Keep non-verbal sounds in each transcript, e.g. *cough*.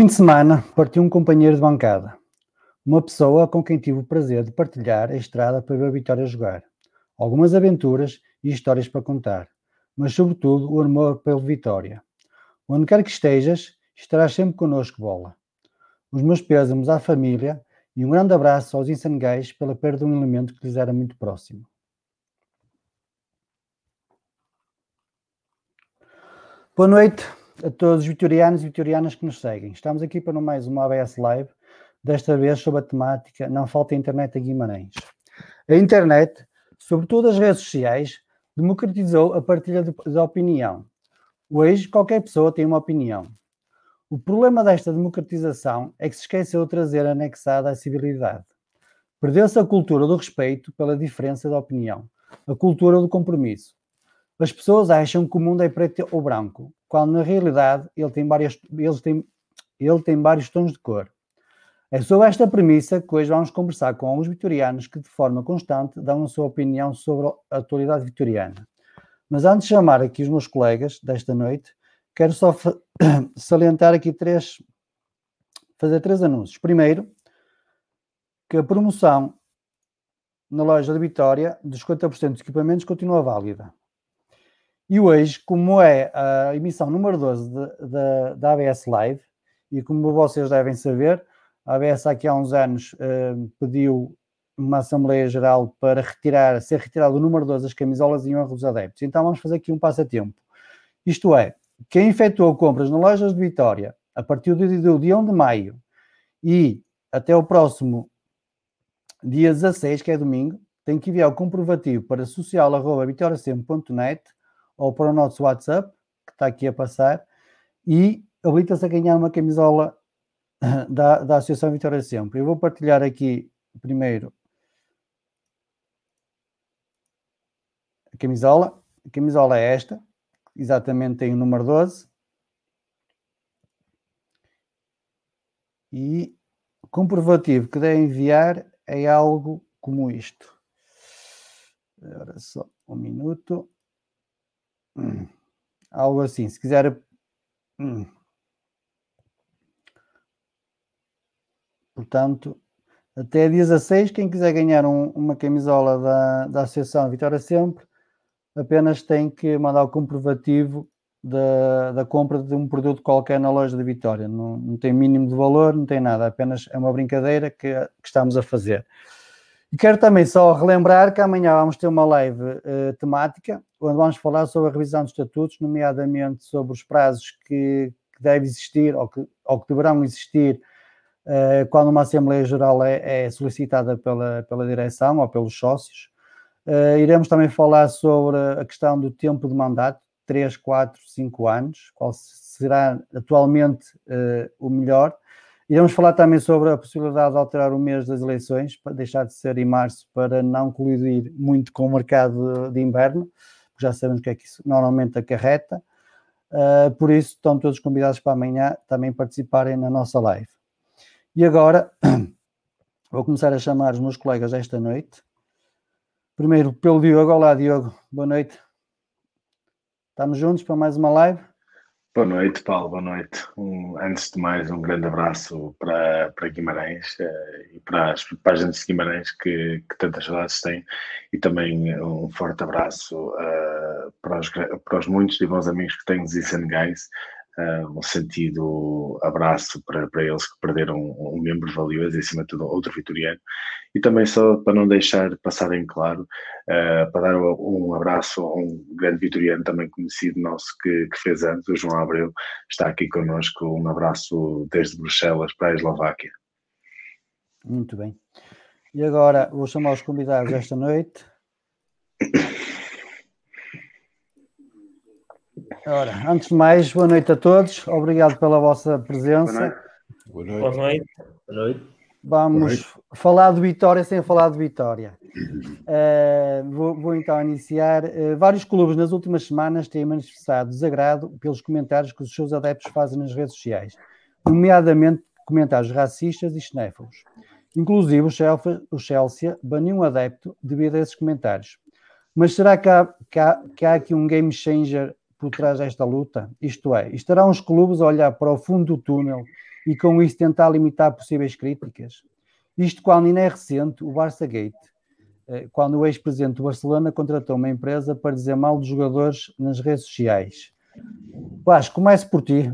fim de semana partiu um companheiro de bancada, uma pessoa com quem tive o prazer de partilhar a estrada para ver a Vitória jogar. Algumas aventuras e histórias para contar, mas sobretudo o amor pelo Vitória. Onde quer que estejas, estarás sempre connosco, bola. Os meus pésamos à família e um grande abraço aos insangueis pela perda de um elemento que lhes era muito próximo. Boa noite a todos os vitorianos e vitorianas que nos seguem. Estamos aqui para mais uma ABS Live, desta vez sobre a temática Não falta internet a Guimarães. A internet, sobretudo as redes sociais, democratizou a partilha de opinião. Hoje, qualquer pessoa tem uma opinião. O problema desta democratização é que se esqueceu de trazer anexada a civilidade. Perdeu-se a cultura do respeito pela diferença de opinião, a cultura do compromisso. As pessoas acham que o mundo é preto ou branco, quando na realidade ele tem, várias, ele tem, ele tem vários tons de cor. É sobre esta premissa que hoje vamos conversar com alguns vitorianos que, de forma constante, dão a sua opinião sobre a atualidade vitoriana. Mas antes de chamar aqui os meus colegas desta noite, quero só *coughs* salientar aqui três, fazer três anúncios. Primeiro, que a promoção na loja de Vitória dos 50% dos equipamentos continua válida. E hoje, como é a emissão número 12 da ABS Live, e como vocês devem saber, a ABS aqui há uns anos uh, pediu uma Assembleia Geral para retirar, ser retirado o número 12 das camisolas em honra dos adeptos. Então vamos fazer aqui um passatempo. Isto é, quem efetuou compras nas lojas de Vitória a partir do dia 1 de maio e até o próximo dia 16, que é domingo, tem que enviar o comprovativo para social.vitoriasempre.net ou para o nosso WhatsApp, que está aqui a passar, e habilita-se a ganhar uma camisola *laughs* da, da Associação Vitória Sempre. Eu vou partilhar aqui primeiro a camisola. A camisola é esta, exatamente tem o número 12. E comprovativo que deve enviar é algo como isto. Agora só um minuto. Hum. Algo assim. Se quiser. Hum. Portanto, até 16, quem quiser ganhar um, uma camisola da, da Associação Vitória Sempre, apenas tem que mandar o comprovativo da, da compra de um produto qualquer na loja de Vitória. Não, não tem mínimo de valor, não tem nada, apenas é uma brincadeira que, que estamos a fazer. E quero também só relembrar que amanhã vamos ter uma live uh, temática, onde vamos falar sobre a revisão dos estatutos, nomeadamente sobre os prazos que, que deve existir ou que, ou que deverão existir uh, quando uma Assembleia Geral é, é, solicitada pela, pela direção ou pelos sócios. Uh, iremos também falar sobre a questão do tempo de mandato, 3, 4, 5 anos, qual será atualmente o melhor Iremos falar também sobre a possibilidade de alterar o mês das eleições, para deixar de ser em março, para não colidir muito com o mercado de inverno, porque já sabemos o que é que isso normalmente acarreta. Uh, por isso, estão todos convidados para amanhã também participarem na nossa live. E agora, *coughs* vou começar a chamar os meus colegas esta noite. Primeiro, pelo Diogo. Olá, Diogo. Boa noite. Estamos juntos para mais uma live? Boa noite, Paulo, boa noite. Um, antes de mais, um grande abraço para, para Guimarães uh, e para as páginas de Guimarães que, que tantas saudades têm e também um forte abraço uh, para, os, para os muitos e bons amigos que tenho de Senegal. Uh, um sentido abraço para, para eles que perderam um, um membro valioso e, acima de tudo, outro vitoriano. E também só para não deixar passar em claro, uh, para dar um abraço a um grande vitoriano também conhecido nosso que, que fez anos, o João Abreu, está aqui connosco. Um abraço desde Bruxelas para a Eslováquia. Muito bem. E agora vou chamar os convidados esta noite. *coughs* Ora, antes de mais, boa noite a todos. Obrigado pela vossa presença. Boa noite. Boa noite. Boa noite. Vamos boa noite. falar de Vitória sem falar de Vitória. Uh, vou, vou, então iniciar. Uh, vários clubes nas últimas semanas têm manifestado desagrado pelos comentários que os seus adeptos fazem nas redes sociais, nomeadamente comentários racistas e xenófobos. Inclusive, o Chelsea baniu um adepto devido a esses comentários. Mas será que há, que há, que há aqui um game changer por trás desta luta? Isto é, estarão os clubes a olhar para o fundo do túnel e com isso tentar limitar possíveis críticas? Isto quando ainda é recente, o Barça Gate, eh, quando o ex-presidente do Barcelona contratou uma empresa para dizer mal dos jogadores nas redes sociais. Vasco, comece por ti.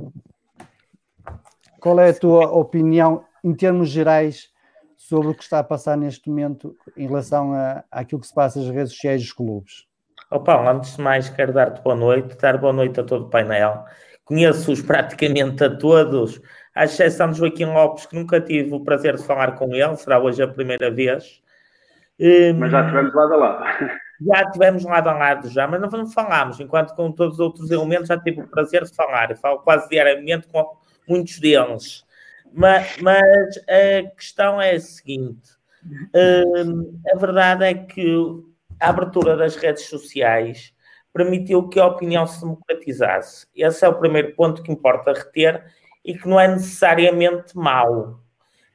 Qual é a tua opinião, em termos gerais, sobre o que está a passar neste momento em relação a, àquilo que se passa nas redes sociais dos clubes? Opa, antes de mais, quero dar-te boa noite, dar boa noite a todo o painel. Conheço-os praticamente a todos, à exceção de Joaquim Lopes, que nunca tive o prazer de falar com ele, será hoje a primeira vez. Mas já tivemos lado a lado. Já tivemos lado a lado já, mas não, não falámos, enquanto com todos os outros elementos já tive o prazer de falar. Eu falo quase diariamente com muitos deles. Mas, mas a questão é a seguinte: hum, a verdade é que a abertura das redes sociais permitiu que a opinião se democratizasse. Esse é o primeiro ponto que importa reter e que não é necessariamente mau.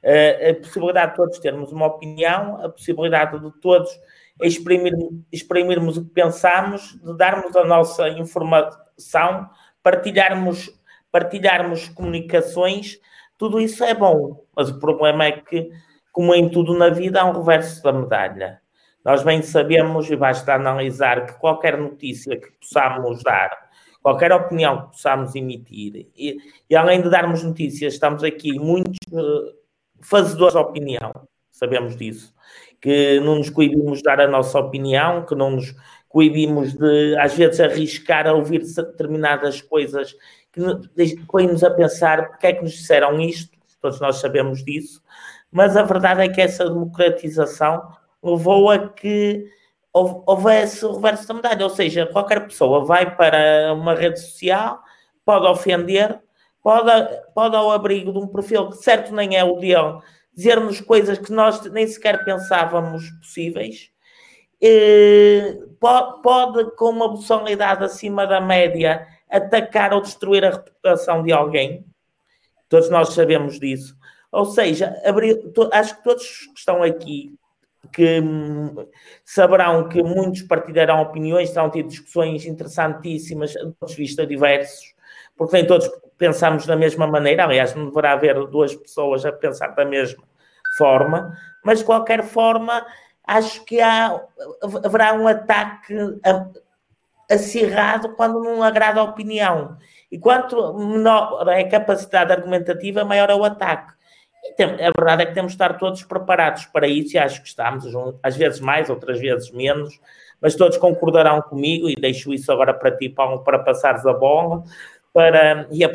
A possibilidade de todos termos uma opinião, a possibilidade de todos exprimir, exprimirmos o que pensamos, de darmos a nossa informação, partilharmos, partilharmos comunicações tudo isso é bom, mas o problema é que, como em tudo na vida, há um reverso da medalha. Nós bem sabemos, e basta analisar, que qualquer notícia que possamos dar, qualquer opinião que possamos emitir, e, e além de darmos notícias, estamos aqui muitos uh, fazedores de opinião, sabemos disso, que não nos coibimos de dar a nossa opinião, que não nos coibimos de, às vezes, arriscar a ouvir determinadas coisas que põe-nos a pensar porque é que nos disseram isto, todos nós sabemos disso, mas a verdade é que essa democratização levou a que houvesse o reverso da medalha, ou seja, qualquer pessoa vai para uma rede social, pode ofender, pode, pode ao abrigo de um perfil que certo nem é o dele, dizer-nos coisas que nós nem sequer pensávamos possíveis, pode, pode com uma personalidade acima da média atacar ou destruir a reputação de alguém. Todos nós sabemos disso. Ou seja, abrir, to, acho que todos que estão aqui que hum, saberão que muitos partilharão opiniões, terão tido discussões interessantíssimas, de pontos de vista diversos, porque nem todos pensamos da mesma maneira. Aliás, não deverá haver duas pessoas a pensar da mesma forma, mas de qualquer forma, acho que há, haverá um ataque acirrado quando não agrada a opinião. E quanto menor é a capacidade argumentativa, maior é o ataque. A verdade é que temos de estar todos preparados para isso, e acho que estamos, às vezes mais, outras vezes menos, mas todos concordarão comigo, e deixo isso agora para ti, Paulo, para passares a bola. Para, e a,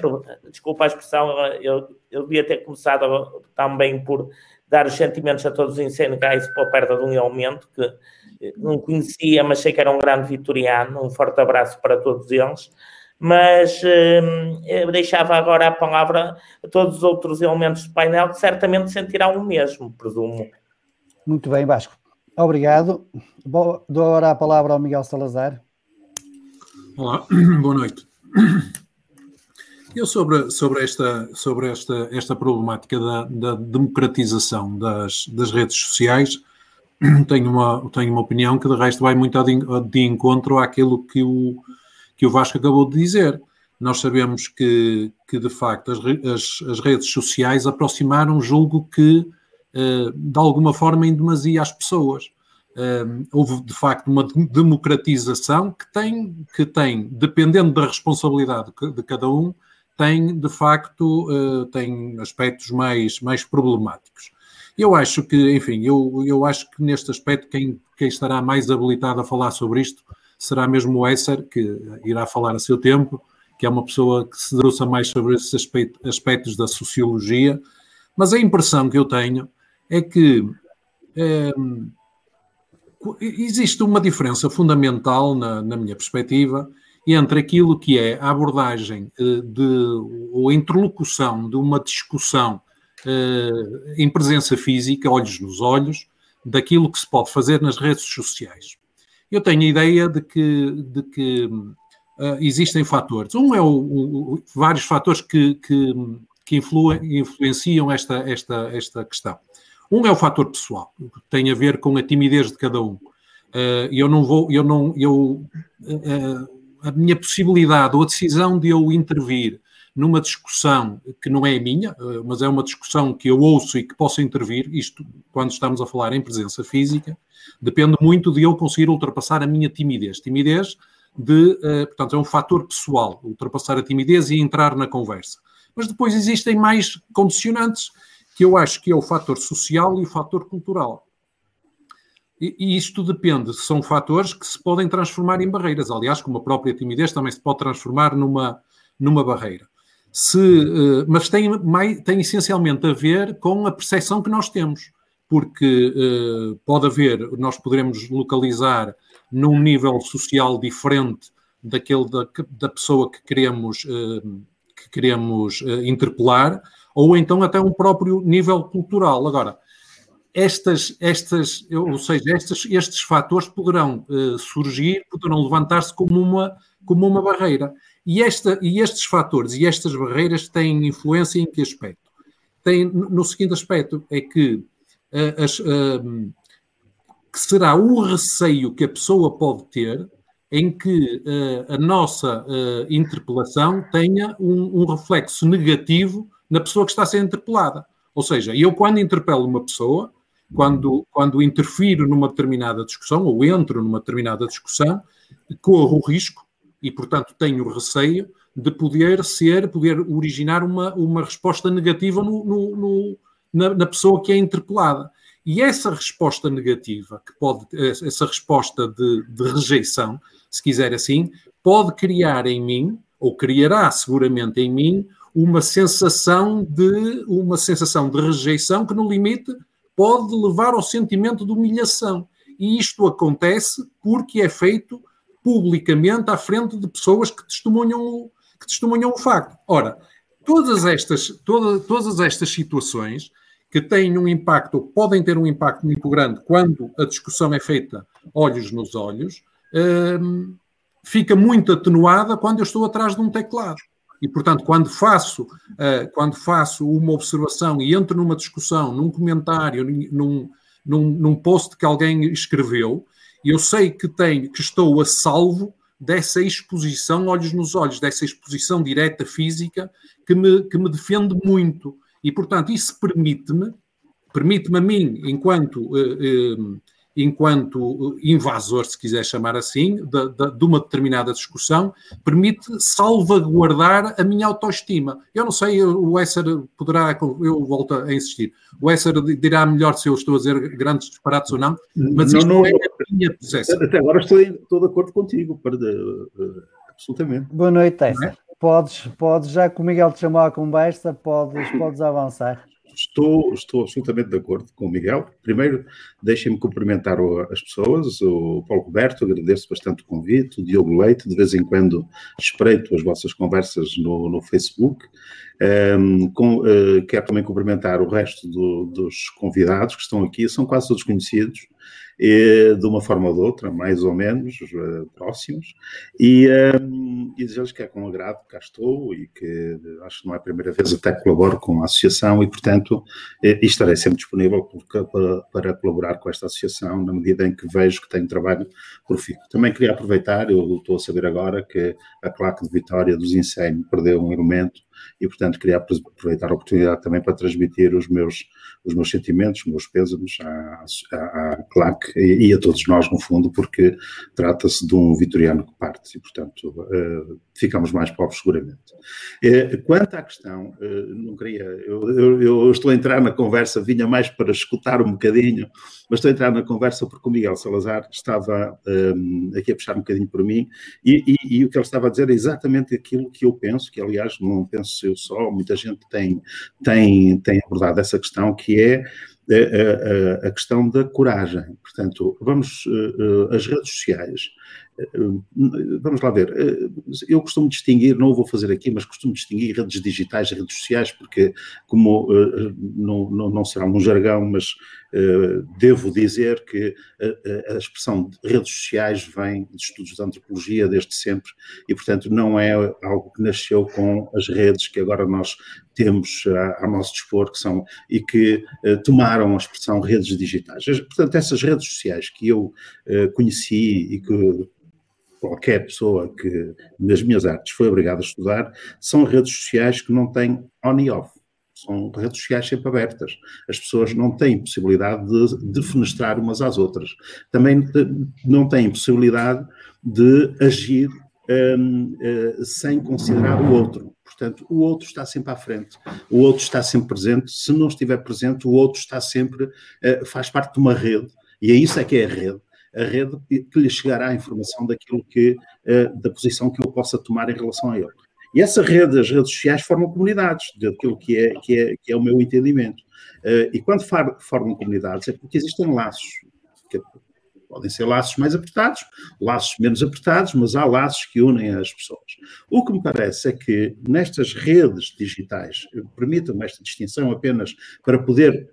desculpa a expressão, eu, eu devia ter começado também por dar os sentimentos a todos os incêndios pela perda de um elemento que não conhecia, mas sei que era um grande vitoriano. Um forte abraço para todos eles. Mas hum, deixava agora a palavra a todos os outros elementos do painel que certamente sentirão o mesmo, presumo. Muito bem, Vasco. Obrigado. Dou agora a palavra ao Miguel Salazar. Olá, *clears throat* boa noite. Eu sobre, sobre, esta, sobre esta, esta problemática da, da democratização das, das redes sociais, *clears throat* tenho uma, tenho uma opinião que de resto vai muito de, de encontro àquilo que o, que o Vasco acabou de dizer. Nós sabemos que, que de facto, as, as, as redes sociais aproximaram, julgo que, uh, de alguma forma, em demasia as pessoas. Uh, houve, de facto, uma democratização que tem, que tem, dependendo da responsabilidade de cada um, tem, de facto, uh, tem aspectos mais, mais problemáticos. Eu acho que, enfim, eu, eu acho que neste aspecto quem, quem estará mais habilitado a falar sobre isto será mesmo o Esser, que irá falar a seu tempo, que é uma pessoa que se debruça mais sobre esses aspectos da sociologia, mas a impressão que eu tenho é que é, existe uma diferença fundamental, na, na, minha perspectiva, entre aquilo que é a abordagem eh, de, ou a interlocução de uma discussão eh, em presença física, olhos nos olhos, daquilo que se pode fazer nas redes sociais. Eu tenho a ideia de que, de que uh, existem fatores. Um é o, o, vários fatores que, que, que influenciam esta, esta, esta questão. Um é o fator pessoal, que tem a ver com a timidez de cada um. Uh, eu não vou, eu não, eu, uh, a minha possibilidade ou a decisão de eu intervir numa discussão que não é minha, uh, mas é uma discussão que eu ouço e que posso intervir, isto quando estamos a falar em presença física, depende muito de eu conseguir ultrapassar a minha timidez. Timidez de, portanto, é um fator pessoal, ultrapassar a timidez e entrar na conversa. Mas depois existem mais condicionantes que eu acho que é o fator social e o fator cultural. E isto depende, são fatores que se podem transformar em barreiras. Aliás, como a própria timidez também se pode transformar numa, numa barreira. Se, uh, mas tem, mais, tem essencialmente a ver com a percepção que nós temos, porque uh, pode haver, nós poderemos localizar num nível social diferente daquele da, da pessoa que queremos, uh, que queremos interpelar, ou então até um próprio nível cultural. Agora, estas, estas, ou seja, estes, estes fatores poderão uh, surgir, poderão levantar-se como uma, como uma barreira. E, esta, e estes fatores e estas barreiras têm influência em que aspecto? Tem, no seguinte aspecto, é que, uh, as, uh, que será o receio que a pessoa pode ter em que a nossa interpelação tenha um, um reflexo negativo na pessoa que está a ser interpelada. Ou seja, eu quando interpelo uma pessoa, quando, quando interfiro numa determinada discussão ou entro numa determinada discussão, corro o risco e, portanto, tenho receio de poder ser, poder originar uma, uma resposta negativa no, no, no, na, na, pessoa que é interpelada. E essa resposta negativa, que pode, essa resposta de, de rejeição, se quiser assim, pode criar em mim, ou criará seguramente em mim, uma sensação de uma sensação de rejeição que no limite pode levar ao sentimento de humilhação. E isto acontece porque é feito publicamente à frente de pessoas que testemunham, que testemunham o facto. Ora, todas estas, toda, todas estas situações que têm um impacto, podem ter um impacto muito grande quando a discussão é feita olhos nos olhos, hum, fica muito atenuada quando eu estou atrás de um teclado. E, portanto, quando faço, uh, quando faço uma observação e entro numa discussão, num comentário, num, num, num post que alguém escreveu, eu sei que, tenho, que estou a salvo dessa exposição olhos nos olhos, dessa exposição direta física que me, que me defende muito. E, portanto, isso permite-me, permite-me a mim, enquanto uh, uh, enquanto invasor, se quiser chamar assim, de, de, de, uma determinada discussão, permite salvaguardar a minha autoestima. Eu não sei, o Esser poderá, eu volto a insistir, o Esser dirá melhor se eu estou a dizer grandes disparates ou não, mas não, isto não, é a minha percepção. Até agora estou, estou de acordo contigo, para de, absolutamente. Boa noite, Esser. É? Podes, podes, já que o Miguel te chamou à conversa, podes, podes avançar. Estou, estou absolutamente de acordo com o Miguel. Primeiro, deixem-me cumprimentar as pessoas, o Paulo Roberto, agradeço bastante o convite, o Diogo Leite, de vez em quando espreito as vossas conversas no, no Facebook. Um, com, uh, quero também cumprimentar o resto do, dos convidados que estão aqui, são quase todos conhecidos de uma forma ou de outra, mais ou menos uh, próximos, e, um, e que é com agrado que cá estou e que acho que não é a primeira vez até que colaboro com a associação e, portanto, eh, estarei sempre disponível para, para, colaborar com esta associação na medida em que vejo que tenho trabalho profícuo. Também queria aproveitar, eu estou a saber agora que a claque de vitória dos Insane perdeu um elemento e, portanto, queria aproveitar a oportunidade também para transmitir os meus, os meus sentimentos, os meus pêsames à, à, à CLAC e, e, a todos nós, no fundo, porque trata-se de um vitoriano que parte e, portanto, uh, ficamos mais pobres seguramente. Uh, quanto à questão, uh, não queria, eu, eu, eu, estou a entrar na conversa, vinha mais para escutar um bocadinho, mas estou a entrar na conversa porque o Miguel Salazar estava um, aqui a puxar um bocadinho por mim e, e, e, o que ele estava a dizer é exatamente aquilo que eu penso, que aliás não penso eu só, muita gente tem, tem, tem abordado essa questão, que é a, a, a questão da coragem. Portanto, vamos, uh, uh, as redes sociais, vamos lá ver, eu costumo distinguir, não o vou fazer aqui, mas costumo distinguir redes digitais e redes sociais, porque como não, não, não será um jargão, mas devo dizer que a, a expressão de redes sociais vem de estudos de antropologia desde sempre e, portanto, não é algo que nasceu com as redes que agora nós temos a, nosso dispor que são e que uh, tomaram a expressão redes digitais. Portanto, essas redes sociais que eu uh, conheci e que qualquer pessoa que nas minhas artes foi obrigada a estudar, são redes sociais que não têm on e off. São redes sociais sempre abertas. As pessoas não têm possibilidade de defenestrar umas às outras. Também não têm possibilidade de agir um, uh, sem considerar o outro. Portanto, o outro está sempre à frente, o outro está sempre presente. Se não estiver presente, o outro está sempre, uh, faz parte de uma rede, e é isso é que é a rede. A rede que lhe chegará a informação daquilo que, uh, da posição que eu possa tomar em relação a ele. E essa rede, as redes sociais, formam comunidades, daquilo que é, que é, que é o meu entendimento. Uh, e quando formam comunidades é porque existem laços. Podem ser laços mais apertados, laços menos apertados, mas há laços que unem as pessoas. O que me parece é que nestas redes digitais, permitam-me esta distinção apenas para poder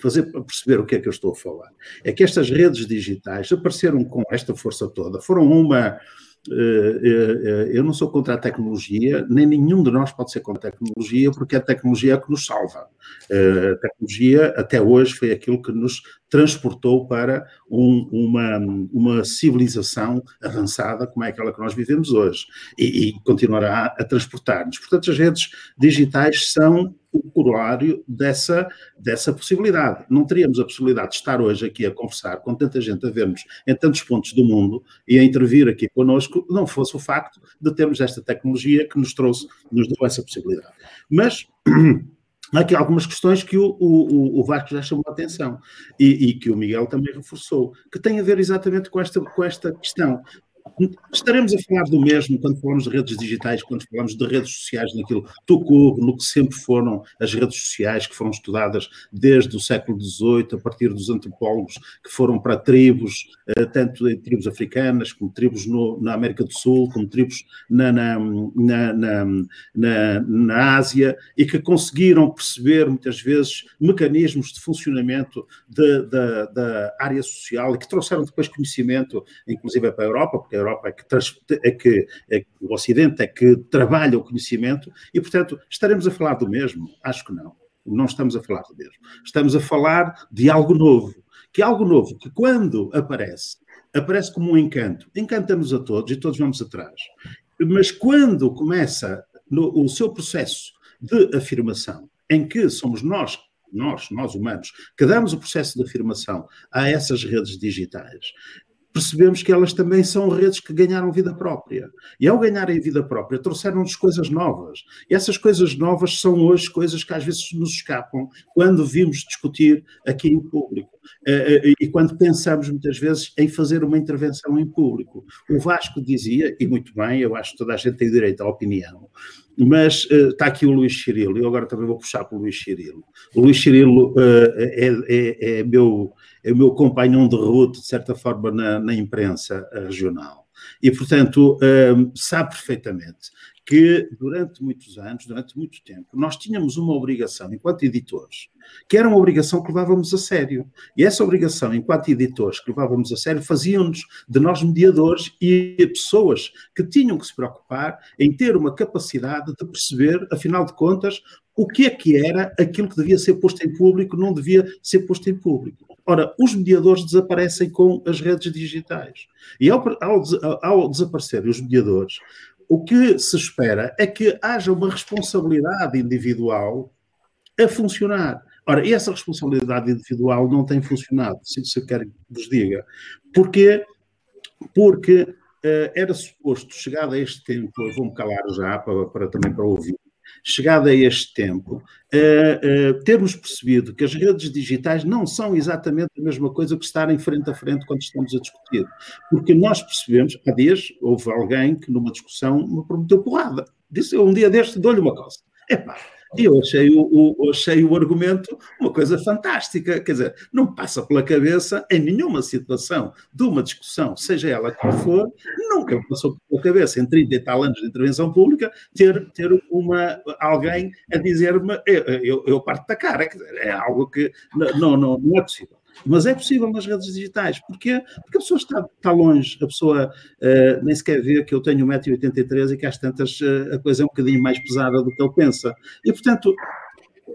fazer perceber o que é que eu estou a falar, é que estas redes digitais apareceram com esta força toda, foram uma eh, eh, eh, eu não sou contra a tecnologia, nem nenhum de nós pode ser contra a tecnologia, porque a tecnologia é que nos salva. A tecnologia, até hoje, foi aquilo que nos transportou para um, uma, uma civilização avançada como é aquela que nós vivemos hoje e, e continuará a transportar-nos. Portanto, as redes digitais são o corolário dessa, dessa possibilidade. Não teríamos a possibilidade de estar hoje aqui a conversar com tanta gente a ver-nos em tantos pontos do mundo e a intervir aqui connosco, não fosse o facto de termos esta tecnologia que nos trouxe, nos deu essa possibilidade. Mas *clears throat* há aqui algumas questões que o, o, o Vasco já chamou a atenção e, e, que o Miguel também reforçou, que têm a ver exatamente com esta, com esta questão. Estaremos a falar do mesmo quando falamos de redes digitais, quando falamos de redes sociais, naquilo tocou no que sempre foram as redes sociais que foram estudadas desde o século XVIII, a partir dos antropólogos que foram para tribos, eh, tanto tribos africanas, como tribos no, na América do Sul, como tribos na, na, na, na, na Ásia, e que conseguiram perceber muitas vezes mecanismos de funcionamento da área social e que trouxeram depois conhecimento, inclusive para a Europa, porque a Europa é que, é que, é que o Ocidente é que trabalha o conhecimento e, portanto, estaremos a falar do mesmo? Acho que não. Não estamos a falar do mesmo. Estamos a falar de algo novo. Que é algo novo que, quando aparece, aparece como um encanto. Encanta-nos a todos e todos vamos atrás. Mas quando começa no, o seu processo de afirmação, em que somos nós nós, nós humanos, que damos o processo de afirmação a essas redes digitais, percebemos que elas também são redes que ganharam vida própria. E ao ganharem vida própria, trouxeram-nos coisas novas. E essas coisas novas são hoje coisas que às vezes nos escapam quando vimos discutir aqui em público. Eh, eh, e quando pensamos muitas vezes em fazer uma intervenção em público. O Vasco dizia, e muito bem, eu acho que toda a gente tem direito à opinião, mas uh, está aqui o Luís Cirilo, eu agora também vou puxar para o Luís Cirilo. O Luís Cirilo uh, é, é, é, meu, é meu companhão de ruta, de certa forma, na, na imprensa regional. E, portanto, uh, sabe perfeitamente que durante muitos anos, durante muito tempo, nós tínhamos uma obrigação, enquanto editores, que era uma obrigação que levávamos a sério. E essa obrigação, enquanto editores que levávamos a sério, faziam-nos de nós mediadores e pessoas que tinham que se preocupar em ter uma capacidade de perceber, afinal de contas, o que é que era aquilo que devia ser posto em público, não devia ser posto em público. Ora, os mediadores desaparecem com as redes digitais. E ao, ao, ao desaparecerem os mediadores, o que se espera é que haja uma responsabilidade individual a funcionar. Ora, essa responsabilidade individual não tem funcionado, se quero que vos diga. Porquê? Porque uh, era suposto, chegado a este tempo, vou-me calar já para, para, também para ouvir, chegado a este tempo, uh, uh, termos percebido que as redes digitais não são exatamente a mesma coisa que estarem frente a frente quando estamos a discutir. Porque nós percebemos, há dias, houve alguém que numa discussão me prometeu porrada. Disse, um dia deste dou-lhe uma coisa. Epá, e eu achei o, o, achei o argumento uma coisa fantástica. Quer dizer, não passa pela cabeça em nenhuma situação de uma discussão, seja ela qual for, nunca passou pela cabeça em 30 e tal anos de intervenção pública ter, ter uma, alguém a dizer-me eu, eu, eu parto da cara. Dizer, é algo que não, não, não é possível. Mas é possível nas redes digitais. Porquê? Porque a pessoa está, está longe, a pessoa uh, nem sequer vê que eu tenho 1,83m e que às tantas uh, a coisa é um bocadinho mais pesada do que ele pensa. E, portanto,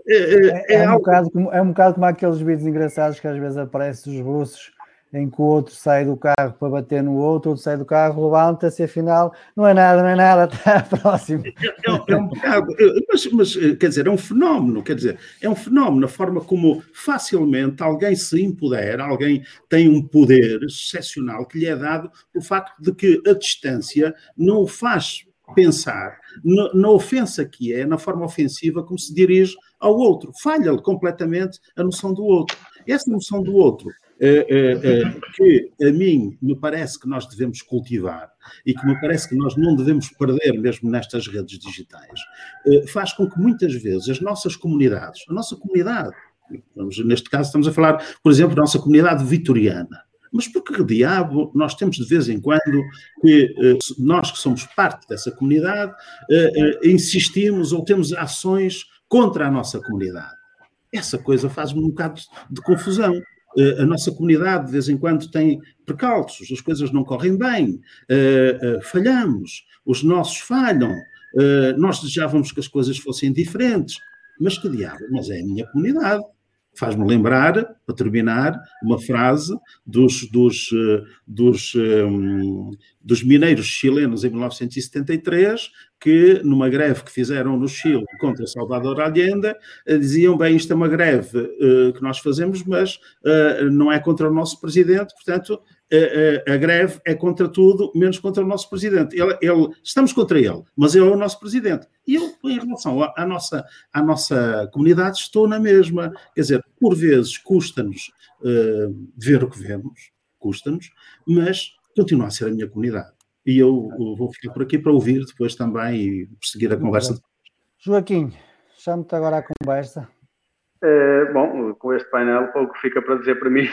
é, é, é, é um, algo... bocado como, é um bocado como aqueles vídeos engraçados que às vezes aparecem os russos em que o outro sai do carro para bater no outro, outro sai do carro, levanta-se, afinal, não é nada, não é nada, *laughs* está próximo. É, é, é um bocado, mas, mas, quer dizer, é um fenómeno, quer dizer, é um fenómeno, a forma como facilmente alguém se empodera, alguém tem um poder excepcional que lhe é dado o facto de que a distância não o faz pensar na, ofensa que é, na forma ofensiva como se dirige ao outro. Falha-lhe completamente a noção do outro. Essa noção do outro que a mim me parece que nós devemos cultivar e que me parece que nós não devemos perder mesmo nestas redes digitais, eh, faz com que muitas vezes as nossas comunidades, a nossa comunidade, neste caso estamos a falar, por exemplo, da nossa comunidade vitoriana, mas por que diabo nós temos de vez em quando que eh, nós que somos parte dessa comunidade eh, insistimos ou temos ações contra a nossa comunidade? Essa coisa faz-me um bocado de confusão. Eh, a nossa comunidade de vez em quando tem percalços, as coisas não correm bem, eh, eh, falhamos, os nossos falham, nós desejávamos que as coisas fossem diferentes, mas que diabo, mas é a minha comunidade. Faz-me lembrar, para terminar, uma frase dos, dos, dos, dos mineiros chilenos em 1973, que numa greve que fizeram no Chile contra Salvador Allende, eh, diziam, bem, isto é uma greve uh, que nós fazemos, mas uh, não é contra o nosso presidente, portanto, uh, a greve é contra tudo, menos contra o nosso presidente. Ele, ele, estamos contra ele, mas ele é o nosso presidente. E eu, em relação à, à, nossa, à nossa comunidade, estou na mesma. Quer dizer, por vezes custa-nos ver o que vemos, custa-nos, mas continua a ser a minha comunidade e eu vou ficar por aqui para ouvir depois também e seguir a conversa. Joaquim, chamo-te agora à conversa. É, bom, com este painel pouco fica para dizer para mim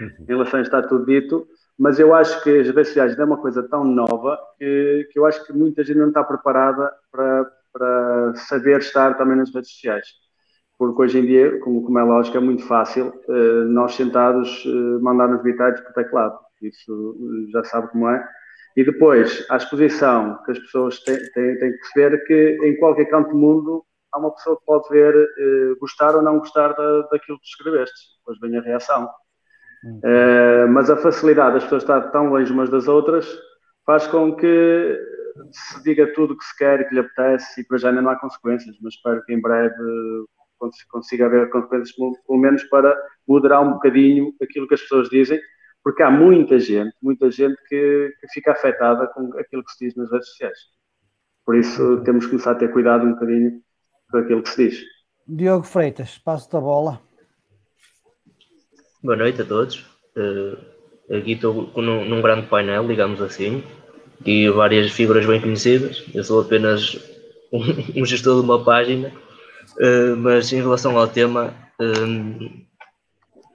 em relação a está tudo dito, mas eu acho que as redes sociais é uma coisa tão nova que, que eu acho que muita gente não está preparada para, para saber estar também nas redes sociais. Porque hoje em dia, como, como é lógico, é muito fácil eh, nós sentados eh, mandar nos para o teclado. Isso já sabe como é e depois, a exposição que as pessoas têm, têm, têm que perceber que em qualquer canto do mundo há uma pessoa que pode ver, eh, gostar ou não gostar da, daquilo que escreveste. Depois vem a reação. Eh, mas a facilidade das pessoas estar tão longe umas das outras faz com que se diga tudo o que se quer e que lhe apetece e para já ainda não há consequências, mas espero que em breve consiga haver consequências, pelo menos para moderar um bocadinho aquilo que as pessoas dizem porque há muita gente, muita gente que, que, fica afetada com aquilo que se diz nas redes sociais. Por isso temos que começar a ter cuidado um bocadinho com aquilo que se diz. Diogo Freitas, passo-te a bola. Boa noite a todos. Uh, aqui estou num, num, grande painel, digamos assim, e várias figuras bem conhecidas. Eu sou apenas um, *laughs* um gestor de uma página, uh, mas em relação ao tema, uh,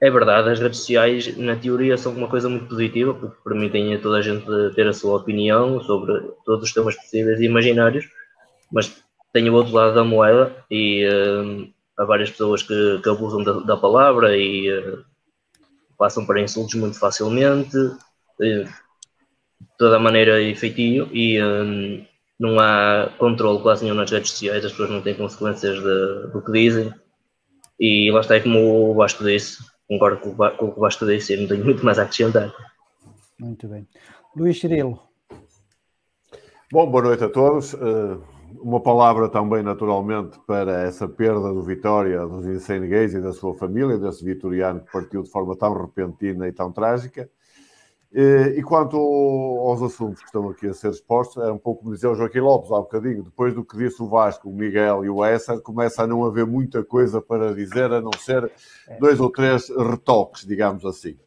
é verdade, as redes sociais, na teoria, são uma coisa muito positiva, porque permitem a toda a gente ter a sua opinião sobre todos os temas possíveis e imaginários, mas tem o outro lado da moeda e há várias pessoas que, que abusam da, da palavra e passam para insultos muito facilmente, de toda a maneira e feitio, e um, não há controle quase nenhum nas redes sociais, as pessoas não têm consequências de, do que dizem, e lá está, é como o Vasco disse concordo com, com o que basta dizer, não tenho *laughs* muito mais a acrescentar. Muito bem. Luís Cirilo. Bom, boa noite a todos. Uh, uma palavra também, naturalmente, para essa perda do Vitória, dos Insane Gays e da sua família, desse vitoriano que partiu de forma tão repentina e tão trágica. E quanto aos assuntos que estão aqui a ser expostos, é um pouco como dizia o Joaquim Lopes há um bocadinho, depois do que disse o Vasco, o Miguel e o Essa, começa a não haver muita coisa para dizer, a não ser dois ou três retoques, digamos assim.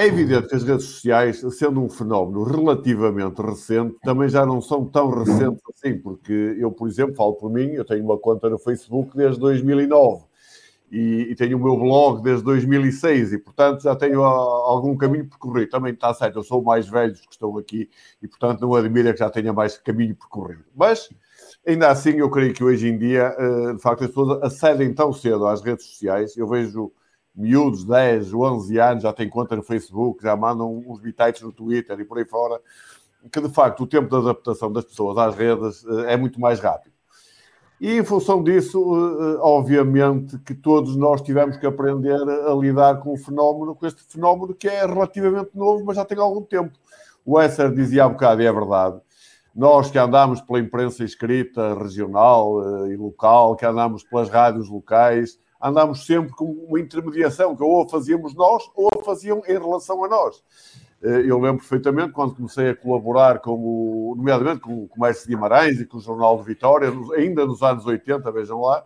É evidente que as redes sociais, sendo um fenómeno relativamente recente, também já não são tão recentes assim, porque eu, por exemplo, falo por mim, eu tenho uma conta no Facebook desde 2009 e, e, tenho o meu blog desde 2006 e, portanto, já tenho a, algum caminho percorrido. Também está certo, eu sou o mais velho que estão aqui e, portanto, não admira que já tenha mais caminho percorrido. Mas, ainda assim, eu creio que hoje em dia, uh, de facto, as pessoas acedem tão cedo às redes sociais. Eu vejo miúdos, 10, 11 anos, já têm conta no Facebook, já mandam uns bitites no Twitter e por aí fora, que, de facto, o tempo de adaptação das pessoas às redes uh, é muito mais rápido. E em função disso, eh, eh, obviamente, que todos nós tivemos que aprender a lidar com o fenómeno, com este fenómeno que é relativamente novo, mas já tem algum tempo. O Esser dizia há bocado, e é verdade, nós que andamos pela imprensa escrita regional eh, e local, que andamos pelas rádios locais, andamos sempre com uma intermediação que ou a fazíamos nós ou a faziam em relação a nós. Eh, eu lembro perfeitamente quando comecei a colaborar com o, nomeadamente com o Comércio de Guimarães e com o Jornal de Vitória, ainda nos anos 80, vejam lá.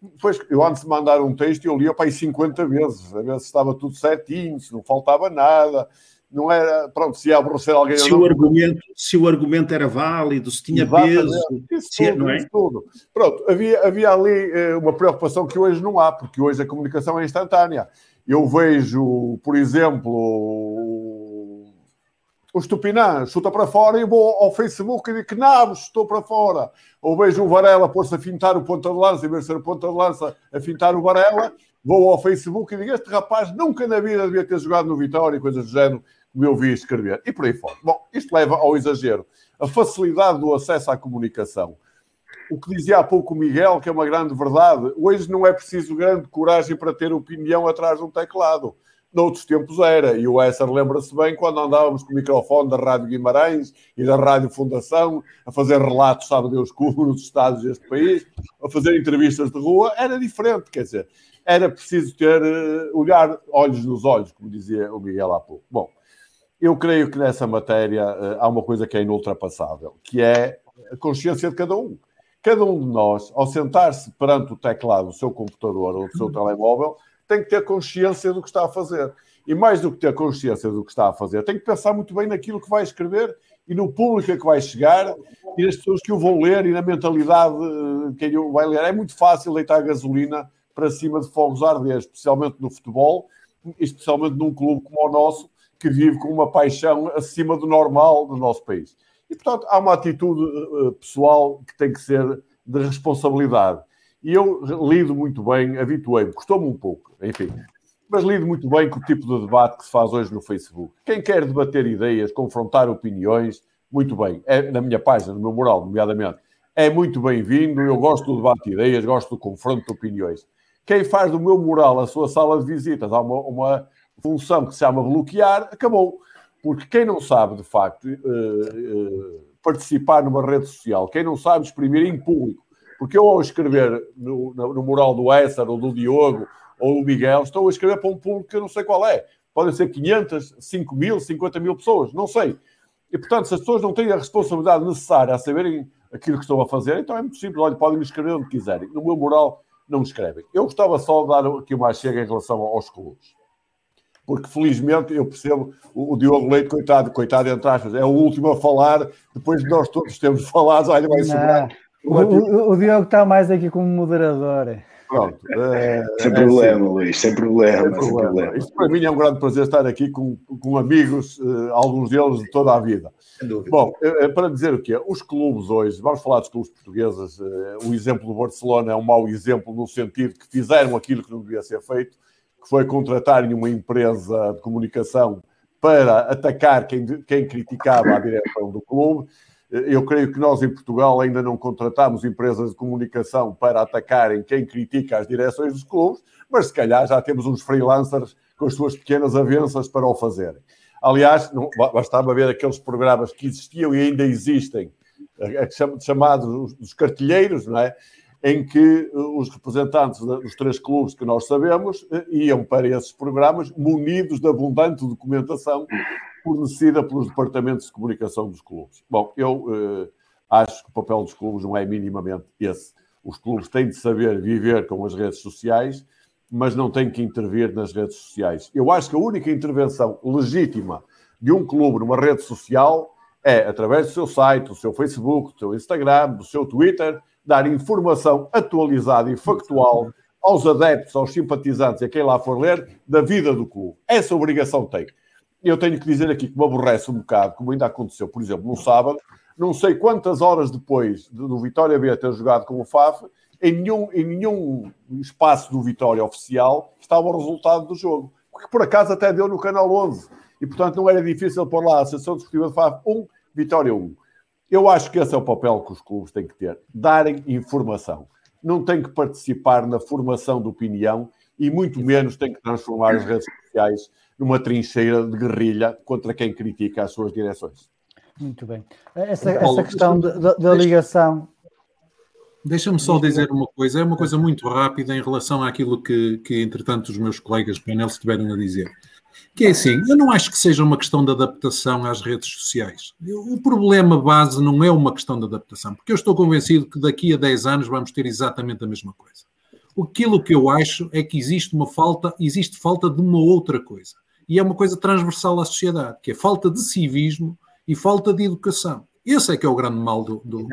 Depois, eu antes de mandar um texto, eu lia para aí 50 vezes, a ver se estava tudo certinho, se não faltava nada. Não era, pronto, se ia aborrecer alguém. Se, o, argumento, se o argumento era válido, se tinha Exatamente. peso. Isso, se, tudo, é? isso tudo. Pronto, havia, havia ali eh, uma preocupação que hoje não há, porque hoje a comunicação é instantânea. Eu vejo, por exemplo, o Estupinã chuta para fora e vou ao Facebook e digo que nabos, estou para fora. Ou vejo o Varela pôr-se a fintar o ponta de lança, em vez de ser o ponta de lança a fintar o Varela, vou ao Facebook e digo este rapaz nunca na vida devia ter jogado no Vitória e coisas do género, como eu vi escrever. E por aí fora. Bom, isto leva ao exagero. A facilidade do acesso à comunicação. O que dizia há pouco o Miguel, que é uma grande verdade, hoje não é preciso grande coragem para ter opinião atrás de um teclado noutros tempos era. E o Esser lembra-se bem quando andávamos com o microfone da Rádio Guimarães e da Rádio Fundação a fazer relatos, sabe Deus como, nos estados deste país, a fazer entrevistas de rua, era diferente, quer dizer, era preciso ter, eh, olhar olhos nos olhos, como dizia o Miguel há pouco. Bom, eu creio que nessa matéria eh, há uma coisa que é inultrapassável, que é a consciência de cada um. Cada um de nós, ao sentar-se perante o teclado do seu computador ou do seu telemóvel, tem que ter consciência do que está a fazer. E mais do que ter consciência do que está a fazer, tem que pensar muito bem naquilo que vai escrever e no público a que vai chegar e nas pessoas que o vão ler e na mentalidade de quem o vai ler. É muito fácil deitar gasolina para cima de fogos a arder, especialmente no futebol, especialmente num clube como o nosso, que vive com uma paixão acima do normal do nosso país. E, portanto, há uma atitude uh, pessoal que tem que ser de responsabilidade. E eu lido muito bem, habituei-me, custou-me um pouco, enfim, mas lido muito bem com o tipo de debate que se faz hoje no Facebook. Quem quer debater ideias, confrontar opiniões, muito bem, é na minha página, no meu mural, nomeadamente, é muito bem-vindo. Eu gosto do debate de ideias, gosto do confronto de opiniões. Quem faz do meu mural a sua sala de visitas, há uma, uma função que se chama bloquear, acabou. Porque quem não sabe, de facto, uh, uh, participar numa rede social, quem não sabe exprimir em público porque eu, ao escrever no, no mural do Esser, ou do Diogo, ou do Miguel, estou a escrever para um público que eu não sei qual é. Podem ser 500, 5 mil, 50 mil pessoas, não sei. E, portanto, se as pessoas não têm a responsabilidade necessária a saberem aquilo que estão a fazer, então é muito simples. Olha, podem me escrever onde quiserem. No meu mural, não me escrevem. Eu gostava só de dar aqui uma chega em relação aos clubes. Porque, felizmente, eu percebo o, o Diogo Leite, coitado, coitado, entre aspas, é o último a falar, depois de nós todos termos *laughs* falado, olha, vai sobrar o, o, o, Diogo está mais aqui como moderador. Pronto. É, sem é problema, assim. Luís, sem problema, sem, sem problema. problema. Isto para mim é um grande prazer estar aqui com, com amigos, uh, alguns deles de toda a vida. Bom, uh, para dizer o quê? Os clubes hoje, vamos falar dos clubes portugueses, uh, o exemplo do Barcelona é um mau exemplo no sentido que fizeram aquilo que não devia ser feito, que foi contratarem uma empresa de comunicação para atacar quem, quem criticava a direção do clube eu creio que nós em Portugal ainda não contratamos empresas de comunicação para atacarem quem critica as direções dos clubes, mas se calhar já temos uns freelancers com as suas pequenas avanças para o fazerem. Aliás, não, bastava ver aqueles programas que existiam e ainda existem, chamados os cartilheiros, não é? Em que os representantes dos três clubes que nós sabemos iam para esses programas munidos de abundante documentação fornecida pelos departamentos de comunicação dos clubes. Bom, eu eh, acho que o papel dos clubes não é minimamente esse. Os clubes têm de saber viver com as redes sociais, mas não têm que intervir nas redes sociais. Eu acho que a única intervenção legítima de um clube numa rede social é através do seu site, do seu Facebook, do seu Instagram, do seu Twitter, dar informação atualizada e factual aos adeptos, aos simpatizantes e a quem lá for ler da vida do clube. Essa obrigação tem eu tenho que dizer aqui que me aborrece um bocado, como ainda aconteceu, por exemplo, no sábado, não sei quantas horas depois do Vitória B ter jogado com o FAF, em nenhum, em nenhum espaço do Vitória oficial estava o resultado do jogo, porque por acaso até deu no canal 11, e portanto não era difícil pôr lá a Associação Desportiva de FAF 1, Vitória 1. Eu acho que esse é o papel que os clubes têm que ter, darem informação. Não têm que participar na formação de opinião e muito menos têm que transformar as redes sociais numa trincheira de guerrilha contra quem critica as suas direções. Muito bem. Essa, essa questão da, ligação. Deixa-me só dizer uma coisa, é uma coisa muito rápida em relação àquilo que, que entretanto, os meus colegas do painel estiveram a dizer. Que é assim, eu não acho que seja uma questão de adaptação às redes sociais. O problema base não é uma questão de adaptação, porque eu estou convencido que daqui a 10 anos vamos ter exatamente a mesma coisa. Aquilo que eu acho é que existe uma falta, existe falta de uma outra coisa e é uma coisa transversal à sociedade, que é falta de civismo e falta de educação. Esse é que é o grande mal do, do, do...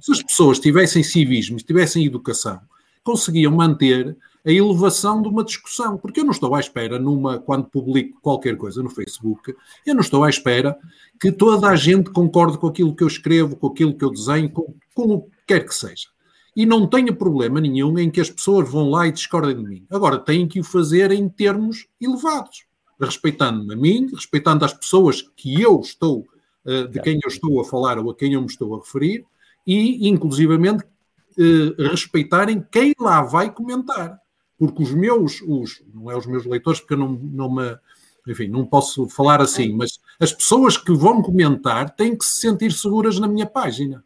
Se as pessoas tivessem civismo, tivessem educação, conseguiam manter a elevação de uma discussão. Porque eu não estou à espera, numa, quando publico qualquer coisa no Facebook, eu não estou à espera que toda a gente concorde com aquilo que eu escrevo, com aquilo que eu desenho, com, com o que quer que seja. E não tenho problema nenhum em que as pessoas vão lá e discordem de mim. Agora, têm que o fazer em termos elevados respeitando-me a mim, respeitando as pessoas que eu estou, uh, de quem eu estou a falar ou a quem eu me estou a referir, e inclusivamente uh, respeitarem quem lá vai comentar. Porque os meus, os, não é os meus leitores, porque eu não, não me, enfim, não posso falar assim, mas as pessoas que vão comentar têm que se sentir seguras na minha página.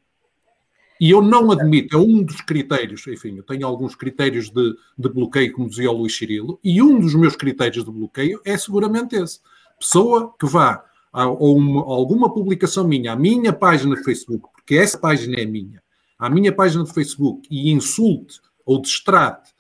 E eu não admito, é um dos critérios, enfim, eu tenho alguns critérios de, de bloqueio, como dizia o Luís Cirilo, e um dos meus critérios de bloqueio é seguramente esse. Pessoa que vá a, uma, a alguma publicação minha, à minha página de Facebook, porque essa página é minha, à minha página de Facebook e insulte ou destrate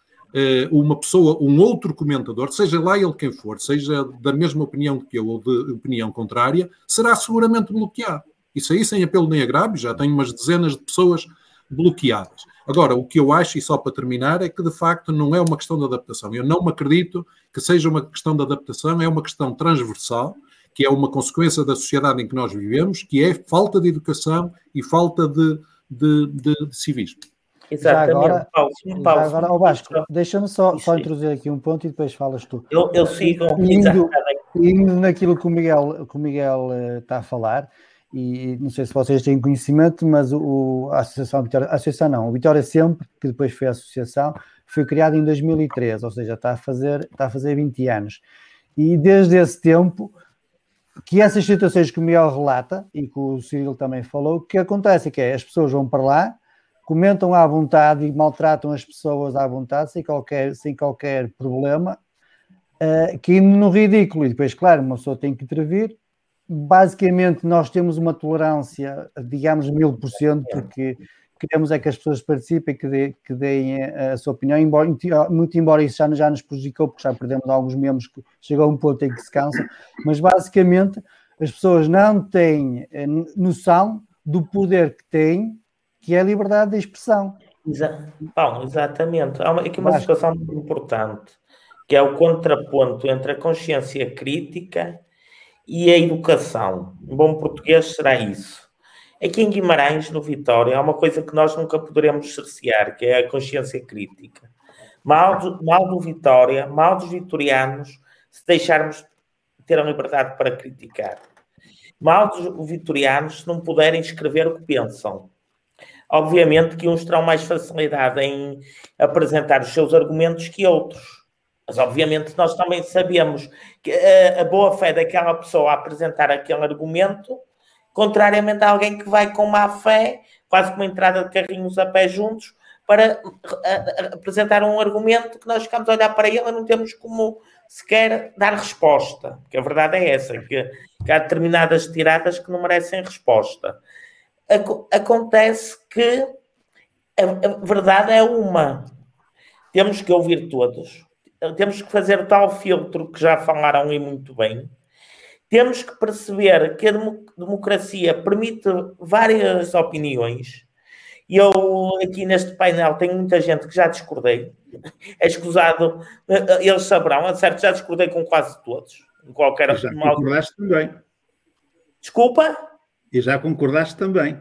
uma pessoa, um outro comentador, seja lá ele quem for, seja da mesma opinião que eu ou de opinião contrária, será seguramente bloqueado. Isso aí sem apelo nem agravo, já tenho umas dezenas de pessoas bloqueadas. Agora, o que eu acho, e só para terminar, é que de facto não é uma questão de adaptação. Eu não me acredito que seja uma questão de adaptação, é uma questão transversal, que é uma consequência da sociedade em que nós vivemos, que é falta de educação e falta de, de, de, de civismo. Exatamente. Já agora, Paulo, Paulo, já agora oh Vasco, deixa-me só, só introduzir aqui um ponto e depois falas tu. Eu, eu sigo indo, indo naquilo que o Miguel, que o Miguel uh, está a falar, e não sei se vocês têm conhecimento, mas o, a Associação Vitória, a Associação não, o Vitória Sempre, que depois foi a Associação, foi criada em 2013, ou seja, está a fazer, está a fazer 20 anos. E desde esse tempo, que essas situações que o Miguel relata, e que o Cirilo também falou, o que acontece é que é, as pessoas vão para lá, comentam à vontade e maltratam as pessoas à vontade, sem qualquer, sem qualquer problema, uh, que no ridículo, e depois, claro, uma pessoa tem que intervir, basicamente nós temos uma tolerância, digamos, mil por cento, porque queremos é que as pessoas participem, que, dê, que deem a sua opinião, embora, muito embora isso já, já nos prejudicou, porque já perdemos alguns membros que chegou a um ponto em que se cansam, mas basicamente as pessoas não têm eh, noção do poder que têm, que é a liberdade de expressão. Exa exatamente. Há uma, aqui uma situação muito importante, que é o contraponto entre a consciência crítica e a educação. Um bom português será isso. Aqui em Guimarães, no Vitória, há uma coisa que nós nunca poderemos cercear, que é a consciência crítica. Mal do, mal do Vitória, mal dos vitorianos, se deixarmos ter a liberdade para criticar. Mal dos vitorianos, se não puderem escrever o que pensam. Obviamente que uns terão mais facilidade em apresentar os seus argumentos que outros. Mas, obviamente, nós também sabemos que a, a boa fé daquela pessoa a apresentar aquele argumento, contrariamente a alguém que vai com má fé, quase com uma entrada de carrinhos a pé juntos, para a, a, apresentar um argumento que nós ficamos a olhar para ele e não temos como sequer dar resposta. Porque a verdade é essa, que, que há determinadas tiradas que não merecem resposta. Acontece que a verdade é uma. Temos que ouvir todos. Temos que fazer tal filtro que já falaram e muito bem. Temos que perceber que a democracia permite várias opiniões. E eu aqui neste painel tenho muita gente que já discordei. É escusado, eles saberão, é certo, já discordei com quase todos. Qualquer já concordaste também. Desculpa? E já concordaste também.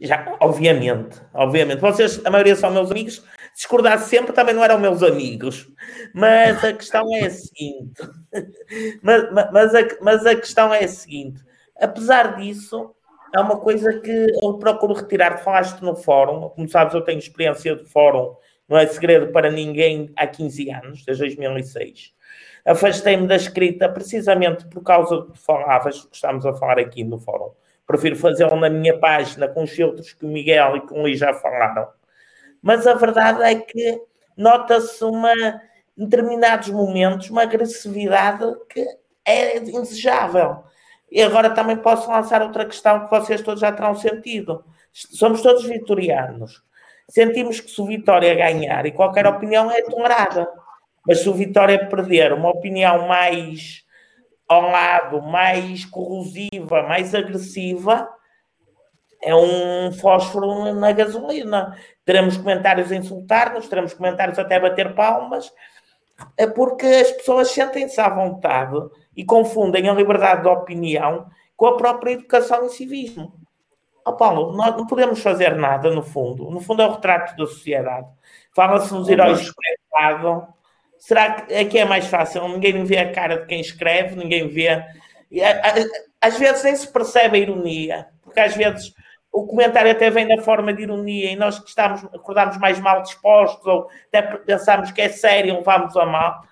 Já, obviamente, obviamente. Vocês, a maioria são meus amigos. Discordar sempre também não eram meus amigos. Mas a questão é a seguinte. *laughs* mas, mas, a, mas a questão é a seguinte. Apesar disso, há uma coisa que eu procuro retirar. Falaste no fórum. Como sabes, eu tenho experiência de fórum. Não é segredo para ninguém há 15 anos, desde 2006. Afastei-me da escrita precisamente por causa do que falavas, que estamos a falar aqui no fórum Prefiro fazê-lo na minha página com os filtros que o Miguel e que o Luís já falaram. Mas a verdade é que nota-se uma, em determinados momentos, uma agressividade que é indesejável. E agora também posso lançar outra questão que vocês todos já terão sentido. Somos todos vitorianos. Sentimos que se o Vitória ganhar e qualquer opinião é tolerada. Mas se o Vitória perder uma opinião mais ao lado mais corrosiva, mais agressiva, é um fósforo na gasolina. Teremos comentários a insultar-nos, teremos comentários até a bater palmas, é porque as pessoas sentem-se à vontade e confundem a liberdade de opinião com a própria educação e civismo. Oh, Paulo, nós não podemos fazer nada, no fundo. No fundo, é o retrato da sociedade. Fala-se nos heróis do passado, Será que aqui é mais fácil? Ninguém vê a cara de quem escreve, ninguém vê. Às vezes nem se percebe a ironia, porque às vezes o comentário até vem da forma de ironia e nós que estamos, acordamos mais mal dispostos ou até pensamos que é sério, levamos a mal.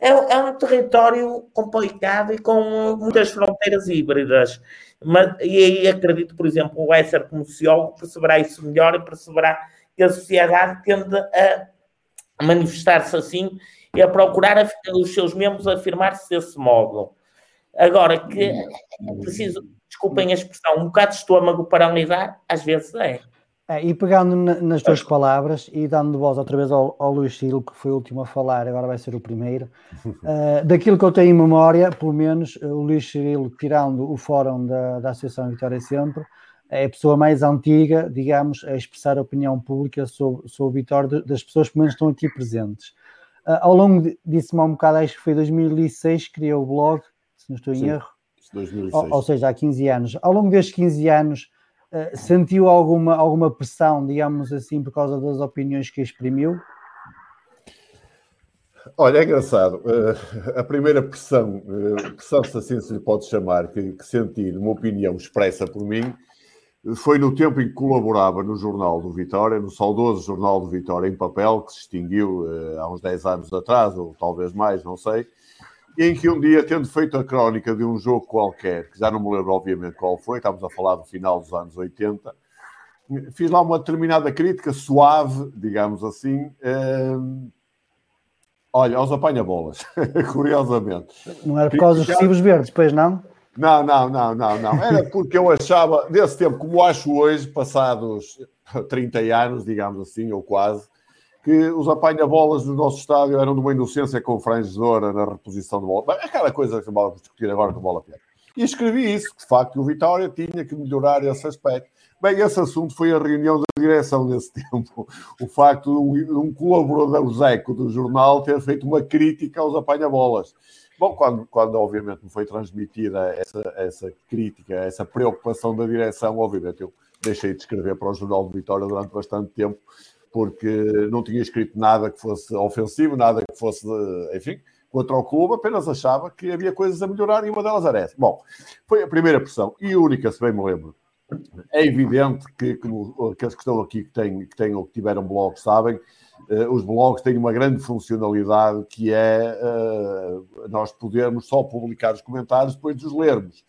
É, é, um território complicado e com muitas fronteiras híbridas. Mas, e aí acredito, por exemplo, o Esser como sociólogo perceberá isso melhor e perceberá que a sociedade tende a manifestar-se assim e a procurar os seus membros afirmar-se desse modo. Agora, que é preciso, desculpem a expressão, um bocado de estômago para lidar, às vezes é. é e pegando na, nas tuas palavras e dando voz outra vez ao, ao Luís Silo, que foi o último a falar, agora vai ser o primeiro, uh, *laughs* daquilo que eu tenho em memória, pelo menos, o Luís Cirilo, tirando o fórum da, da Associação Vitória Sempre, é a pessoa mais antiga, digamos, a expressar a opinião pública sobre, sobre o Vitória das pessoas que pelo menos estão aqui presentes. Uh, ao longo disse-me há um bocado, acho que foi 2006, criou o blog, se não estou em Sim, erro. 2006. Ou, ou, seja, há 15 anos. Ao longo destes 15 anos, uh, sentiu alguma, alguma pressão, digamos assim, por causa das opiniões que exprimiu? Olha, é engraçado. Uh, a primeira pressão, pressão, se assim se lhe pode chamar, que, que senti numa opinião expressa por mim, foi no tempo em que colaborava no Jornal do Vitória, no saudoso Jornal do Vitória em papel, que se extinguiu uh, há uns 10 anos atrás, ou talvez mais, não sei, em que um dia, tendo feito a crónica de um jogo qualquer, que já não me lembro obviamente qual foi, estávamos a falar do final dos anos 80, fiz lá uma determinada crítica suave, digamos assim, uh, olha, aos apanha-bolas, *laughs* curiosamente. Não era por causa dos recibos verdes, pois não? Não, não, não, não, não. Era porque eu achava, desse tempo, como acho hoje, passados 30 anos, digamos assim, ou quase, que os apanha-bolas do nosso estádio eram de uma inocência confrangedora na reposição de bola. Aquela coisa que vamos discutir agora com bola pé. E escrevi isso, que de facto o Vitória tinha que melhorar esse aspecto. Bem, esse assunto foi a reunião da direção nesse *laughs* tempo. O facto de um, colaborador Zeco do jornal ter feito uma crítica aos apanha-bolas. Bom, quando, quando obviamente me foi transmitida essa, essa crítica, essa preocupação da direção, obviamente eu deixei de escrever para o Jornal de Vitória durante bastante tempo, porque não tinha escrito nada que fosse ofensivo, nada que fosse, enfim, contra o clube, apenas achava que havia coisas a melhorar e uma delas era essa. Bom, foi a primeira pressão e única, se bem me lembro. É evidente que, que aqueles que estão aqui, que têm, que têm ou que tiveram blog, sabem os blogs têm uma grande funcionalidade que é uh, nós podermos só publicar os comentários depois de os lermos.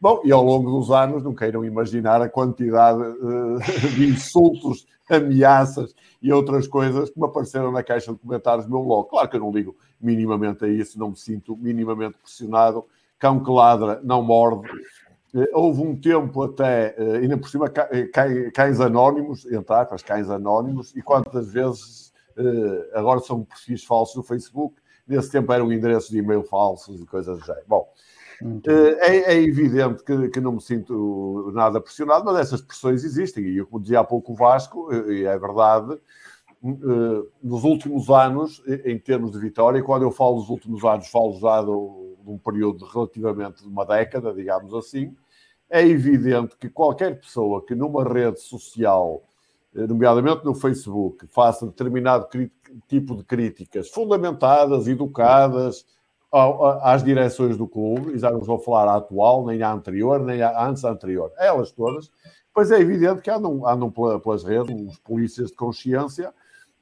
Bom, e ao longo dos anos, não queiram imaginar a quantidade uh, de insultos, ameaças e outras coisas que me apareceram na caixa de comentários do meu blog. Claro que eu não ligo minimamente a isso, não me sinto minimamente pressionado. Cão que ladra não morde. Houve um tempo até, ainda por cima, cães anónimos, entre aspas, cães anónimos, e quantas vezes agora são perfis falsos no Facebook, nesse tempo eram endereços de e-mail falsos e coisas do género. Bom, é, é, evidente que, que, não me sinto nada pressionado, mas essas pressões existem. E eu, como dizia há pouco o Vasco, e é verdade, nos últimos anos, em termos de vitória, quando eu falo dos últimos anos, falo já de um período relativamente de uma década, digamos assim, é evidente que qualquer pessoa que numa rede social, nomeadamente no Facebook, faça determinado tipo de críticas fundamentadas, educadas, às direções do clube, e já não vou falar à atual, nem à anterior, nem à antes da anterior, elas todas, pois é evidente que andam, andam pelas redes os polícias de consciência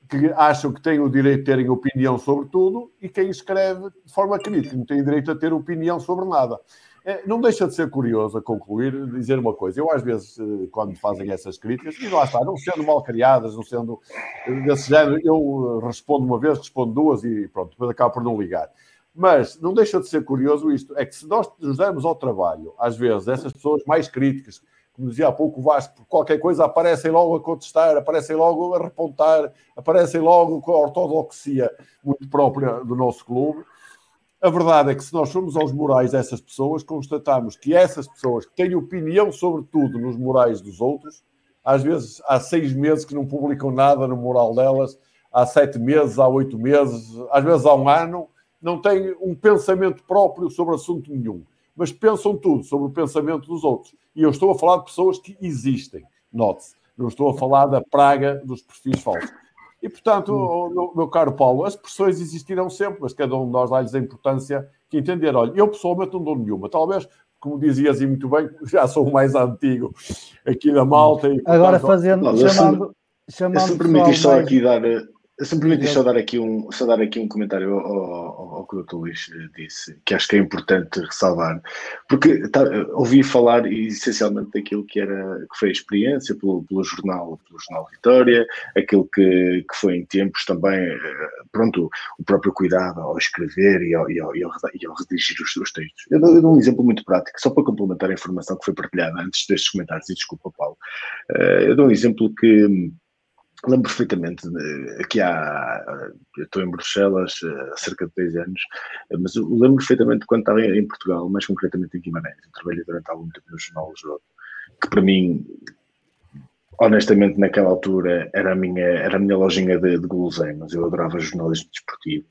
que acham que têm o direito de terem opinião sobre tudo e quem escreve de forma crítica não tem direito a ter opinião sobre nada. É, não deixa de ser curioso a concluir, dizer uma coisa. Eu, às vezes, eh, quando fazem essas críticas, e lá está, não sendo mal criadas, não sendo eh, desse género, eu eh, respondo uma vez, respondo duas e pronto, depois acabo por não ligar. Mas não deixa de ser curioso isto, é que se nós nos damos ao trabalho, às vezes, essas pessoas mais críticas, como dizia há pouco o Vasco, por qualquer coisa aparecem logo a contestar, aparecem logo a repontar, aparecem logo com a ortodoxia muito própria do nosso clube. A verdade é que se nós formos aos morais dessas pessoas, constatamos que essas pessoas que têm opinião sobre tudo nos morais dos outros, às vezes há seis meses que não publicam nada no moral delas, há sete meses, há oito meses, às vezes há um ano, não têm um pensamento próprio sobre assunto nenhum, mas pensam tudo sobre o pensamento dos outros. E eu estou a falar de pessoas que existem, note-se. Não estou a falar da praga dos perfis falsos. E, portanto, hum. meu, meu, caro Paulo, as pressões existirão sempre, mas cada um de nós dá-lhes a importância que entender. Olha, eu pessoalmente não dou nenhuma. Talvez, como dizias e muito bem, *laughs* já sou o mais antigo aqui da malta. E, portanto, Agora fazendo, não, chamando... chamando se me permites só aqui dar Simplesmente só dar aqui um, só dar aqui um comentário ao, ao, ao que o Dr. Luís disse, que acho que é importante ressalvar, porque tá, ouvi falar essencialmente daquilo que, era, que foi a experiência pelo, pelo jornal, pelo jornal Vitória, aquilo que, que foi em tempos também, eh, pronto, o próprio cuidado ao escrever e ao, e ao, e ao, e ao redigir os, os textos. Eu dou, eu dou, um exemplo muito prático, só para complementar a informação que foi partilhada antes destes comentários, e desculpa, Paulo. Eh, eu dou um exemplo que lembro perfeitamente, aqui há, eu estou em Bruxelas há cerca de 10 anos, mas eu lembro perfeitamente quando estava em Portugal, mais concretamente em Guimarães, eu trabalhei durante algum tempo no Jornal do Jogo, que para mim, honestamente naquela altura, era a minha, era a minha lojinha de, de guloseimas, eu adorava jornalismo desportivo,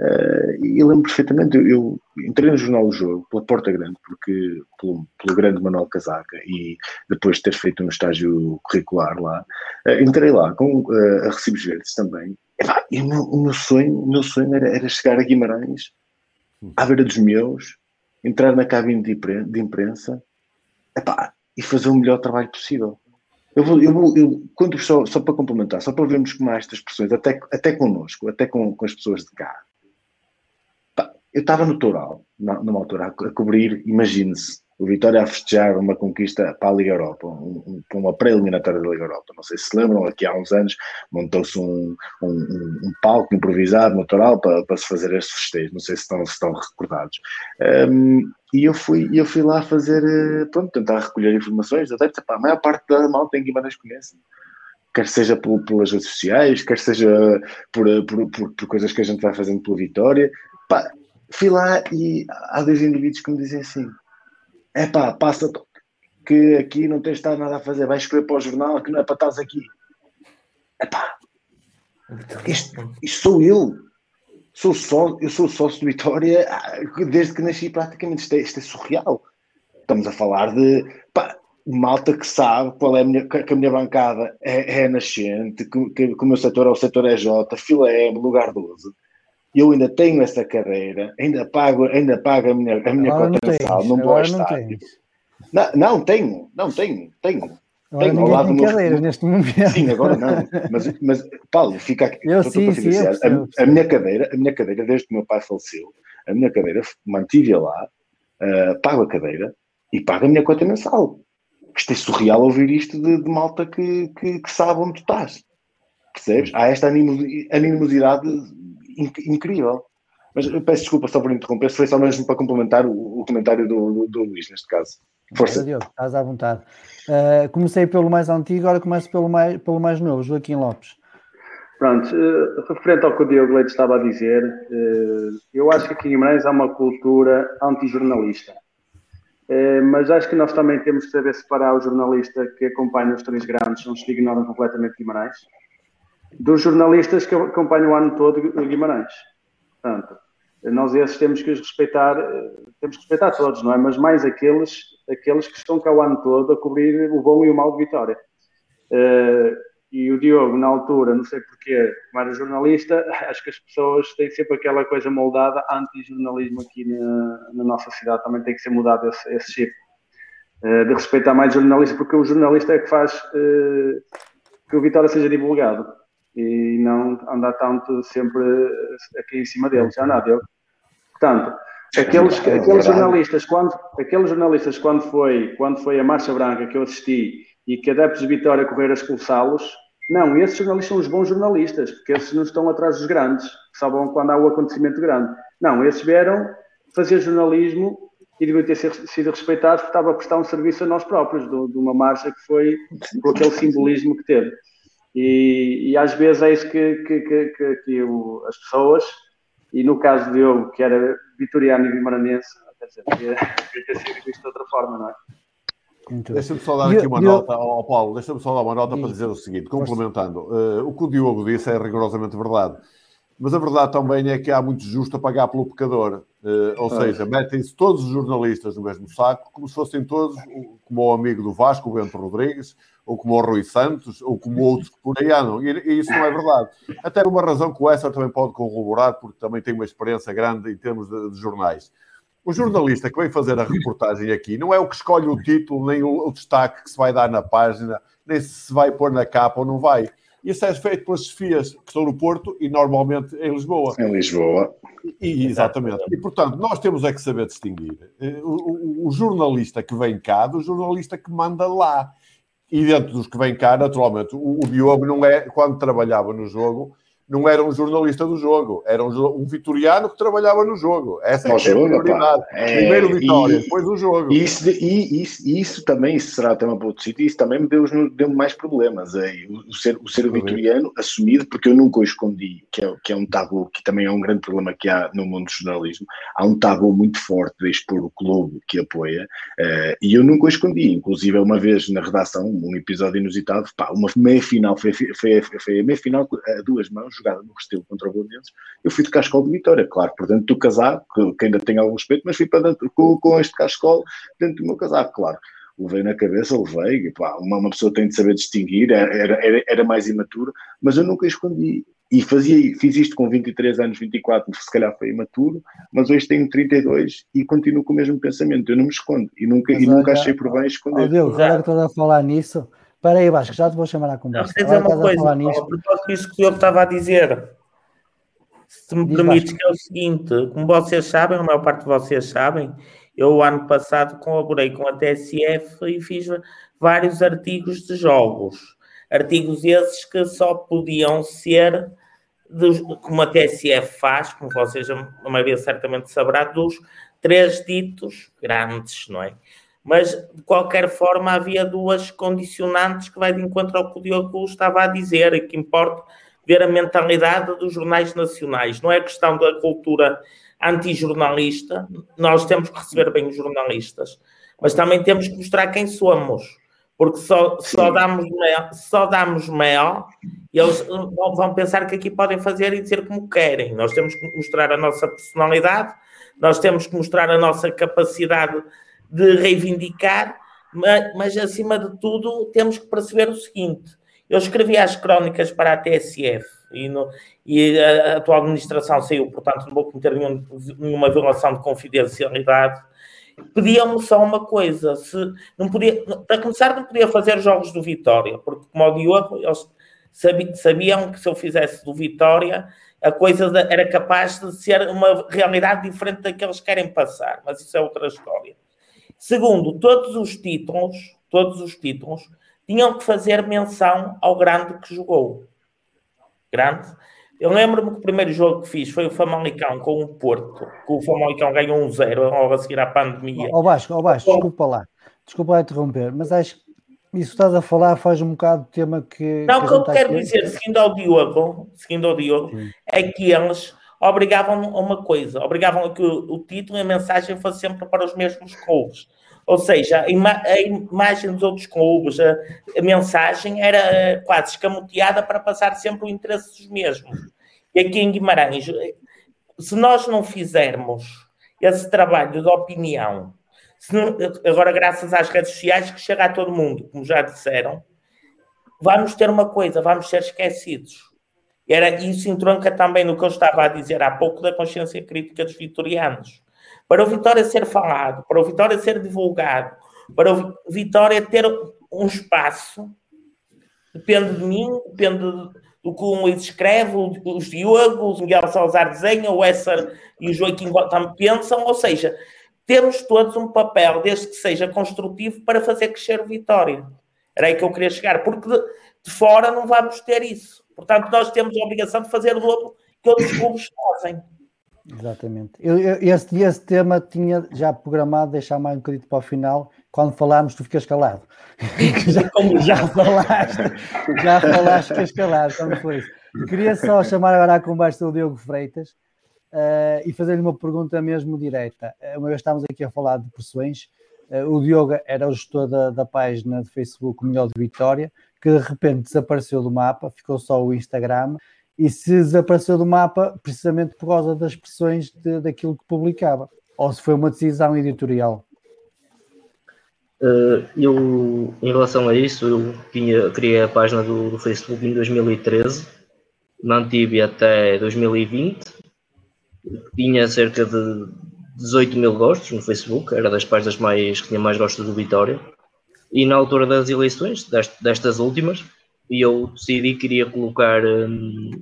Uh, e lembro perfeitamente, eu, eu, entrei no Jornal do Jogo pela Porta Grande, porque pelo, pelo grande Manuel Casaca, e depois de ter feito um estágio curricular lá, uh, entrei lá com uh, a Recibos Verdes também. E, o, meu, o, meu, sonho, o meu sonho era, era, chegar a Guimarães, à beira dos meus, entrar na cabine de, imprensa, de imprensa epá, e fazer o melhor trabalho possível. Eu vou, eu vou eu, quando, só, só para complementar, só para vermos como há estas expressões, até, até connosco, até com, com as pessoas de cá, eu estava no Toural, numa altura, a, cobrir, imagine-se, o Vitória a festejar uma conquista para a Liga Europa, um, um, uma pré-eliminatória da Liga Europa. Não sei se se lembram, aqui há uns anos montou-se um, um, palco improvisado no Toural para, para se fazer este festejo. Não sei se estão, se estão recordados. E eu fui, eu fui lá fazer, eh, pronto, tentar recolher informações. Até, pá, a maior parte da malta em Guimarães conhece quer seja pelas redes sociais, quer seja por, por, por, por, coisas que a gente vai fazendo pela Vitória. Pá, fui lá e há dois indivíduos que me dizem assim: é pá, passa que aqui não tens estado nada a fazer, vais escrever para o jornal que não é para estás aqui. É pá, isto, isto sou eu. Sou só, eu sou sócio de Vitória ah, desde que nasci praticamente. Isto é, isto é surreal. Estamos a falar de pá, malta que sabe qual é a minha, que a minha bancada é, é nascente, que, que, que, o meu setor é o setor EJ, fila é lugar 12 eu ainda tenho essa carreira, ainda pago, ainda pago a minha, a minha cota mensal, não vou estar. Não, não, tenho, não tenho, tenho. Agora Tenho, ao lado tem meu- cadeiras neste momento. Sim, agora não. Mas, mas Paulo, fica aqui. Eu sim, sim, eu a- a, minha cadeira, a minha cadeira, desde que o meu pai faleceu, a minha cadeira mantive-a lá, ah, pago a cadeira e pago a minha conta mensal. Isto é surreal ouvir isto de, de malta que, que, que sabe onde tu estás. Percebes? Há esta animosi- animosidade incrível. Mas eu peço desculpa só por interromper, foi só mesmo para complementar o, o comentário do, do, do Luís, neste caso. Força. Ora, Diogo, estás à vontade. Uh, comecei pelo mais antigo, agora começo pelo mais, pelo mais novo, Joaquim Lopes. Pronto, eh, referente ao que o Diogo Leite estava a dizer, eh, eu acho que aqui em Guimarães há uma cultura antijornalista. Eh, mas acho que nós também temos que saber separar o jornalista que acompanha os três grandes, não se ignoram completamente Guimarães, dos jornalistas que acompanham o ano todo Guimarães. Portanto, nós esses temos que os respeitar, eh, temos que respeitar todos, não é? Mas mais aqueles, aqueles que estão cá o ano todo a cobrir o bom e o mau de Vitória. Eh, e o Diogo, na altura, não sei porquê, como era jornalista, *laughs* acho que as pessoas têm sempre aquela coisa moldada, anti-jornalismo aqui na, na nossa cidade, também tem que ser mudado esse, esse chip. Eh, de respeitar mais o jornalista, porque o jornalista é que faz que o Vitória seja divulgado e não andar tanto sempre aqui em cima dele, já nada. Portanto, aqueles, É aqueles verdade. jornalistas, quando, aqueles jornalistas, quando foi, quando foi a Marcha Branca que eu assisti e que adeptos de Vitória correram a expulsá-los, não, esses jornalistas são os bons jornalistas, porque esses não estão atrás dos grandes, que só vão quando há o acontecimento grande. Não, esses vieram fazer jornalismo e deviam ter sido respeitados porque estava a prestar um serviço a nós próprios, do- de uma marcha que foi com aquele simbolismo que teve. E, e às vezes é isso que, que, que, que- que o- as pessoas, e no caso de Diogo, que era vitoriano e vimaranense, quer dizer, devia *laughs* ter sido visto de outra forma, não é? Deixa-me só dar aqui uma Dio- nota ao Paulo, deixa-me só dar uma nota para dizer o seguinte, complementando. eh, o que o Diogo disse é rigorosamente verdade. Mas a verdade também é que há muito justo a pagar pelo pecador. Eh, ou seja, metem-se todos os jornalistas no mesmo saco, como se fossem todos, como o amigo do Vasco, o Bento Rodrigues, ou como o Rui Santos, ou como outros que por aí andam. E, e isso não é verdade. Até uma razão que o Esser também pode corroborar, porque também tem uma experiência grande em termos de, de jornais. O jornalista que vem fazer a reportagem aqui não é o que escolhe o título, nem o, o destaque que se vai dar na página, nem se se vai pôr na capa ou não vai. Isso é feito pelas chefias que estão no Porto e normalmente em Lisboa. Em Lisboa. E, exatamente. E, portanto, nós temos é que saber distinguir eh, o, o- o jornalista que vem cá do jornalista que manda lá. E dentro dos que vêm cá, naturalmente, o, o Diogo não é, quando trabalhava no jogo, não era um jornalista do jogo, era um, um vitoriano que trabalhava no jogo. Essa é No é a jogo, prioridade. pá. É, Primeiro Vitória, e- depois o jogo. E isso, e isso, isso também, isso será tema para outro sítio, isso também me deu, deu mais problemas. aí o, o ser, o ser vitoriano assumido, porque eu nunca o escondi, que é, que é um tabu, que também é um grande problema que há no mundo do jornalismo. Há um tabu muito forte de expor o clube que apoia, eh, e eu nunca o escondi. Inclusive, uma vez na redação, um episódio inusitado, pá, uma meia final, foi, foi, foi a meia final a duas mãos, jogada no Restelo contra o Bolonenses. Eu fui de cascol de Vitória, claro, por dentro do casaco, que, que ainda tenho algum respeito, mas fui para dentro, com, com este cascol dentro do meu casaco, claro. Levei na cabeça, levei, pá, uma, uma pessoa tem de saber distinguir, era, era, era mais imaturo, mas eu nunca escondi. E fazia, fiz isto com 23 anos, 24, se calhar foi imaturo, mas hoje tenho 32 e continuo com o mesmo pensamento. Eu não me escondo e nunca, Mas e nunca olha, achei por bem esconder. Diogo, agora que estás a falar nisso, espera aí, Vasco, já te vou chamar à Não, conversa. quer dizer uma estás a coisa, nisto. propósito disso que o Diogo estava a dizer. Se me Diz, permites, Vasco. que é o seguinte: como vocês sabem, a maior parte de vocês sabem, eu, ano passado, colaborei com a TSF e fiz vários artigos de jogos. Artigos esses que só podiam ser, dos- como a TSF faz, como vocês, a maioria certamente saberá, dos três ditos grandes, não é? Mas, de qualquer forma, havia duas condicionantes que vai de encontro ao que o Diogo estava a dizer e que importa ver a mentalidade dos jornais nacionais. Não é questão da cultura antijornalista, nós temos que receber bem os jornalistas, mas também temos que mostrar quem somos, porque só, só, damos, mel, só damos mel e eles vão vão pensar que aqui podem fazer e dizer como querem. Nós temos que mostrar a nossa personalidade, nós temos que mostrar a nossa capacidade de reivindicar, mas, mas acima de tudo temos que perceber o seguinte: eu escrevi as crónicas para a TSF e, no- e a, a atual administração saiu, portanto, não vou cometer nenhum- nenhuma violação de confidencialidade. pediam-me só uma coisa: se não podia, para começar, não podia fazer jogos do Vitória, porque, como o Diogo, eles sabiam que se eu fizesse do Vitória, a coisa era capaz de ser uma realidade diferente da que eles querem passar, mas isso é outra história. Segundo, todos os títulos, todos os títulos, tinham que fazer menção ao grande que jogou. Grande. Eu lembro-me que o primeiro jogo que fiz foi o Famalicão com o Porto, que o Famalicão ganhou um zero logo a seguir à pandemia. Ó Vasco, ó Vasco, desculpa lá, desculpa lá interromper, mas acho que isso estás a falar faz um bocado do tema que. Não, o que eu quero aqui. dizer, seguindo ao Diogo, seguindo ao Diogo, Sim. é que eles obrigavam a uma coisa, obrigavam a que o, o título e a mensagem fosse sempre para os mesmos clubes. Ou seja, a, ima a imagem dos outros clubes, a, a, mensagem era quase escamoteada para passar sempre o interesse dos mesmos. E aqui em Guimarães, se nós não fizermos esse trabalho de opinião, não, agora graças às redes sociais que chega a todo mundo, como já disseram, vamos ter uma coisa, vamos ser esquecidos. Era isso entronca também no que eu estava a dizer há pouco da consciência crítica dos vitorianos para o Vitória ser falado, para o Vitória ser divulgado, para o Vitória ter um espaço, depende de mim, depende do que o Luís escreve, os Diogo, o Miguel Salazar desenha, o Esser e o Joaquim também pensam, ou seja, temos todos um papel, desde que seja construtivo, para fazer crescer o Vitória. Era aí que eu queria chegar, porque de, de fora não vamos ter isso. Portanto, nós temos a obrigação de fazer o dobro que outros clubes fazem. Exatamente. Eu, eu, esse, esse tema tinha já programado deixar mais um bocadinho para o final. Quando falarmos, tu ficas calado. *laughs* já, já falaste, já falaste, ficas calado. Então foi isso. Queria só chamar agora à conversa o Diogo Freitas uh, e fazer-lhe uma pergunta mesmo direta. Eh, uma vez estávamos aqui a falar de pressões, uh, o Diogo era o gestor da, da página de Facebook Melhor de Vitória, que de repente desapareceu do mapa, ficou só o Instagram e se desapareceu do mapa precisamente por causa das pressões de, daquilo que publicava, ou se foi uma decisão editorial. Uh, eu, em relação a isso, eu tinha, criei a página do, do Facebook em 2013, mantive até 2020, tinha cerca de 18 mil gostos no Facebook, era das páginas mais, que tinha mais gostos do Vitória, e na altura das eleições, destas últimas, e eu decidi que queria colocar um,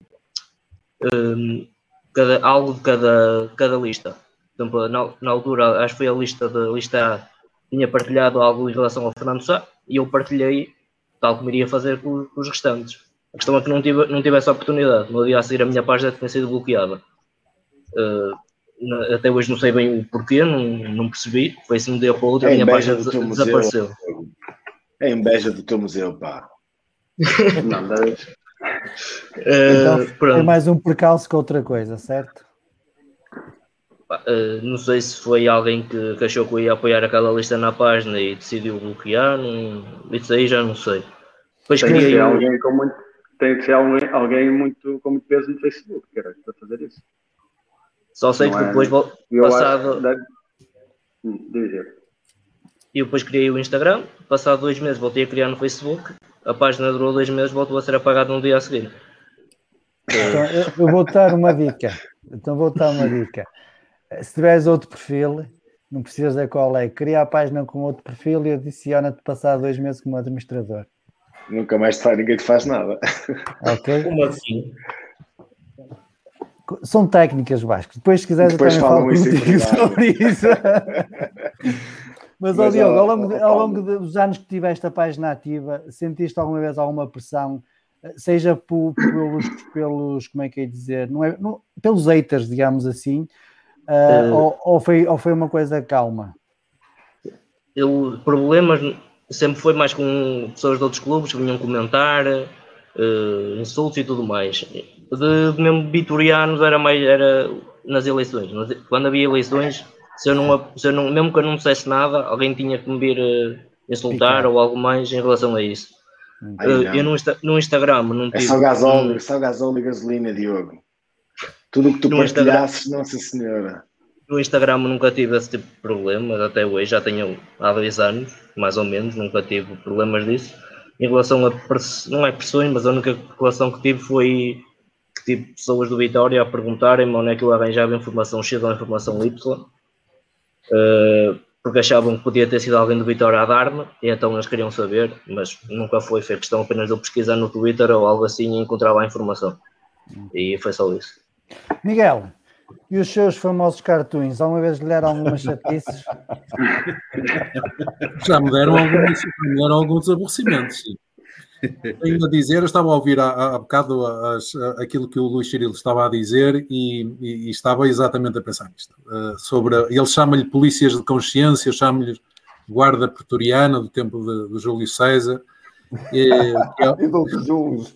um, cada, algo de cada, cada lista. Exemplo, na, na, altura, acho que foi a lista da lista A, tinha partilhado algo em relação ao Fernando Sá e eu partilhei tal como iria fazer com, com os restantes. A questão é que não tive, não tive essa oportunidade. No dia a seguir, a minha página tinha sido bloqueada. Uh, até hoje não sei bem o porquê, não, não percebi. Foi assim um dia para o outro, é a minha página des desapareceu. É inveja do teu museu, pá. *laughs* Não, mas... Então, uh, é mais um percalço que outra coisa, certo? Uh, não sei se foi alguém que, que, achou que eu ia apoiar aquela lista na página e decidiu bloquear, não, isso aí já não sei. Depois tem, que ser alguém com muito, tem que ser alguém, alguém muito, com muito peso no Facebook para fazer isso. Só sei não que é, depois, passado. Deve... Hum. E depois criei o Instagram, passado dois meses voltei a criar no Facebook, a página durou dois meses, voltou a ser apagada no dia a seguir. Então, eu vou dar uma dica. Então vou dar uma dica. Se tiveres outro perfil, não precisas dizer qual é, cria a página com outro perfil e adiciona-te passar dois meses como administrador. Nunca mais te faz, ninguém te faz nada. Ok? Como assim? São técnicas, Vasco. Depois, se quiseres, Depois também falo sobre isso. *laughs* Mas, Mas Diogo, ao longo, ao longo dos anos que tiveste a página ativa, sentiste alguma vez alguma pressão, seja por, pelos, pelos, como é que é dizer, não é, não, pelos haters, digamos assim, uh, uh, ou, ou, foi, ou foi uma coisa calma? Eu, problemas sempre foi mais com pessoas de outros clubes que vinham comentar, uh, insultos e tudo mais. De, de mesmo vitorianos era mais era nas eleições. Quando havia eleições se eu não, se eu não, mesmo que eu não dissesse nada, alguém tinha que me vir uh, insultar ou algo mais em relação a isso. uh, eu no, no, Instagram não tive. É só gasóleo, um... só gasóleo e gasolina, Diogo. Tudo o que tu no partilhasses, Nossa Senhora. No Instagram nunca tive esse tipo de problemas, até hoje, já tenho há dois anos, mais ou menos, nunca tive problemas disso. Em relação a, não é pressões, mas a única relação que tive foi que tive pessoas do Vitória a perguntarem-me onde é que eu arranjava informação X ou informação Y porque achavam que podia ter sido alguém do Vitória a dar-me, e então eles queriam saber, mas nunca foi, foi questão apenas de eu pesquisar no Twitter ou algo assim e encontrava a informação. E foi só isso. Miguel, e os seus famosos cartoons, alguma vez lhe deram algumas chatices? *laughs* Já me deram alguns, me deram alguns aborrecimentos, sim. *laughs* Tenho a dizer, eu estava a ouvir há, há bocado as, aquilo que o Luís Cirilo estava a dizer e, e, e estava exatamente a pensar nisto. Uh, sobre, ele chama-lhe polícias de consciência, chama-lhe guarda pretoriana do tempo de, de Júlio César. E, *laughs* e do Jesus.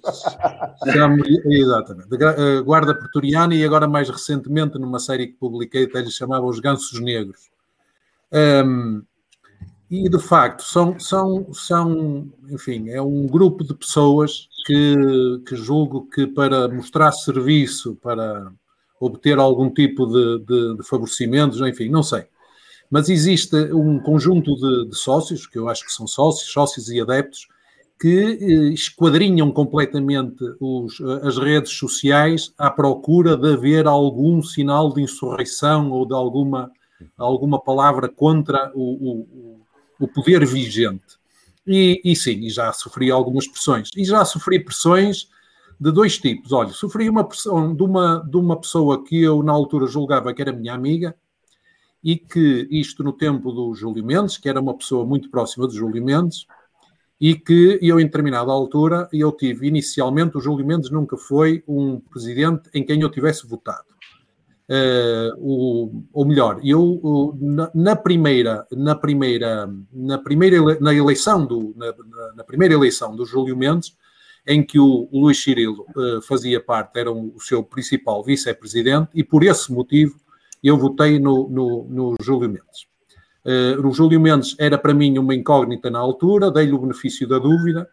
*laughs* Exatamente. Eh, guarda pretoriana e agora mais recentemente numa série que publiquei até lhe chamava Os Gansos Negros. Um, e de facto são, são, são, enfim, é um grupo de pessoas que, que julgo que para mostrar serviço, para obter algum tipo de, de, de favorecimentos, enfim, não sei. Mas existe um conjunto de, de, sócios, que eu acho que são sócios, sócios e adeptos, que eh, esquadrinham completamente os, as redes sociais à procura de haver algum sinal de insurreição ou de alguma, alguma palavra contra o, o, o poder vigente. E, e sim, e já sofri algumas pressões. E já sofri pressões de dois tipos. Olha, sofri uma pressão de uma, de uma pessoa que eu na altura julgava que era minha amiga e que isto no tempo do Júlio Mendes, que era uma pessoa muito próxima de Júlio Mendes, e que eu em determinada altura eu tive inicialmente o Júlio Mendes nunca foi um presidente em quem eu tivesse votado. Uh, o, ou melhor, eu na, na, primeira, na primeira, na primeira na eleição do, na, na, primeira eleição do Júlio Mendes, em que o, o Luís Cirilo uh, fazia parte, era um, o seu principal vice-presidente, e por esse motivo eu votei no, no, no Júlio Mendes. Uh, o Júlio Mendes era para mim uma incógnita na altura, dei-lhe o benefício da dúvida,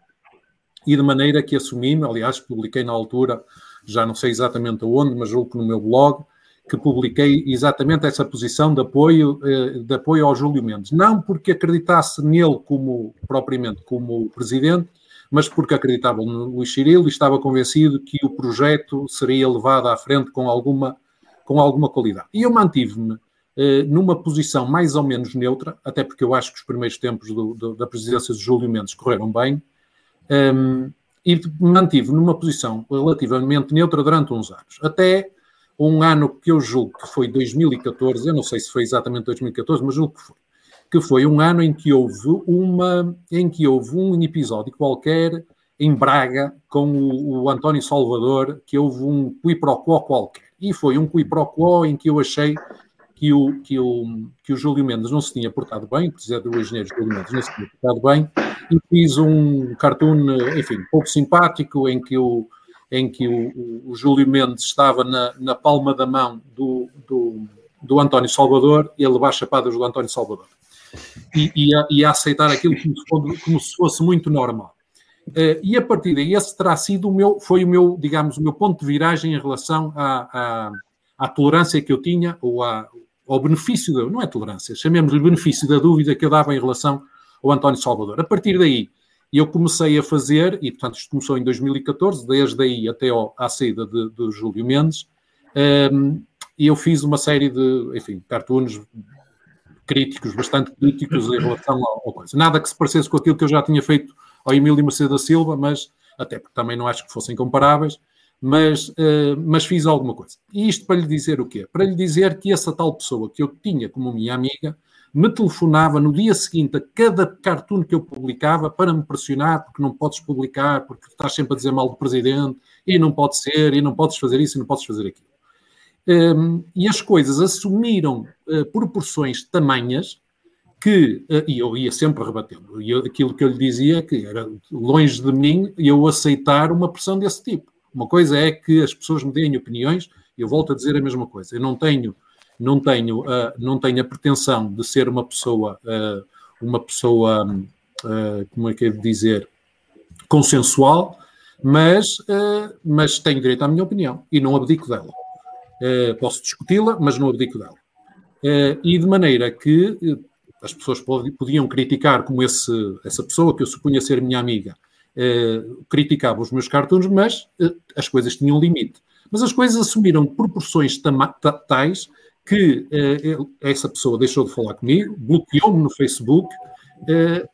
e de maneira que assumi, aliás, publiquei na altura, já não sei exatamente aonde, mas julgo que no meu blog, que publiquei exatamente essa posição de apoio, eh, de apoio ao Júlio Mendes. Não porque acreditasse nele como propriamente como presidente, mas porque acreditava no Luís Cirilo e estava convencido que o projeto seria levado à frente com alguma, com alguma qualidade. E eu mantive-me eh, numa posição mais ou menos neutra, até porque eu acho que os primeiros tempos do, do, da presidência de Júlio Mendes correram bem, um, ehm, e mantive numa posição relativamente neutra durante uns anos, até um ano que eu julgo que foi 2014, eu não sei se foi exatamente 2014, mas julgo que foi, que foi um ano em que houve uma, em que houve um episódio qualquer em Braga com o, o António Salvador, que houve um qui pro quo qualquer. E foi um qui pro quo em que eu achei que o, que o, que o Júlio Mendes não se tinha portado bem, presidente do engenheiro Júlio Mendes não se tinha portado bem, e fiz um cartoon, enfim, pouco simpático, em que o, em que o, o Júlio Mendes estava na, na palma da mão do, do, do, António Salvador e a levar chapadas do António Salvador. E, e, a, e a aceitar aquilo como como se fosse muito normal. Uh, e a partir daí, esse terá sido o meu, foi o meu, digamos, o meu ponto de viragem em relação à, à, à tolerância que eu tinha, ou à, ao benefício, da, não é tolerância, chamemos-lhe benefício da dúvida que eu dava em relação ao António Salvador. A partir daí, e eu comecei a fazer, e portanto isto começou em 2014, desde aí até ao, à saída de, de Júlio Mendes, um, e eu fiz uma série de, enfim, cartoons críticos, bastante críticos em relação ao coisa. Nada que se parecesse com aquilo que eu já tinha feito ao Emílio Mercedes da Silva, mas até porque também não acho que fossem comparáveis, mas, uh, mas fiz alguma coisa. E isto para lhe dizer o quê? Para lhe dizer que essa tal pessoa que eu tinha como minha amiga me telefonava no dia seguinte a cada cartoon que eu publicava para me pressionar, porque não podes publicar, porque estás sempre a dizer mal do presidente, e não pode ser, e não podes fazer isso, e não podes fazer aquilo. Um, e as coisas assumiram uh, proporções tamanhas que, uh, e eu ia sempre rebatendo, e eu, aquilo que eu lhe dizia que era longe de mim eu aceitar uma pressão desse tipo. Uma coisa é que as pessoas me deem opiniões, e eu volto a dizer a mesma coisa, eu não tenho não tenho, uh, não tenho a pretensão de ser uma pessoa, uh, uma pessoa, uh, como é que é de dizer, consensual, mas, mas tenho direito à minha opinião e não abdico dela. posso discuti-la, mas não abdico dela. e de maneira que as pessoas podiam criticar como esse, essa pessoa que eu supunha ser minha amiga, criticava os meus cartoons, mas as coisas tinham limite. Mas as coisas assumiram proporções tais que uh, essa pessoa deixou de falar comigo, bloqueou-me no Facebook uh,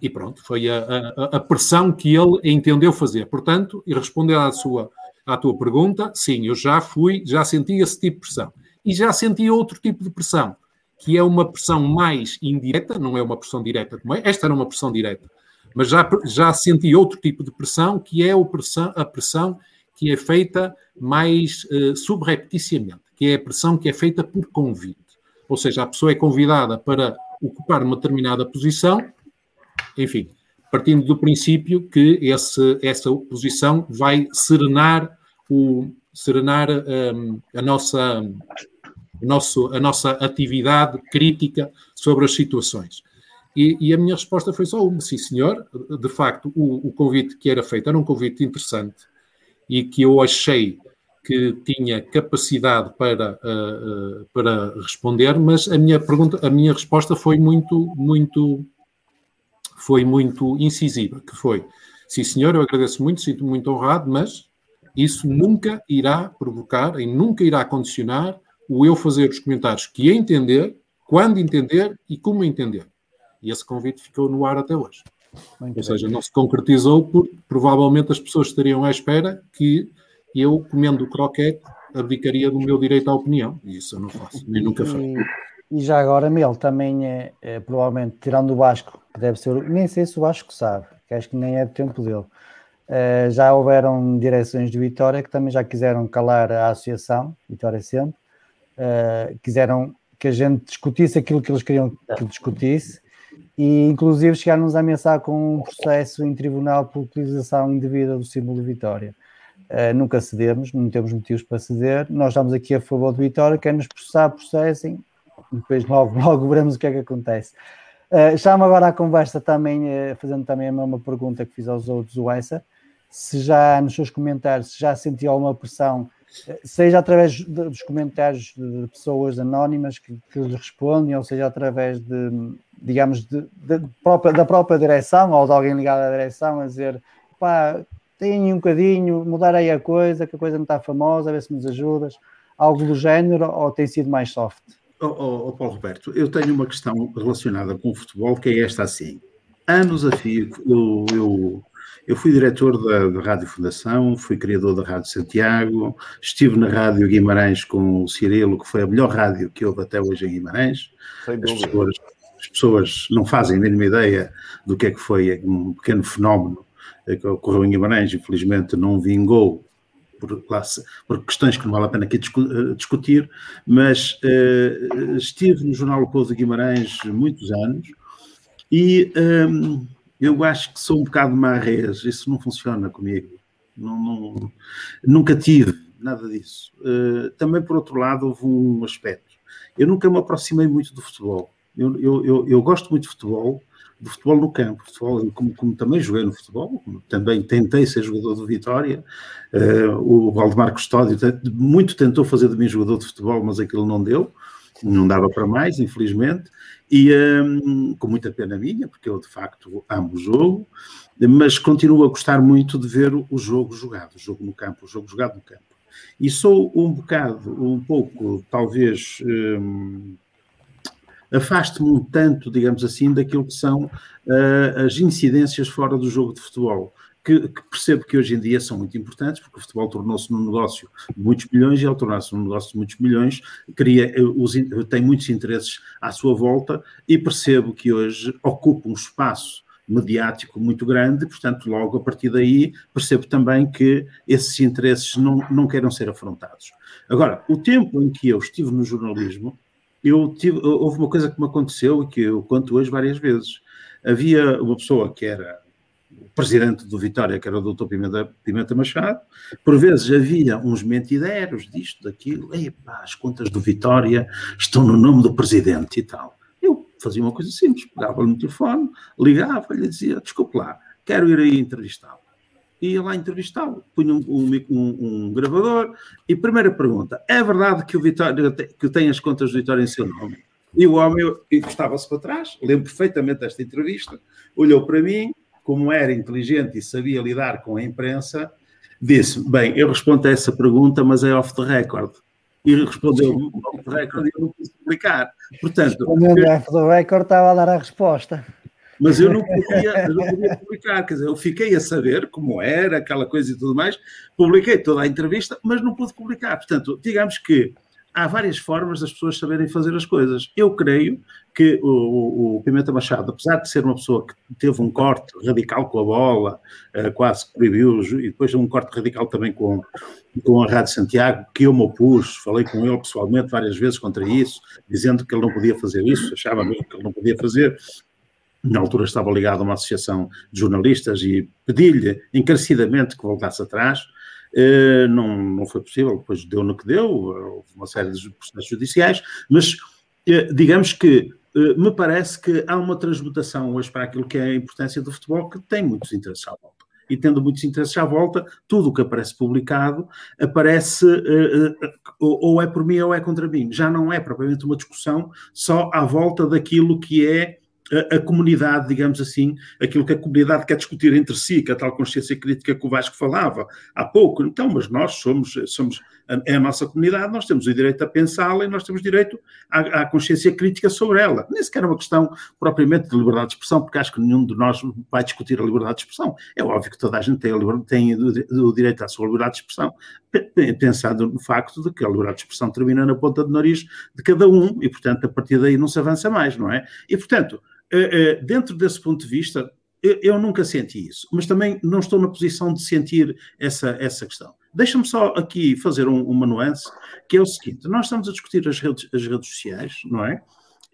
e pronto, foi a, a, a, pressão que ele entendeu fazer. Portanto, e respondendo à, sua, à tua pergunta, sim, eu já fui, já senti esse tipo de pressão. E já senti outro tipo de pressão, que é uma pressão mais indireta, não é uma pressão direta como é, esta era uma pressão direta, mas já, já senti outro tipo de pressão, que é a pressão, a pressão que é feita mais uh, que é a pressão que é feita por convite. Ou seja, a pessoa é convidada para ocupar uma determinada posição, enfim, partindo do princípio que esse, essa posição vai serenar, o, serenar um, a, nossa, o nosso, a nossa atividade crítica sobre as situações. E, e, a minha resposta foi só uma, sim senhor, de facto o, o convite que era feito era um convite interessante, e que eu achei que tinha capacidade para, uh, uh, para responder, mas a minha pergunta, a minha resposta foi muito, muito, foi muito incisiva, que foi, sim senhor, eu agradeço muito, sinto muito honrado, mas isso nunca irá provocar e nunca irá condicionar o eu fazer os comentários que entender, quando entender e como entender. E esse convite ficou no ar até hoje. Muito Ou seja, não se concretizou porque provavelmente as pessoas estariam à espera que eu, comendo o croquete, abdicaria do meu direito à opinião. E isso eu não faço, nem nunca faço. E, e já agora, Mel, também é, é, provavelmente, tirando o Vasco, que deve ser, nem sei se o Vasco sabe, que acho que nem é do tempo dele. Uh, já houveram direções de Vitória que também já quiseram calar a associação, Vitória sempre, uh, quiseram que a gente discutisse aquilo que eles queriam que discutisse e inclusive chegaram-nos a ameaçar com um processo em tribunal por utilização indevida do símbolo de Vitória. Uh, nunca cedemos, não temos motivos para ceder. Nós estamos aqui a favor de Vitória, quer nos processar, processem, depois logo, *laughs* logo veremos o que é que acontece. Uh, Chama agora a conversa também, uh, fazendo também a mesma pergunta que fiz aos outros, o Essa, se já nos seus comentários se já sentiu alguma pressão seja através dos comentários de pessoas anónimas que, que lhes respondem, ou seja através de, digamos, de, de própria, da própria direção ou de alguém ligado à direção a dizer pá, tem um bocadinho, mudar aí a coisa, que a coisa não está famosa, a ver se nos ajudas, algo do género, ou tem sido mais soft? Oh, oh, oh Paulo Roberto, eu tenho uma questão relacionada com o futebol que é esta assim. Anos a fio, eu, eu eu fui diretor da, da, Rádio Fundação, fui criador da Rádio Santiago, estive na Rádio Guimarães com o Cirilo, que foi a melhor rádio que houve até hoje em Guimarães. As pessoas, as pessoas não fazem a mínima ideia do que é que foi um pequeno fenómeno que ocorreu em Guimarães, infelizmente não vingou por, por, questões que não vale a pena aqui eh, discutir, mas uh, estive no Jornal O Povo de Guimarães muitos anos e um, eu acho que sou um bocado marrês, isso não funciona comigo. Não, não, nunca tive nada disso. Uh, também, por outro lado, houve um aspecto. Eu nunca me aproximei muito do futebol. Eu, eu, eu, eu gosto muito de futebol, do futebol no campo. Futebol, como, como, também joguei no futebol, também tentei ser jogador do Vitória. Uh, o Valdemar Custódio muito tentou fazer de mim jogador de futebol, mas aquilo não deu. Não dava para mais, infelizmente. E um, com muita pena minha, porque eu de facto amo o jogo, mas continuo a gostar muito de ver o jogo jogado, o jogo no campo, o jogo jogado no campo. E sou um bocado, um pouco, talvez, um, afaste-me um tanto, digamos assim, daquilo que são uh, as incidências fora do jogo de futebol que, que, percebo que hoje em dia são muito importantes, porque o futebol tornou-se num negócio de muitos milhões e ao tornar-se num negócio de muitos milhões, cria, os, tem muitos interesses à sua volta e percebo que hoje ocupa um espaço mediático muito grande, portanto, logo a partir daí percebo também que esses interesses não, não queiram ser afrontados. Agora, o tempo em que eu estive no jornalismo, eu tive, houve uma coisa que me aconteceu e que eu conto hoje várias vezes. Havia uma pessoa que era presidente do Vitória, que era o doutor Pimenta, Pimenta Machado, por vezes havia uns mentideros disto, daquilo, epá, as contas do Vitória estão no nome do presidente e tal. Eu fazia uma coisa simples, pegava-lhe no telefone, ligava-lhe e dizia, desculpe lá, quero ir aí entrevistá-lo. Ia lá entrevistá-lo, punha um, um, um, gravador e primeira pergunta, é verdade que o Vitória que tem as contas do Vitória em seu nome? E o homem encostava-se para trás, lembro perfeitamente desta entrevista, olhou para mim, como era inteligente e sabia lidar com a imprensa, disse: Bem, eu respondo a essa pergunta, mas é off the record. e respondeu-me off the record e eu não pude publicar. Portanto, Respondendo off the record, estava a dar a resposta. Mas eu não, podia, eu não podia publicar, quer dizer, eu fiquei a saber como era, aquela coisa e tudo mais, publiquei toda a entrevista, mas não pude publicar. Portanto, digamos que há várias formas das pessoas saberem fazer as coisas. Eu creio que o, o, Pimenta Machado, apesar de ser uma pessoa que teve um corte radical com a bola, eh, quase que proibiu, e depois um corte radical também com, com a Rádio Santiago, que eu me opus, falei com ele pessoalmente várias vezes contra isso, dizendo que ele não podia fazer isso, achava mesmo que ele não podia fazer. Na altura estava ligado a uma associação de jornalistas e pedi-lhe encarecidamente que voltasse atrás. Eh, não, não foi possível, depois deu no que deu, houve uma série de processos judiciais, mas eh, digamos que eh, me parece que há uma transmutação hoje para aquilo que é a importância do futebol que tem muitos interesses à volta. E tendo muitos interesses à volta, tudo o que aparece publicado aparece ou, é por mim ou é contra mim. Já não é propriamente uma discussão só à volta daquilo que é a, comunidade, digamos assim, aquilo que a comunidade quer discutir entre si, que é a tal consciência crítica que o Vasco falava há pouco. Então, mas nós somos, somos é a nossa comunidade, nós temos o direito a pensá-la e nós temos direito à, à, consciência crítica sobre ela. Nem sequer é uma questão propriamente de liberdade de expressão, porque acho que nenhum de nós vai discutir a liberdade de expressão. É óbvio que toda a gente tem, a tem o direito à sua liberdade de expressão, pensando no facto de que a liberdade de expressão termina na ponta do nariz de cada um e, portanto, a partir daí não se avança mais, não é? E, portanto, dentro desse ponto de vista, eu nunca senti isso, mas também não estou na posição de sentir essa, essa questão. Deixa-me só aqui fazer um, uma nuance, que é o seguinte: nós estamos a discutir as redes, as redes sociais, não é?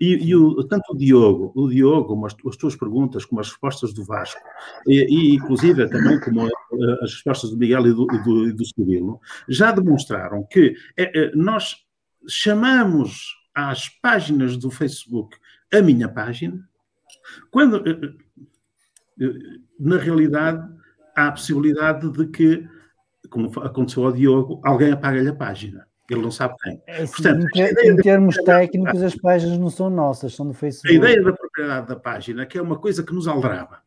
E, e o, tanto o Diogo, o Diogo, as, as, tuas perguntas, como as respostas do Vasco, e, e inclusive também como as respostas do Miguel e do, do, do Cirilo, já demonstraram que é, nós chamamos às páginas do Facebook a minha página, quando, eh, eh, na realidade, há a possibilidade de que, como aconteceu ao Diogo, alguém apaga-lhe a página. Ele não sabe quem. É, assim, Portanto, em, em termos técnicos, as páginas não são nossas, são do Facebook. A ideia da propriedade da página, que é uma coisa que nos aldraba.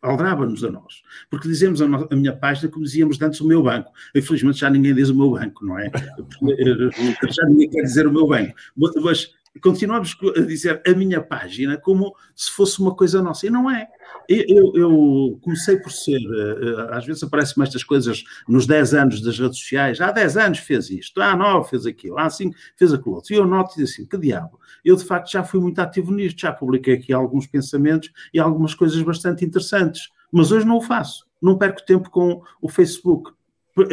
Aldraba-nos a nós. Porque dizemos a, no, a, minha página como dizíamos antes o meu banco. Infelizmente já ninguém diz o meu banco, não é? *laughs* Eh, já ninguém quer dizer o meu banco. Mas continuamos a dizer a minha página como se fosse uma coisa nossa. E não é. Eu, eu comecei por ser, eh, às vezes aparecem-me estas coisas nos 10 anos das redes sociais. Há 10 anos fez isto, há 9 fez aquilo, há 5 fez aquilo outro. E eu noto e assim, que diabo. Eu, de facto, já fui muito ativo nisto, já publiquei aqui alguns pensamentos e algumas coisas bastante interessantes. Mas hoje não o faço. Não perco tempo com o Facebook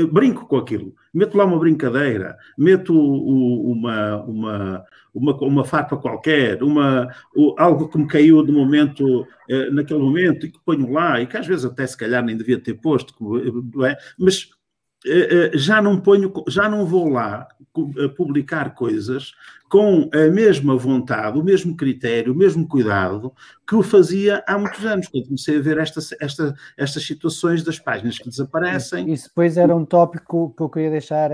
brinco com aquilo, meto lá uma brincadeira, meto uma, uma, uma, uma farpa qualquer, uma, algo que me caiu de momento, eh, naquele momento, e que ponho lá, e que às vezes até se calhar nem devia ter posto, é? mas eh, eh, já não ponho, já não vou lá publicar coisas com a mesma vontade, o mesmo critério, o mesmo cuidado que o fazia há muitos anos, quando comecei a ver esta, esta, estas situações das páginas que desaparecem. Isso depois era um tópico que eu queria deixar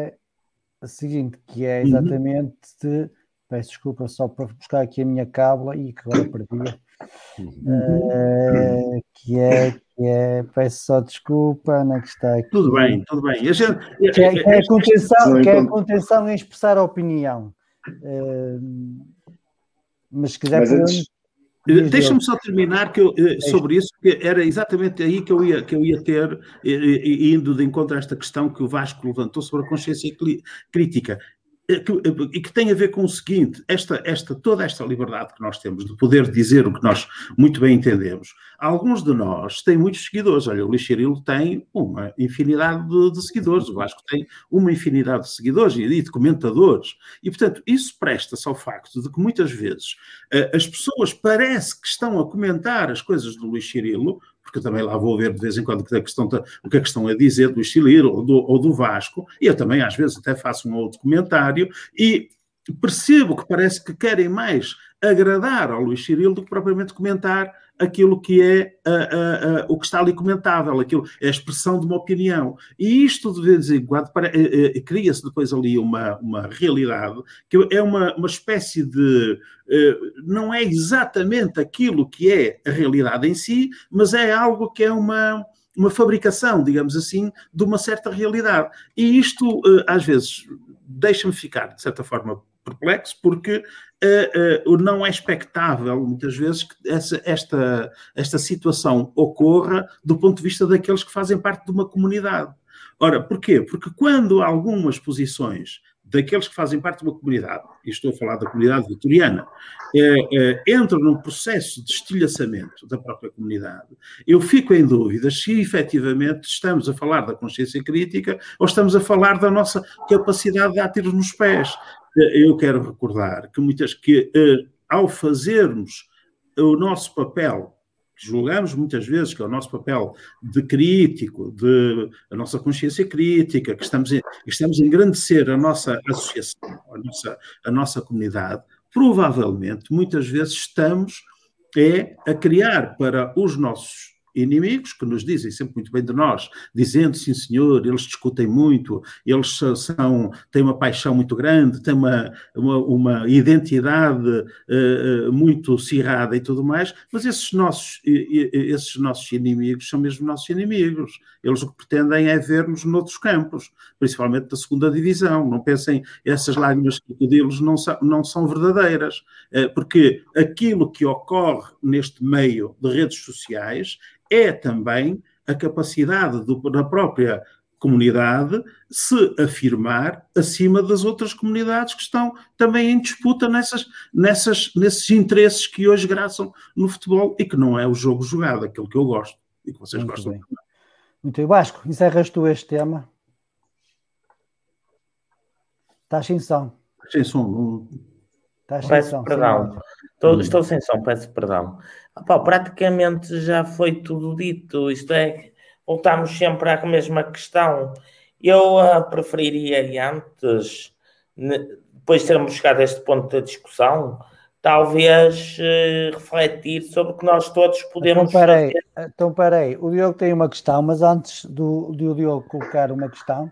a seguinte, que é uhum. exatamente uhum. de, peço desculpa só para buscar aqui a minha cábula e que agora perdi. Uh, que é que é, peço só desculpa, na é que está aqui. Tudo bem, tudo bem. A gente, que, é, que, é contenção, que é contenção em expressar a opinião. Uh, mas se quiser. Mas antes... Deixa-me só terminar que eu, eh, sobre isso, que era exatamente aí que eu ia, que eu ia ter, indo de encontro a esta questão que o Vasco levantou sobre a consciência crítica. Eh, eh, e que tem a ver com o seguinte: esta, esta, toda esta liberdade que nós temos de poder dizer o que nós muito bem entendemos. Alguns de nós têm muitos seguidores. Olha, o Lixerilo tem uma infinidade de, de, seguidores, o Vasco tem uma infinidade de seguidores e de comentadores. E, portanto, isso presta-se ao facto de que muitas vezes eh, as pessoas parece que estão a comentar as coisas do Luís Cirilo, porque eu também lá vou ver de vez em quando o que a questão, o que a questão é dizer do Estilir ou do, ou do Vasco, e eu também às vezes até faço um outro comentário, e percebo que parece que querem mais agradar ao Luís Cirilo do que propriamente comentar aquilo que é uh, uh, uh, o que está ali comentável, aquilo é a expressão de uma opinião. E isto, de vez em quando, eh, eh, cria-se depois ali uma, uma realidade que é uma, uma espécie de. Eh, não é exatamente aquilo que é a realidade em si, mas é algo que é uma uma fabricação, digamos assim, de uma certa realidade. E isto, às vezes, deixa-me ficar, de certa forma, perplexo, porque uh, uh, não é expectável, muitas vezes, que essa, esta, esta situação ocorra do ponto de vista daqueles que fazem parte de uma comunidade. Ora, porquê? Porque quando algumas posições daqueles que fazem parte de uma comunidade, e estou a falar da comunidade vitoriana, é, é, entram num processo de estilhaçamento da própria comunidade, eu fico em dúvida se efetivamente estamos a falar da consciência crítica ou estamos a falar da nossa capacidade de dar tiros nos pés. Eu quero recordar que muitas que ao fazermos o nosso papel julgamos muitas vezes que é o nosso papel de crítico, de a nossa consciência crítica, que estamos, estamos a engrandecer a nossa associação, a nossa, a nossa comunidade, provavelmente, muitas vezes estamos é, a criar para os nossos inimigos que nos dizem sempre muito bem de nós, dizendo sim senhor, eles discutem muito, eles são, têm uma paixão muito grande, têm uma, uma, uma identidade uh, muito cirrada e tudo mais, mas esses nossos, esses nossos inimigos são mesmo nossos inimigos. Eles o que pretendem é ver-nos noutros campos, principalmente da segunda divisão. Não pensem, essas lágrimas crocodilos não são, não são verdadeiras, uh, porque aquilo que ocorre neste meio de redes sociais é também a capacidade do, da própria comunidade se afirmar acima das outras comunidades que estão também em disputa nessas, nessas, nesses interesses que hoje graçam no futebol e que não é o jogo jogado, aquilo que eu gosto e que vocês Muito gostam. Bem. Muito bem. Vasco, encerras tu este tema? Estás sem som. Sem som. Estás sem som. Perdão. Estou, estou sem som, peço perdão. Opa, praticamente já foi tudo dito. Isto é, voltamos sempre à mesma questão. Eu uh, preferiria antes, depois de termos chegado a este ponto da discussão, talvez uh, refletir sobre o que nós todos podemos então, parei, fazer. Então, parei. O Diogo tem uma questão, mas antes do, do Diogo colocar uma questão,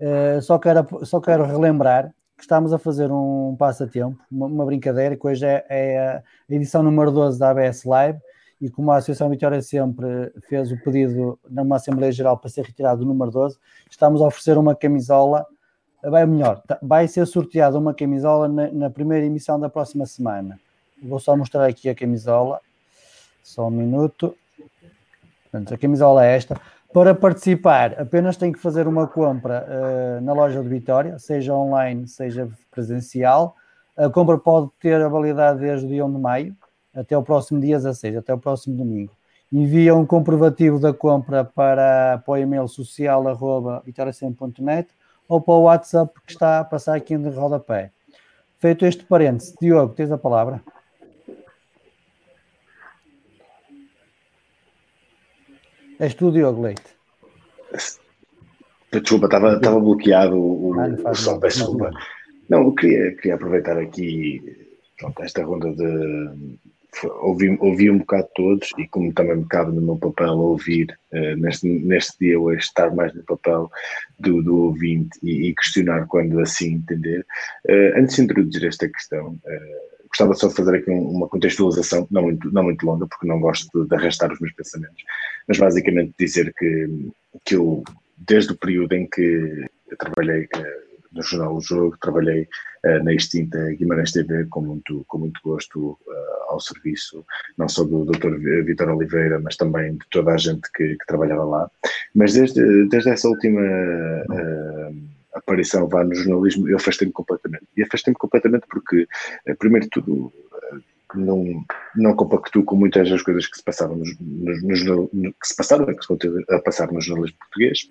uh, só, quero, só quero relembrar que estamos a fazer um passatempo, uma, uma brincadeira, que hoje é, é, a edição número 12 da ABS Live, e como a Associação Vitória sempre fez o pedido numa Assembleia Geral para ser retirado o número 12, estamos a oferecer uma camisola, vai melhor, tá, vai ser sorteada uma camisola na, na primeira emissão da próxima semana. Vou só mostrar aqui a camisola, só um minuto. A camisola é esta. Para participar, apenas tem que fazer uma compra uh, na loja de Vitória, seja online, seja presencial. A compra pode ter a validade desde o dia 1 de maio até o próximo dia 16, até o próximo domingo. Envia um comprovativo da compra para, para o e-mail social arroba vitoriacem.net ou para o WhatsApp que está a passar aqui no rodapé. Feito este parênteses, Diogo, tens a palavra. És tu, Diogo Leite. Desculpa, estava, estava bloqueado o, ah, o som, peço desculpa. Não, eu queria, queria aproveitar aqui pronto, esta ronda de. Ouvi, ouvi um bocado todos e como também me cabe no meu papel ouvir uh, neste, neste dia hoje estar mais no papel do, do ouvinte e, e questionar quando assim entender. Uh, antes de introduzir esta questão, uh, gostava só de fazer aqui uma contextualização, não muito, não muito longa, porque não gosto de arrastar os meus pensamentos, mas basicamente dizer que, que eu, desde o período em que eu trabalhei uh, no Jornal O Jogo, trabalhei uh, na extinta Guimarães TV com muito, com muito gosto uh, ao serviço, não só do Dr. Vitor Oliveira, mas também de toda a gente que, que trabalhava lá. Mas desde, desde essa última aparição vá no jornalismo, eu afastei-me completamente. E afastei-me completamente porque, eh, primeiro de tudo, eh, não, não compactuo com muitas das coisas que se passaram no, no, no, que se passaram, que se continuam a passar no jornalismo português,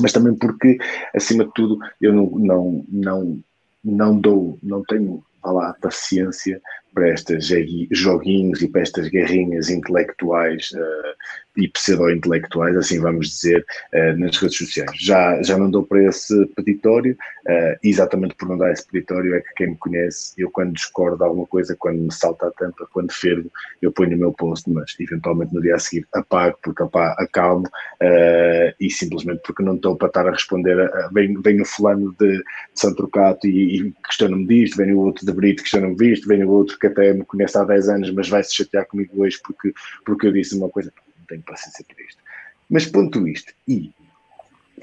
mas também porque, acima de tudo, eu não, não, não, não dou, não tenho, vá lá, paciência para estes joguinhos e para estas guerrinhas intelectuais uh, e pseudo-intelectuais, assim vamos dizer, uh, nas redes sociais. Já, já não dou para esse peditório, uh, exatamente por não dar esse peditório é que quem me conhece, eu quando discordo de alguma coisa, quando me salta a tampa, quando fervo, eu ponho o meu post, mas eventualmente no dia a seguir apago, porque opa, acalmo uh, e simplesmente porque não estou para estar a responder, a, vem, vem o fulano de, de Santo Trocato e, e questiona-me disto, vem o outro de Brito questiona-me disto, vem o outro que até me conhece há 10 anos, mas vai se chatear comigo hoje porque, porque eu disse uma coisa tenho paciência para isto. Mas ponto isto, e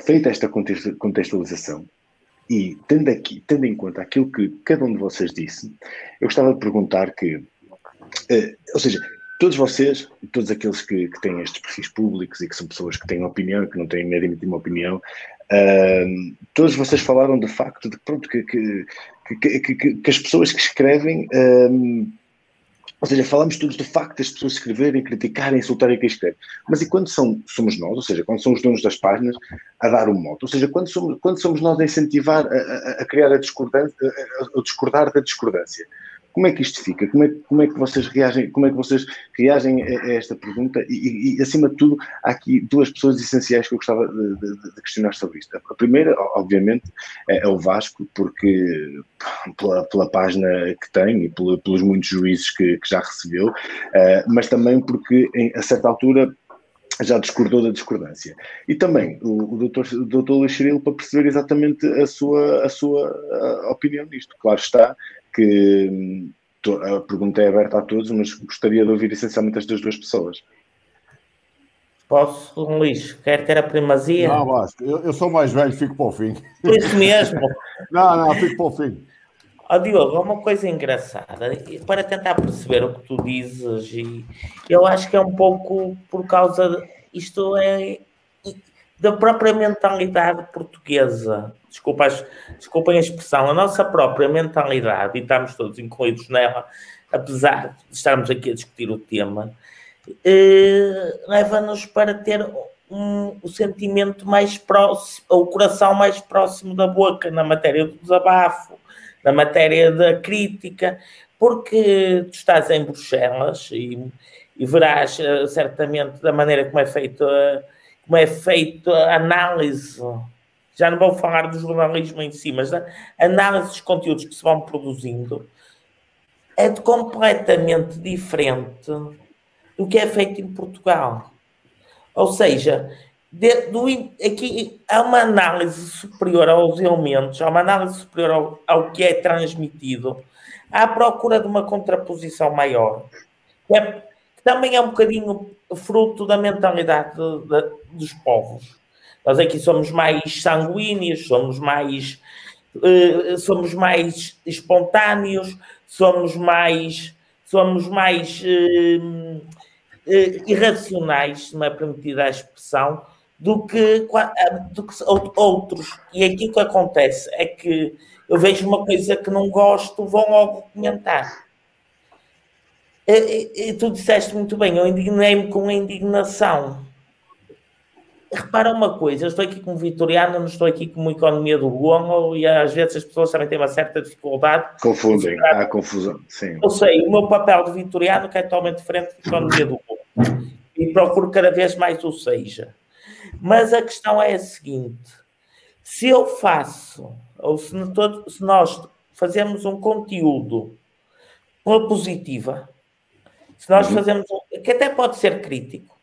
feita esta contextualização, e tendo, aqui, tendo em conta aquilo que cada um de vocês disse, eu gostava de perguntar que, uh, ou seja, todos vocês, todos aqueles que, que, têm estes perfis públicos e que são pessoas que têm opinião, que não têm meramente uma opinião, uh, todos vocês falaram de facto de pronto, que, que, que as pessoas que escrevem. Uh, ou seja, falamos todos do facto das pessoas escreverem, criticarem, insultarem quem escreve. Mas e quando são, somos nós, ou seja, quando são os donos das páginas, a dar um moto? Ou seja, quando somos, quando somos nós a incentivar a, a, a criar a discordância, a, a discordar da discordância? Como é que isto fica? Como é, como é que vocês reagem? Como é que vocês reagem a, a esta pergunta? E, e, acima de tudo, há aqui duas pessoas essenciais que eu gostava de, de, de questionar sobre isto. A primeira, obviamente, é, é o Vasco, porque pela, pela, página que tem e pela, pelos muitos juízes que, que já recebeu, uh, mas também porque em, a certa altura já discordou da discordância. E também o, o doutor, o doutor para perceber exatamente a sua, a sua a opinião nisto. Claro está que a pergunta é aberta a todos, mas gostaria de ouvir essencialmente estas duas pessoas. Posso, Luís? Quer ter a primazia? Não, Vasco, eu, eu, sou mais velho, fico para o fim. Isso mesmo. *laughs* não, não, fico para o fim. Oh, Diogo, uma coisa engraçada, para tentar perceber o que tu dizes, e eu acho que é um pouco por causa, de, isto é da própria mentalidade portuguesa. Desculpa, desculpem a expressão, a nossa própria mentalidade, e estamos todos incluídos nela, apesar de estarmos aqui a discutir o tema, eh, leva-nos para ter um, o sentimento mais próximo, o coração mais próximo da boca na matéria do desabafo, na matéria da crítica, porque tu estás em Bruxelas e, e verás uh, certamente da maneira como é feito uh, como é feito a análise, já não vou falar do jornalismo em si, mas a análise dos conteúdos que se vão produzindo é completamente diferente do que é feito em Portugal. Ou seja, de, do, aqui há uma análise superior aos elementos, há uma análise superior ao, ao que é transmitido, à procura de uma contraposição maior, é, também é um bocadinho fruto da mentalidade de, de, dos povos. Nós aqui somos mais sanguíneos, somos mais, uh, somos mais espontâneos, somos mais, somos mais uh, uh, irracionais, se me é permitida a expressão, do que, do que outros. E aqui o que acontece é que eu vejo uma coisa que não gosto, vão logo comentar. E, e tu disseste muito bem, eu indignei-me com a indignação. Repara uma coisa, eu estou aqui como vitoriano, não estou aqui como economia do Gongo e às vezes as pessoas também têm uma certa dificuldade. Confundem, há confusão, sim. Eu sei, o meu papel de vitoriano é totalmente diferente da economia do Gongo e procuro cada vez mais o seja. Mas a questão é a seguinte: se eu faço, ou se, todo, se nós fazemos um conteúdo positiva, se nós uhum. fazemos, que até pode ser crítico,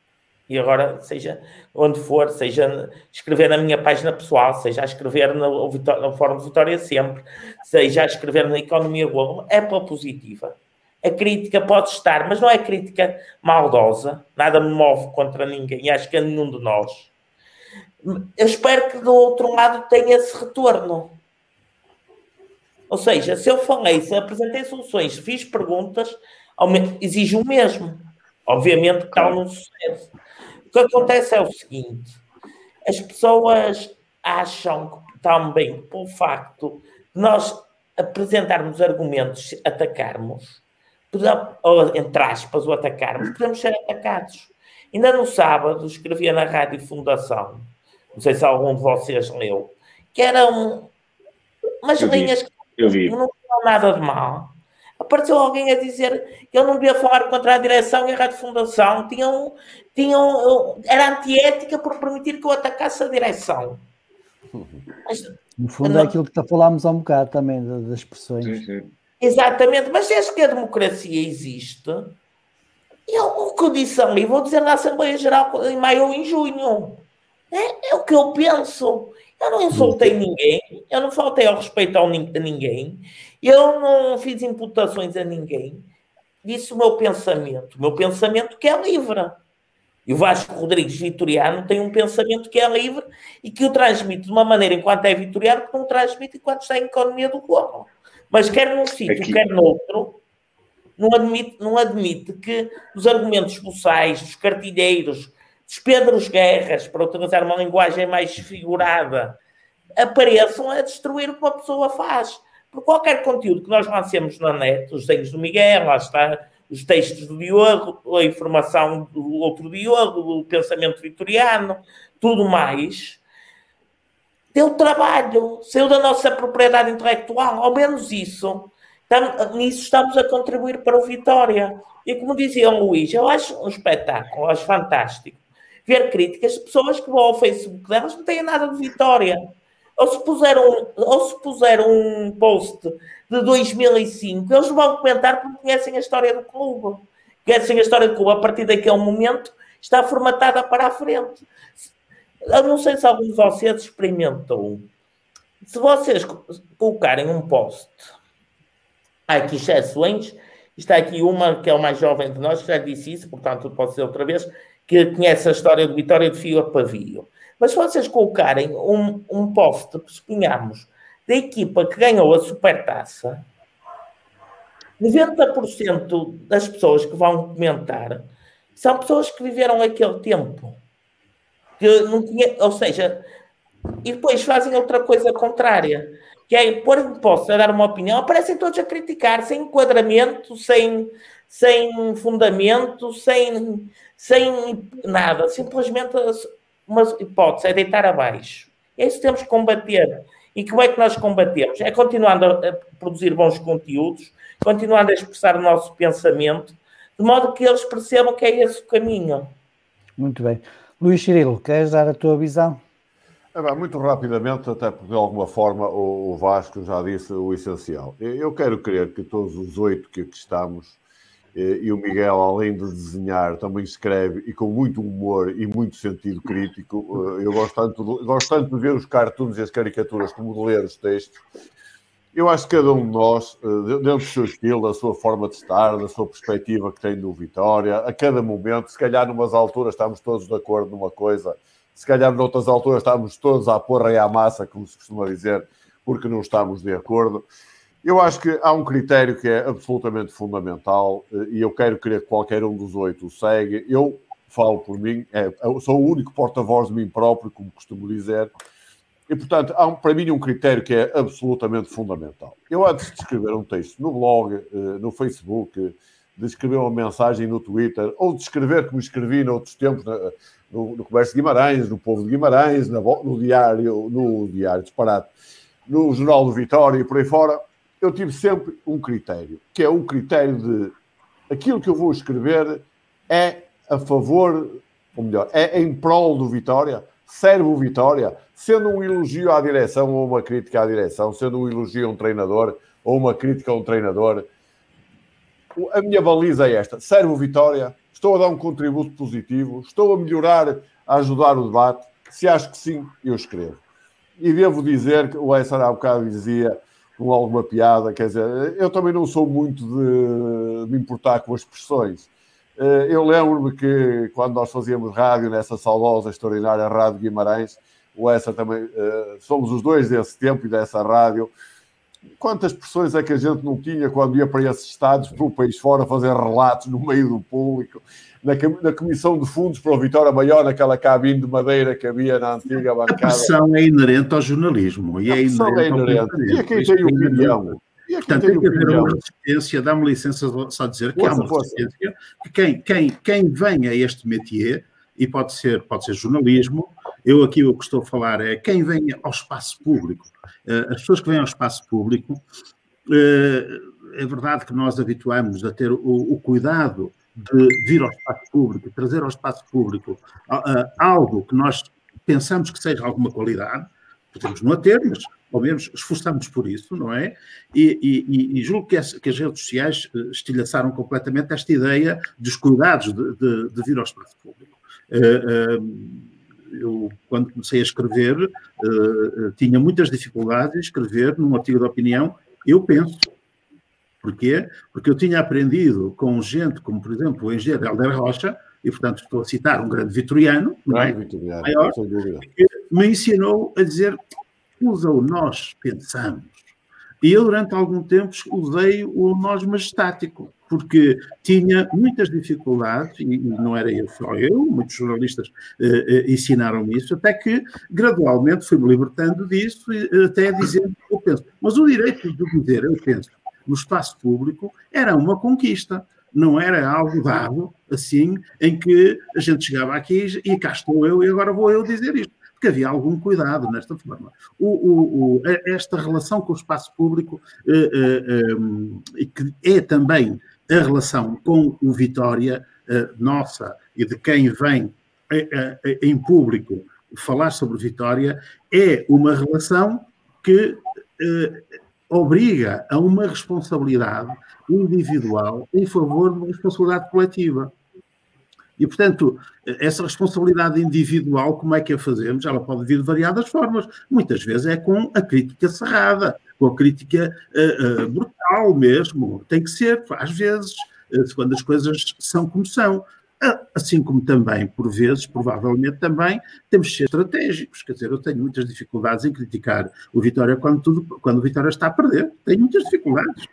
e agora, seja onde for, seja escrever na minha página pessoal, seja a escrever no, no Fórum de Vitória sempre, seja a escrever na Economia Globo, é pela positiva. A crítica pode estar, mas não é crítica maldosa, nada me move contra ninguém, acho que é nenhum de nós. Eu espero que do outro lado tenha esse retorno. Ou seja, se eu falei, se apresentei soluções, fiz perguntas, exige o mesmo. Obviamente que tal não sucede. O que acontece é o seguinte: as pessoas acham também, pelo facto de nós apresentarmos argumentos, atacarmos, ou entre aspas, o atacarmos, podemos ser atacados. Ainda no sábado escrevia na Rádio Fundação, não sei se algum de vocês leu, que eram umas linhas que não tinham nada de mal apareceu alguém a dizer que eu não devia falar contra a direção e a Rádio Fundação. Tinham, tinham, era antiética por permitir que eu atacasse a direção. Mas, no fundo não, é aquilo que falámos há um bocado também das expressões. Exatamente, mas desde que a democracia existe, eu, o que eu disse ali, vou dizer na Assembleia Geral em maio ou em junho. É, é o que eu penso. Eu não insultei ninguém, eu não faltei ao respeito a ninguém, eu não fiz imputações a ninguém. Disse o meu pensamento. O meu pensamento que é livre. E o Vasco Rodrigues Vitoriano tem um pensamento que é livre e que o transmite de uma maneira enquanto é vitoriano que não transmite enquanto está em economia do globo. Mas quer num sítio, quer noutro, não admite, não admite que os argumentos buçais, dos cartilheiros, dos Pedros Guerras, para utilizar uma linguagem mais figurada, apareçam a destruir o que uma pessoa faz. Por qualquer conteúdo que nós lancemos na net, os desenhos do Miguel, lá está, os textos do Diogo, a informação do outro Diogo, o pensamento vitoriano, tudo mais, deu trabalho, saiu da nossa propriedade intelectual, ao menos isso. nisso estamos a contribuir para o Vitória. E como dizia o Luís, eu acho um espetáculo, acho fantástico ver críticas de pessoas que vão ao Facebook delas não têm nada de Vitória. Ou se puseram, se puseram um post de 2005, eles vão comentar porque conhecem a história do clube. Conhecem a história do clube. A partir daquele momento está formatada para a frente. Eu não sei se algum de vocês experimentou. Se vocês colocarem um post, há aqui exceções. Está aqui uma que é o mais jovem de nós, que já disse isso, portanto, pode ser outra vez, que conhece a história de Vitória de Fio a Pavio. Mas se vocês colocarem um, um post, suponhamos, da equipa que ganhou a supertaça, 90% das pessoas que vão comentar são pessoas que viveram aquele tempo. Que não tinha, ou seja, e depois fazem outra coisa contrária, que é pôr em posse a dar uma opinião, aparecem todos a criticar, sem enquadramento, sem, sem fundamento, sem, sem nada, simplesmente uma hipótese, é deitar abaixo. É isso que temos que combater. E como é que nós combatemos? É continuando a produzir bons conteúdos, continuando a expressar o nosso pensamento, de modo que eles percebam que é esse o caminho. Muito bem. Luís Cirilo, queres dar a tua visão? É muito rapidamente, até porque de alguma forma o Vasco já disse o essencial. Eu quero crer que todos os oito que aqui estamos, e o Miguel, além de desenhar, também escreve e com muito humor e muito sentido crítico. Eu gosto tanto de, gosto tanto de ver os cartoons e as caricaturas como de ler os textos. Eu acho que cada um de nós, eh, dentro do seu estilo, da sua forma de estar, da sua perspectiva que tem do Vitória, a cada momento, se calhar numas alturas estamos todos de acordo numa coisa, se calhar noutras alturas estamos todos à porra e à massa, como se costuma dizer, porque não estamos de acordo. Eu acho que há um critério que é absolutamente fundamental eh, e eu quero crer que qualquer um dos oito o segue. Eu falo por mim, é, sou o único porta-voz de mim próprio, como costumo dizer, e, portanto, há um, para mim um critério que é absolutamente fundamental. Eu, antes de escrever um texto no blog, eh, no Facebook, de escrever uma mensagem no Twitter, ou de escrever, como escrevi noutros tempos, no, no Comércio de Guimarães, no Povo de Guimarães, no Diário, no Diário Disparate, no Jornal do Vitória e por aí fora, eu tive sempre um critério, que é o critério de aquilo que eu vou escrever é a favor, ou melhor, é em prol do Vitória, serve o Vitória, sendo um elogio à direção ou uma crítica à direção, sendo um elogio a um treinador ou uma crítica a um treinador. A minha baliza é esta: serve o Vitória, estou a dar um contributo positivo, estou a melhorar, a ajudar o debate. Se acho que sim, eu escrevo. E devo dizer que o Essar há bocado dizia com alguma piada, quer dizer, eu também não sou muito de me importar com as expressões. Eh, eu lembro-me que quando nós fazíamos rádio nessa saudosa, extraordinária Rádio Guimarães, o Essa também, eh, somos os dois desse tempo e dessa rádio, quantas expressões é que a gente não tinha quando ia para esses estados, para o país fora, fazer relatos no meio do público? Na, na Comissão de Fundos para o Vitória Maior, naquela cabine de madeira que havia na antiga bancada. A pressão é inerente ao jornalismo. E a é pressão é inerente. E a quem tem opinião. E Portanto, tem que haver uma resistência, dá-me licença só dizer que força, há uma resistência, que quem, quem, quem vem a este métier, e pode ser, pode ser jornalismo, eu aqui o que estou a falar é quem vem ao espaço público. Eh, as pessoas que vêm ao espaço público, eh, é verdade que nós habituamos a ter o, o cuidado de vir ao espaço público, trazer ao espaço público uh, algo que nós pensamos que seja alguma qualidade, podemos não a ter, mas ao menos esforçamos por isso, não é? E, e, e julgo que as, que as, redes sociais uh, estilhaçaram completamente esta ideia dos cuidados de, de, de vir ao espaço público. Uh, uh, eu, quando comecei a escrever, tinha muitas dificuldades em escrever num artigo de opinião. Eu penso, Porquê? Porque eu tinha aprendido com gente como, por exemplo, o engenheiro Helder Rocha, e portanto estou a citar um grande vitoriano, é? Vitoriano, Maior, que me ensinou a dizer usa o nós pensamos. E eu, durante algum tempo, usei o nós majestático, porque tinha muitas dificuldades, e não era eu só eu, muitos jornalistas eh, eh, ensinaram-me isso, até que gradualmente fui-me libertando disso, e, até dizendo eu penso. Mas o direito de dizer eu penso no espaço público era uma conquista, não era algo dado assim, em que a gente chegava aqui e cá estou eu e agora vou eu dizer isto porque havia algum cuidado nesta forma. O, o, o, esta relação com o espaço público, eh, eh, eh, que é também a relação com o Vitória, eh, nossa, e de quem vem eh, eh, em público falar sobre Vitória, é uma relação que obriga a uma responsabilidade individual em favor de uma responsabilidade coletiva. E, portanto, essa responsabilidade individual, como é que a fazemos? Ela pode vir de variadas formas. Muitas vezes é com a crítica cerrada, com a crítica uh, uh, brutal mesmo. Tem que ser, às vezes, uh, quando as coisas são como são. Assim como também, por vezes, provavelmente também, temos de ser estratégicos. Quer dizer, eu tenho muitas dificuldades em criticar o Vitória quando, tudo, quando o Vitória está a perder. Tenho muitas dificuldades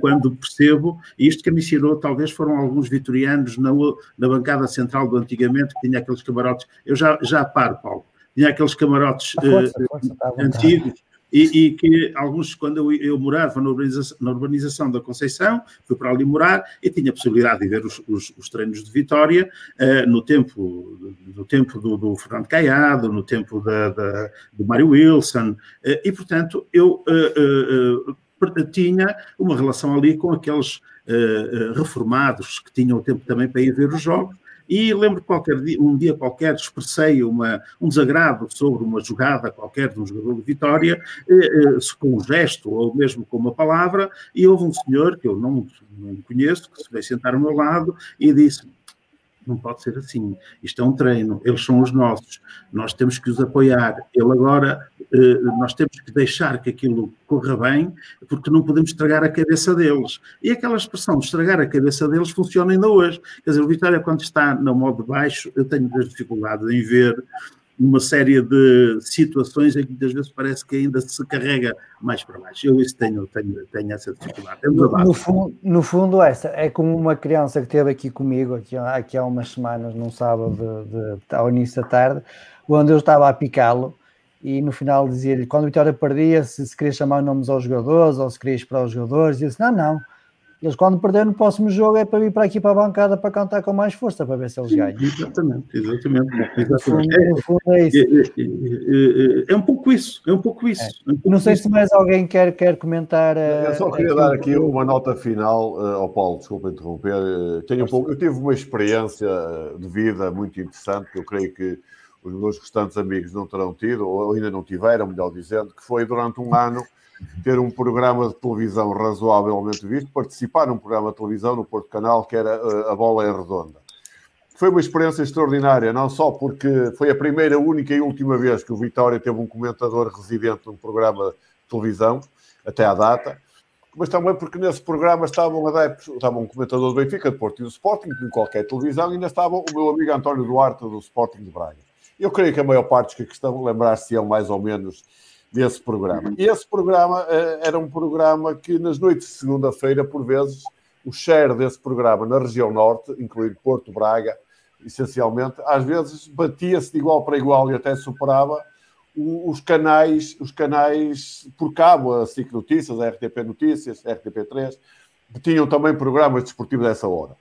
quando percebo, e isto que me ensinou, talvez foram alguns vitorianos na, na bancada central do antigamente, que tinha aqueles camarotes, eu já, já paro, Paulo, tinha aqueles camarotes força, uh, força, antigos, e, e, que alguns, quando eu, eu morava na urbanização, na urbanização, da Conceição, fui para ali morar e tinha a possibilidade de ver os, os, os treinos de Vitória uh, no tempo, no tempo do, do, Fernando Caiado, no tempo da, da, do Mário Wilson, uh, e portanto eu uh, tinha uma relação ali com aqueles reformados que tinham o tempo também para ir ver os jogos. E lembro que qualquer dia, um dia qualquer expressei uma, um desagrado sobre uma jogada qualquer de um jogador de Vitória, eh, eh, com um gesto ou mesmo com uma palavra, e houve um senhor que eu não, não conheço, que se veio sentar ao meu lado e disse: não pode ser assim. Isto é um treino, eles são os nossos, nós temos que os apoiar. Ele agora, eh, nós temos que deixar que aquilo corra bem, porque não podemos estragar a cabeça deles. E aquela expressão de estragar a cabeça deles funciona ainda hoje. Quer dizer, o Vitória, quando está no modo baixo, eu tenho muitas dificuldades em ver uma série de situações em que muitas vezes parece que ainda se carrega mais para baixo. Eu isso tenho, tenho, tenho essa dificuldade. É no, no, fundo, no fundo, essa é como uma criança que esteve aqui comigo aqui, aqui há umas semanas, num sábado de, de, ao início da tarde, onde eu estava a picá-lo e no final dizia-lhe, quando a Vitória perdia, se, se queria chamar nomes aos jogadores ou se queria esperar os jogadores, e eu disse, não, não, eles, quando perderem no próximo jogo, é para vir para aqui para a bancada para cantar com mais força, para ver se eles ganham. Exatamente, exatamente. exatamente. fundo, é, isso. É, é, é, é, um pouco isso, é um pouco isso. É. Um pouco Não sei isso. se mais alguém quer, quer comentar. Eu só queria dar aqui uma nota final uh, ao Paulo, desculpa interromper. Uh, tenho um pouco, eu tive uma experiência de vida muito interessante, que eu creio que os meus restantes amigos não terão tido, ou ainda não tiveram, melhor dizendo, que foi durante um ano ter um programa de televisão razoavelmente visto, participar num programa de televisão no Porto Canal que era eh, A Bola é Redonda. Foi uma experiência extraordinária, não só porque foi a primeira, única e última vez que o Vitória teve um comentador residente num programa de televisão, até à data, mas também porque nesse programa estavam adeptos, estava um comentador do Benfica, de Porto e do Sporting, em qualquer televisão, e ainda estava o meu amigo António Duarte do Sporting de Braga. Eu creio que a maior parte dos que aqui estão lembrar-se-ão mais ou menos desse programa. E esse programa uh, era um programa que nas noites de segunda-feira, por vezes, o share desse programa na região norte, incluindo Porto Braga, essencialmente, às vezes batia-se de igual para igual e até superava os canais, os canais por cabo, a SIC Notícias, a RTP Notícias, a RTP3, que tinham também programas desportivos dessa hora.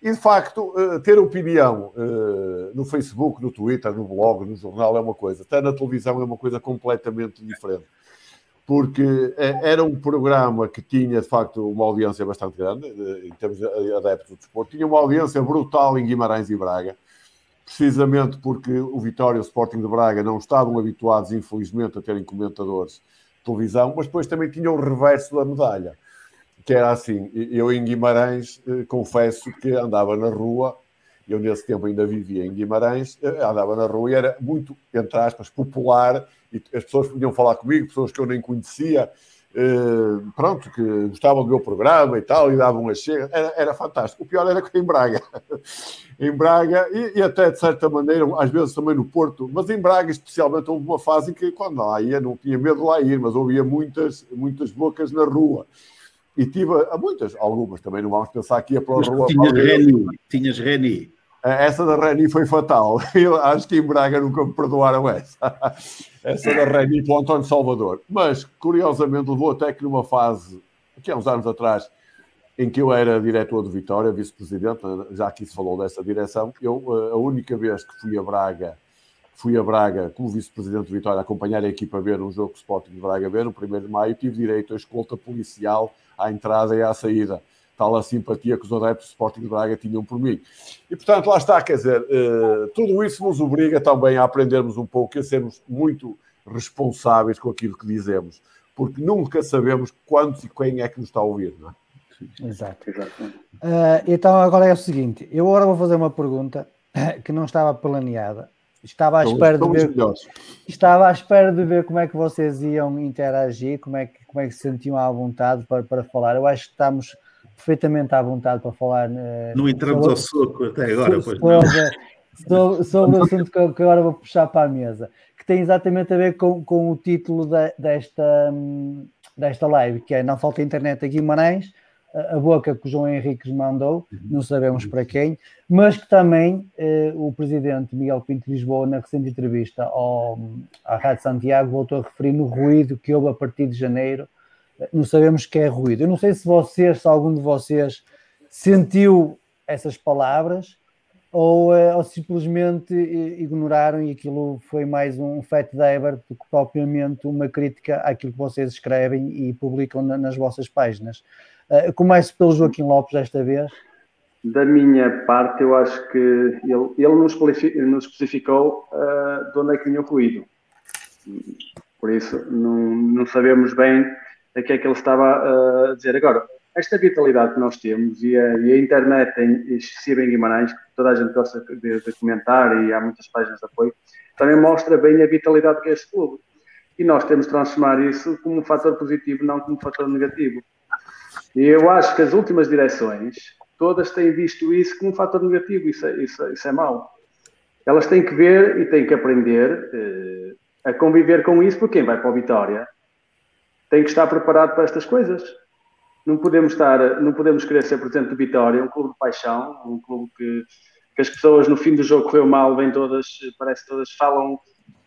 E, de facto, eh, ter opinião eh, no Facebook, no Twitter, no blog, no jornal é uma coisa. Estar na televisão é uma coisa completamente diferente. Porque eh, era um programa que tinha, de facto, uma audiência bastante grande, em termos de adeptos do desporto. Tinha uma audiência brutal em Guimarães e Braga, precisamente porque o Vitória e o Sporting de Braga não estavam habituados, infelizmente, a terem comentadores de televisão, mas depois também tinha o reverso da medalha que era assim, eu em Guimarães, eh, confesso que andava na rua, eu nesse tempo ainda vivia em Guimarães, eh, andava na rua e era muito, entre aspas, popular, e as pessoas podiam falar comigo, pessoas que eu nem conhecia, eh, pronto, que gostavam do meu programa e tal, e davam a chega, era, era fantástico. O pior era que em Braga, *laughs* em Braga e, e, até de certa maneira, às vezes também no Porto, mas em Braga especialmente houve uma fase em que quando lá ia não tinha medo de lá ir, mas ouvia muitas, muitas bocas na rua. E tive a muitas, algumas também, não vamos pensar pela mas rua. Tinhas Reni, tinhas Reni. Essa da Reni foi fatal. *laughs* Eu acho que em Braga nunca me perdoaram essa. *laughs* Essa da Reni para o António Salvador. Mas, curiosamente, levou até que numa fase, que há uns anos atrás, em que eu era diretor de Vitória, vice-presidente, já aqui se falou dessa direção, eu, eh, a única vez que fui a Braga, fui a Braga como vice-presidente de Vitória, acompanhar a equipa a ver um jogo Sporting de Braga ver, no 1 de maio, tive direito a escolta policial à entrada e à saída. Tal a simpatia que os adeptos do Sporting de Braga tinham por mim. E, portanto, lá está, quer dizer, uh, tudo isso nos obriga também a aprendermos um pouco e a sermos muito responsáveis com aquilo que dizemos, porque nunca sabemos quantos e quem é que nos está a ouvir, não é? Exato. Uh, então agora é o seguinte, eu agora vou fazer uma pergunta que não estava planeada. Estava à espera de ver. Estava à espera de ver como é que vocês iam interagir, como é que, como é que se sentiam à vontade para, para falar. Eu acho que estamos perfeitamente à vontade para falar. Uh, não entramos sobre, ao soco até agora, sobre, pois sobre, sobre, o assunto que, que, agora vou puxar para a mesa, que tem exatamente a ver com, com o título de, desta, hum, desta live, que é Não Falta Internet a Guimarães a boca que o João Henriques mandou, uhum. não sabemos para quem, mas que também eh, o presidente Miguel Pinto de Lisboa, na recente entrevista ao, à Rádio Santiago, voltou a referir no ruído que houve a partir de janeiro. Não sabemos que é ruído. Eu não sei se vocês, se algum de vocês sentiu essas palavras ou, eh, ou simplesmente ignoraram e aquilo foi mais um fat Deber do que propriamente uma crítica àquilo que vocês escrevem e publicam na, nas vossas páginas. Uh, começo pelo Joaquim Lopes desta vez. Da minha parte, eu acho que ele, ele nos, nos especificou uh, de onde é que vinha o ruído. Por isso, não, não sabemos bem a que é que ele estava a dizer. Agora, esta vitalidade que nós temos e a, e a internet em, excessiva em Guimarães, que toda a gente gosta de, de, comentar e há muitas páginas de apoio, também mostra bem a vitalidade que é este clube. E nós temos de transformar isso como um fator positivo, não como um fator negativo. E eu acho que as últimas direções, todas têm visto isso como um fator negativo, isso é, isso, é, isso é mau. Elas têm que ver e têm que aprender eh, a conviver com isso, porque quem vai para o Vitória tem que estar preparado para estas coisas. Não podemos estar, não podemos querer ser presidente do Vitória, um clube de paixão, um clube que, que as pessoas no fim do jogo correu mal, vêm todas, parece que todas falam,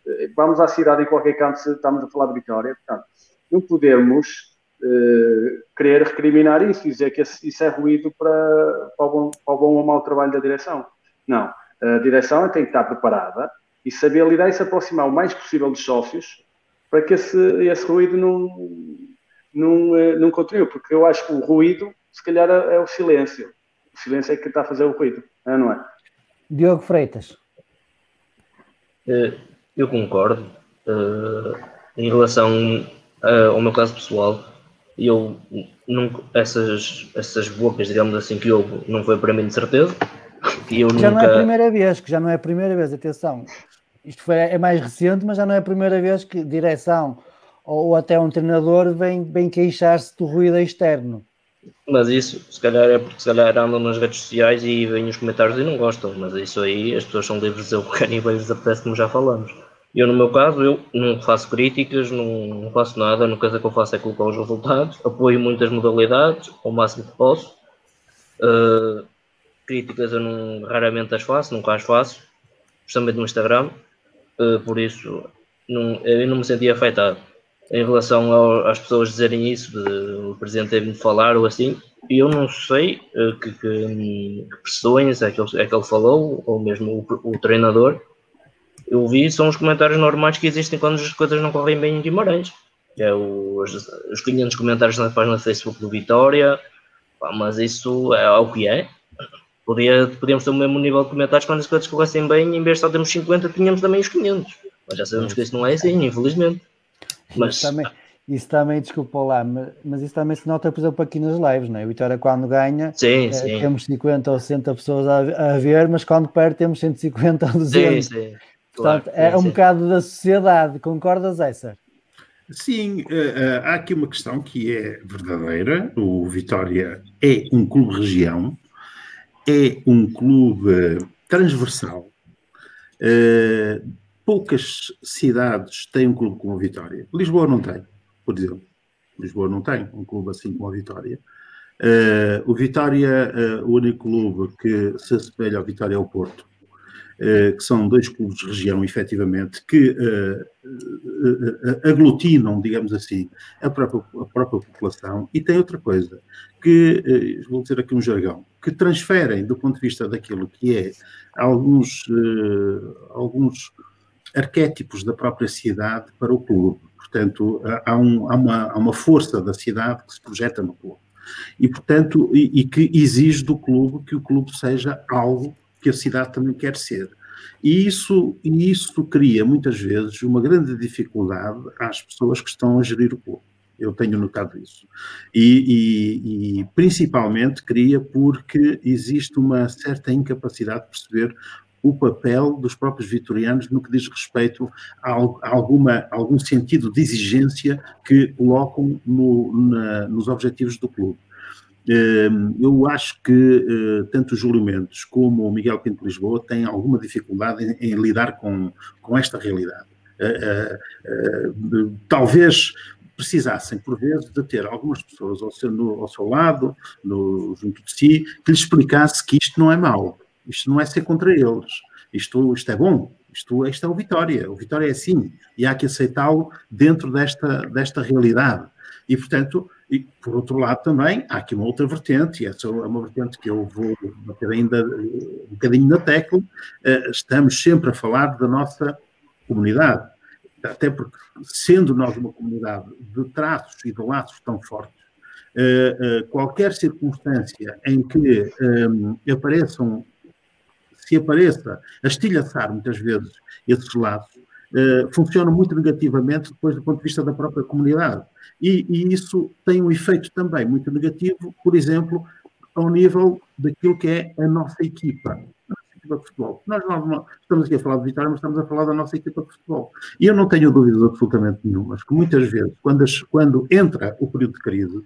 eh, vamos à cidade em qualquer canto se estamos a falar de Vitória. Portanto, não podemos uh, querer recriminar isso, dizer que isso é ruído para, para, o bom, para o bom ou mau trabalho da direção. Não. A direção tem que estar preparada e saber lidar e se aproximar o mais possível dos sócios para que esse, esse ruído não, não, eh, não continue, porque eu acho que o ruído, se calhar, é, é o silêncio. O silêncio é que está a fazer o ruído, não é? Diogo Freitas. Eh, eu concordo. Em relação ao meu caso pessoal, e eu nunca, essas, essas bocas, digamos assim, que houve, não foi para mim de certeza. E eu já nunca... não é a primeira vez, que já não é a primeira vez, atenção. Isto foi, é mais recente, mas já não é a primeira vez que direção ou até um treinador vem, vem queixar-se do ruído externo. Mas isso, se calhar é porque se calhar andam nas redes sociais e veem os comentários e não gostam, mas isso aí as pessoas são livres de dizer o que querem e bem lhes apetece, como já falamos. Eu, no meu caso, eu não faço críticas, não, faço nada, a única coisa que eu faço é colocar os resultados, apoio muitas modalidades, ao máximo que posso. Uh, críticas eu não, raramente as faço, nunca as faço, principalmente no Instagram, uh, por isso não, eu não me senti afetado. Em relação ao, às pessoas dizerem isso, de, o presidente teve de falar ou assim, eu não sei uh, que, que, que pressões é que, ele, é que ele falou, ou mesmo o, o treinador, eu vi são os comentários normais que existem quando as coisas não correm bem em Guimarães. É os, os 500 comentários na página do Facebook do Vitória, pá, mas isso é o que é. Podia, podíamos ter o mesmo nível de comentários quando as coisas corressem bem, em vez de só termos 50, tínhamos também os 500. Mas já sabemos que isso não é assim, infelizmente. Mas, isso também, isso também, desculpa lá, mas, mas, isso também se nota, por exemplo, aqui nas lives, não é? O Vitória quando ganha, sim, é, sim. temos 50 ou 60 pessoas a, a, ver, mas quando perde temos 150 ou 200. Sim, sim. Portanto, claro, é um bocado da sociedade, concordas, Essa? Sim, uh, uh, há aqui uma questão que é verdadeira. O Vitória é um clube-região é um clube transversal. Uh, poucas cidades têm um clube como a Vitória. Lisboa não tem, por exemplo. Lisboa não tem um clube assim como a Vitória. Uh, o Vitória, uh, o único clube que se assemelha ao Vitória é o Porto. Eh, que são dois clubes de região, efetivamente, que uh, uh, aglutinam, digamos assim, a própria, a própria população. E tem outra coisa, que, vou dizer aqui um jargão, que transferem, do ponto de vista daquilo que é alguns, alguns arquétipos da própria cidade para o clube. Portanto, há, um, há, uma, há uma força da cidade que se projeta no clube. E, portanto, e, e que exige do clube que o clube seja algo que a cidade também quer ser. E isso, e isso cria, muitas vezes, uma grande dificuldade às pessoas que estão a gerir o clube. Eu tenho notado isso. E, e, e, principalmente cria porque existe uma certa incapacidade de perceber o papel dos próprios vitorianos no que diz respeito a, alguma, algum sentido de exigência que colocam no, na, nos objetivos do clube. Ehm, eu acho que eh, tanto o Júlio Mendes como o Miguel Pinto Lisboa têm alguma dificuldade em, em lidar com, com esta realidade. Eh, eh, talvez precisassem, por vezes, de ter algumas pessoas ao seu, no, ao seu lado, no, junto de si, que lhes explicasse que isto não é mau, isto não é ser contra eles, isto, isto é bom, isto, isto é o Vitória, o Vitória é assim, e há que aceitá-lo dentro desta, desta realidade. E, portanto, e, por outro lado, também há aqui uma outra vertente, e essa é uma vertente que eu vou bater ainda um bocadinho na tecla. Eh, estamos sempre a falar da nossa comunidade, até porque, sendo nós uma comunidade de traços e de laços tão fortes, eh, eh, qualquer circunstância em que apareçam, se apareça a estilhaçar muitas vezes esses laços, funciona muito negativamente depois do ponto de vista da própria comunidade. E, e, isso tem um efeito também muito negativo, por exemplo, ao nível daquilo que é a nossa equipa, a nossa equipa de futebol. Nós não, estamos aqui a falar de Vitória, mas estamos a falar da nossa equipa de futebol. E eu não tenho dúvidas absolutamente nenhumas que muitas vezes, quando, as, quando entra o período de crise,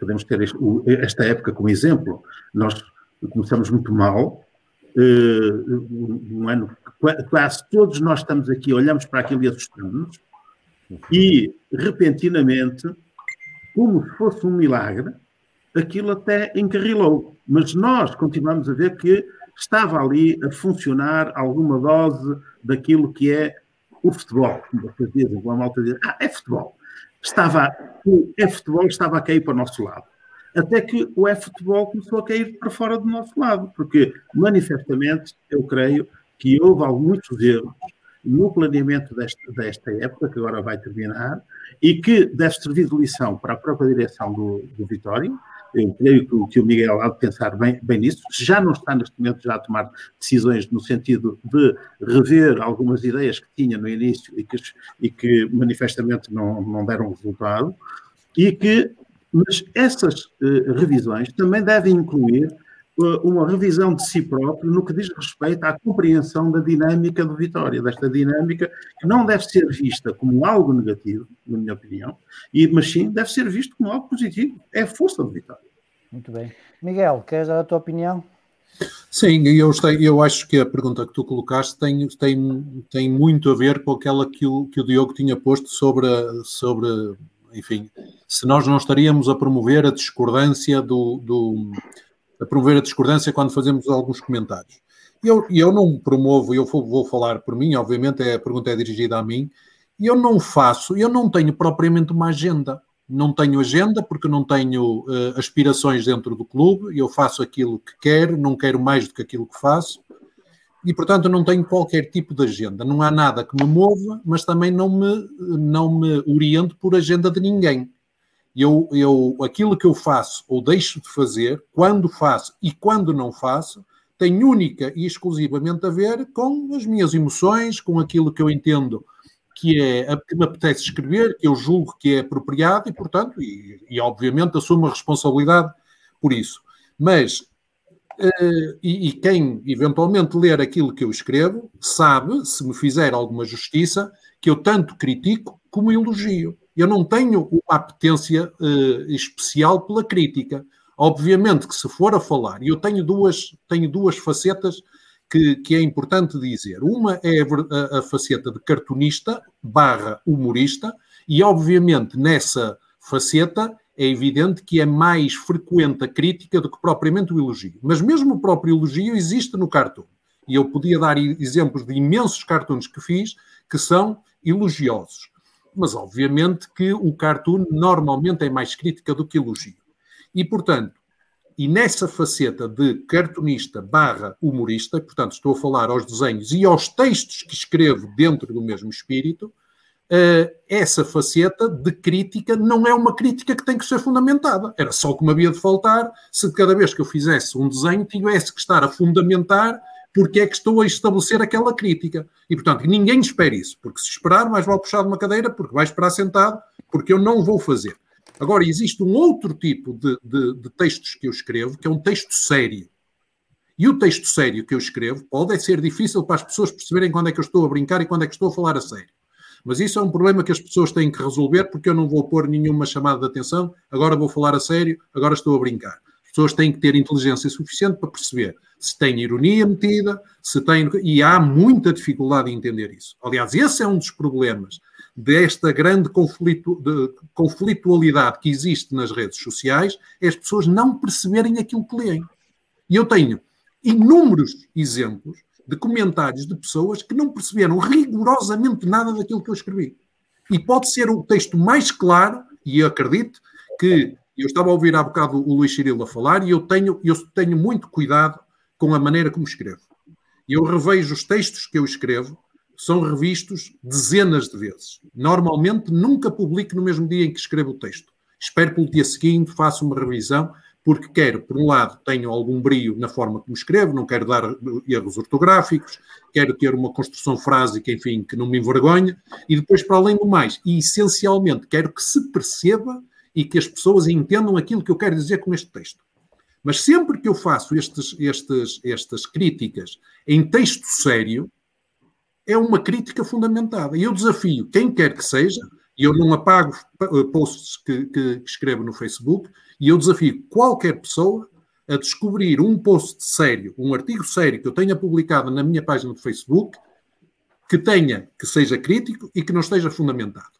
podemos ter este, esta época como exemplo, nós começamos muito mal, uh, um ano, quase todos nós estamos aqui, olhamos para aquilo e assustamos, e, repentinamente, como se fosse um milagre, aquilo até encarrilou. Mas nós continuamos a ver que estava ali a funcionar alguma dose daquilo que é o futebol. Como dizem, a malta diz, ah, é futebol. Estava, o é-futebol estava a cair para o nosso lado. Até que o é-futebol começou a cair para fora do nosso lado, porque manifestamente eu creio que houve muitos erros no planeamento desta, desta época, que agora vai terminar, e que deve servir de lição para a própria direção do, do Vitória. Eu creio que, que o Miguel há de pensar bem, bem nisso. Já não está neste momento já a tomar decisões no sentido de rever algumas ideias que tinha no início e que, e que manifestamente não, não deram resultado, e que, mas essas uh, revisões também devem incluir uma revisão de si próprio no que diz respeito à compreensão da dinâmica do Vitória, desta dinâmica que não deve ser vista como algo negativo, na minha opinião, e, mas sim deve ser visto como algo positivo. É a força do Vitória. Muito bem. Miguel, queres dar a tua opinião? Sim, eu, eu acho que a pergunta que tu colocaste tem, tem, tem muito a ver com aquela que o, que o Diogo tinha posto sobre, sobre, enfim, se nós não estaríamos a promover a discordância do, do a promover a discordância quando fazemos alguns comentários. E eu, eu não promovo, eu vou, vou falar por mim, obviamente é, a pergunta é dirigida a mim, e eu não faço, eu não tenho propriamente uma agenda. Não tenho agenda porque não tenho uh, aspirações dentro do clube, eu faço aquilo que quero, não quero mais do que aquilo que faço, e portanto não tenho qualquer tipo de agenda. Não há nada que me mova, mas também não me, não me oriento por agenda de ninguém eu, eu, aquilo que eu faço ou deixo de fazer, quando faço e quando não faço, tem única e exclusivamente a ver com as minhas emoções, com aquilo que eu entendo que é que me apetece escrever, que eu julgo que é apropriado e, portanto, e, e obviamente assumo a responsabilidade por isso. Mas uh, e, e, quem eventualmente ler aquilo que eu escrevo sabe, se me fizer alguma justiça, que eu tanto critico como elogio. Eu não tenho uma apetência uh, especial pela crítica. Obviamente que se for a falar, eu tenho duas, tenho duas facetas que, que é importante dizer. Uma é a, a, a faceta de cartunista barra humorista, e obviamente nessa faceta é evidente que é mais frequente a crítica do que propriamente o elogio. Mas mesmo o próprio elogio existe no cartoon. E eu podia dar exemplos de imensos cartoons que fiz que são elogiosos. Mas obviamente que o cartoon normalmente é mais crítica do que elogio. E portanto, e nessa faceta de cartunista barra humorista, portanto estou a falar aos desenhos e aos textos que escrevo dentro do mesmo espírito, uh, essa faceta de crítica não é uma crítica que tem que ser fundamentada. Era só que me havia de faltar se de cada vez que eu fizesse um desenho tivesse que estar a fundamentar porque é que estou a estabelecer aquela crítica. E, portanto, ninguém espera isso, porque se esperar, mais vale puxar de uma cadeira, porque vai esperar sentado, porque eu não vou fazer. Agora, existe um outro tipo de, de, de, textos que eu escrevo, que é um texto sério. E o texto sério que eu escrevo pode ser difícil para as pessoas perceberem quando é que eu estou a brincar e quando é que estou a falar a sério. Mas isso é um problema que as pessoas têm que resolver, porque eu não vou pôr nenhuma chamada de atenção, agora vou falar a sério, agora estou a brincar. As pessoas têm que ter inteligência suficiente para perceber se tem ironia metida, se tem. E há muita dificuldade em entender isso. Aliás, esse é um dos problemas desta grande conflito, de, conflitualidade que existe nas redes sociais, é as pessoas não perceberem aquilo que leem. E eu tenho inúmeros exemplos de comentários de pessoas que não perceberam rigorosamente nada daquilo que eu escrevi. E pode ser o texto mais claro, e eu acredito que eu estava a ouvir há bocado o Luís Cirilo a falar, e eu tenho, eu tenho muito cuidado com a maneira como escrevo. Eu revejo os textos que eu escrevo são revistos dezenas de vezes. Normalmente nunca publico no mesmo dia em que escrevo o texto. Espero pelo dia seguinte, faço uma revisão, porque quero, por um lado, tenho algum brio na forma como escrevo, não quero dar erros ortográficos, quero ter uma construção frásica, enfim, que não me envergonhe, e depois, para além do mais, e essencialmente, quero que se perceba e que as pessoas entendam aquilo que eu quero dizer com este texto. Mas sempre que eu faço estes, estes, estas críticas em texto sério, é uma crítica fundamentada. E eu desafio quem quer que seja, e eu não apago eh, posts que, que, que escrevo no Facebook, e eu desafio qualquer pessoa a descobrir um post sério, um artigo sério que eu tenha publicado na minha página do Facebook, que tenha, que seja crítico e que não esteja fundamentado.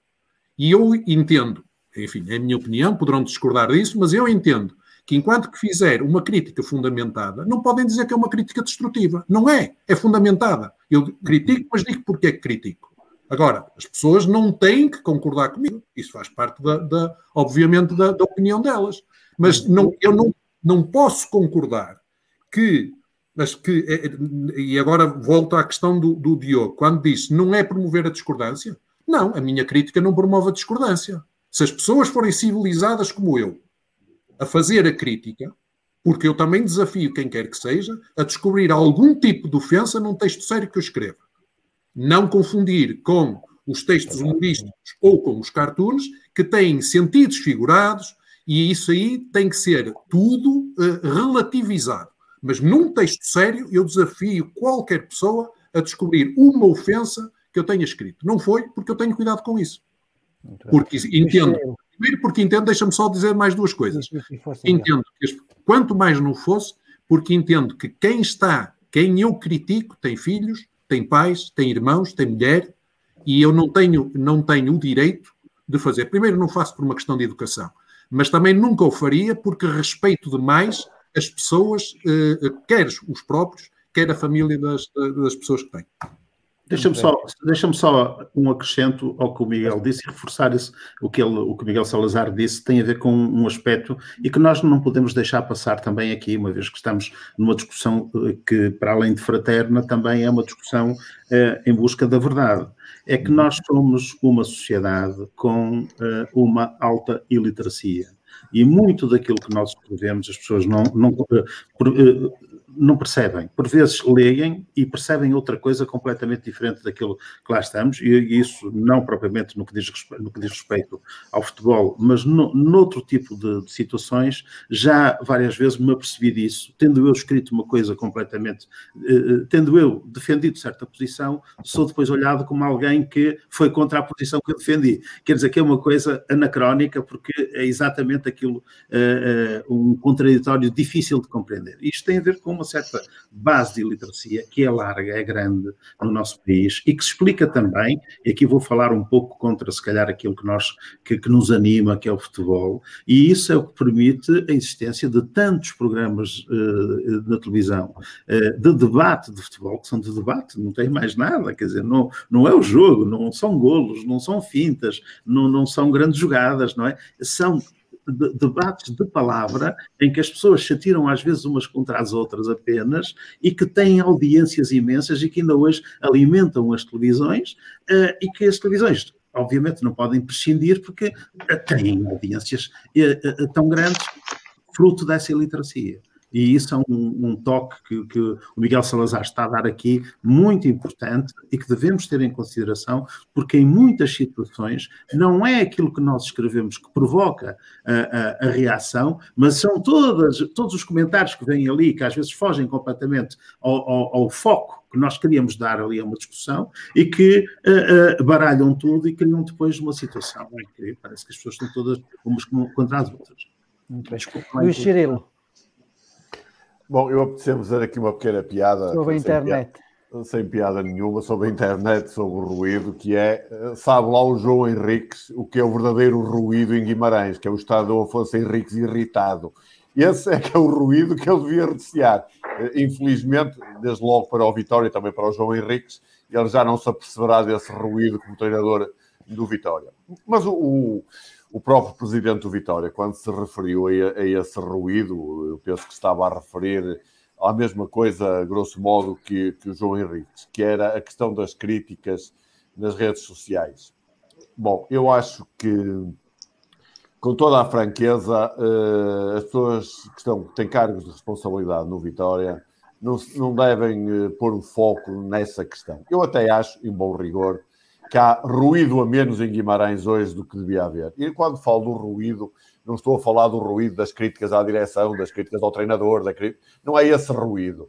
E eu entendo, enfim, é a minha opinião, poderão discordar disso, mas eu entendo que enquanto que fizer uma crítica fundamentada, não podem dizer que é uma crítica destrutiva. Não é, é fundamentada. Eu critico, mas digo porque é que critico. Agora, as pessoas não têm que concordar comigo. Isso faz parte, da, da obviamente, da, da, opinião delas. Mas não, eu não, não posso concordar que, mas que. É, é, e agora volto à questão do, do Diogo, quando disse não é promover a discordância. Não, a minha crítica não promove a discordância. Se as pessoas forem civilizadas como eu, a fazer a crítica, porque eu também desafio quem quer que seja a descobrir algum tipo de ofensa num texto sério que eu escrevo. Não confundir com os textos humorísticos ou com os cartoons, que têm sentidos figurados, e isso aí tem que ser tudo uh, relativizado. Mas num texto sério, eu desafio qualquer pessoa a descobrir uma ofensa que eu tenha escrito. Não foi porque eu tenho cuidado com isso. Porque entendo Primeiro, porque entendo, deixa-me só dizer mais duas coisas. Entendo que, quanto mais não fosse, porque entendo que quem está, quem eu critico, tem filhos, tem pais, tem irmãos, tem mulher, e eu não tenho, não tenho o direito de fazer. Primeiro, não faço por uma questão de educação, mas também nunca o faria porque respeito demais as pessoas, eh, quer os próprios, quer a família das, das pessoas que têm. Deixa-me só, deixa só um acrescento ao que o Miguel disse e reforçar isso, o que, ele, o que o Miguel Salazar disse tem a ver com um aspecto e que nós não podemos deixar passar também aqui, uma vez que estamos numa discussão eh, que, para além de fraterna, também é uma discussão eh, em busca da verdade. É que nós somos uma sociedade com eh, uma alta iliteracia. E muito daquilo que nós escrevemos, as pessoas não, não não percebem. Por vezes leem e percebem outra coisa completamente diferente daquilo que lá estamos, e isso não propriamente no que diz respeito, no que diz respeito ao futebol, mas no, noutro tipo de, de, situações, já várias vezes me apercebi disso, tendo eu escrito uma coisa completamente, eh, tendo eu defendido certa posição, sou depois olhado como alguém que foi contra a posição que eu defendi. Quer dizer que é uma coisa anacrónica, porque é exatamente aquilo, eh, eh, um contraditório difícil de compreender. Isto tem a ver com uma certa base de iliteracia que é larga, é grande no nosso país e que se explica também, e aqui vou falar um pouco contra se calhar aquilo que, nós, que, que nos anima, que é o futebol, e isso é o que permite a existência de tantos programas uh, na televisão uh, de debate de futebol, que são de debate, não tem mais nada, quer dizer, não, não é o jogo, não são golos, não são fintas, não, não são grandes jogadas, não é? São de, debates de palavra em que as pessoas se atiram às vezes umas contra as outras apenas e que têm audiências imensas e que ainda hoje alimentam as televisões uh, e que as televisões obviamente não podem prescindir porque têm audiências uh, uh, tão grandes fruto dessa iliteracia. E isso é um, um toque que, que, o Miguel Salazar está a dar aqui, muito importante e que devemos ter em consideração, porque em muitas situações não é aquilo que nós escrevemos que provoca a, a, a reação, mas são todas, todos os comentários que vêm ali, que às vezes fogem completamente ao, ao, ao foco que nós queríamos dar ali a uma discussão e que uh, uh, baralham tudo e criam depois uma situação em que parece que as pessoas estão todas umas contra as outras. Desculpa, Luís Cirilo. Bom, eu apetecemos fazer aqui uma pequena piada. Sobre a internet. Piada, sem piada nenhuma, sobre a internet, sobre o ruído, que é, sabe lá o João Henriques, o que é o verdadeiro ruído em Guimarães, que é o estado do Afonso Henriques irritado. Esse é que é o ruído que ele devia recear. Eh, infelizmente, desde logo para o Vitória e também para o João Henriques, ele já não se aperceberá desse ruído como treinador do Vitória. Mas o, o o próprio presidente do Vitória, quando se referiu a, a, esse ruído, eu penso que estava a referir à mesma coisa, grosso modo, que, que o João Henrique, que era a questão das críticas nas redes sociais. Bom, eu acho que, com toda a franqueza, uh, as pessoas que estão, têm cargos de responsabilidade no Vitória não, não devem uh, pôr o foco nessa questão. Eu até acho, em bom rigor, que há ruído a menos em Guimarães hoje do que devia haver. E quando falo do ruído, não estou a falar do ruído das críticas à direção, das críticas ao treinador, da crítica... não é esse ruído.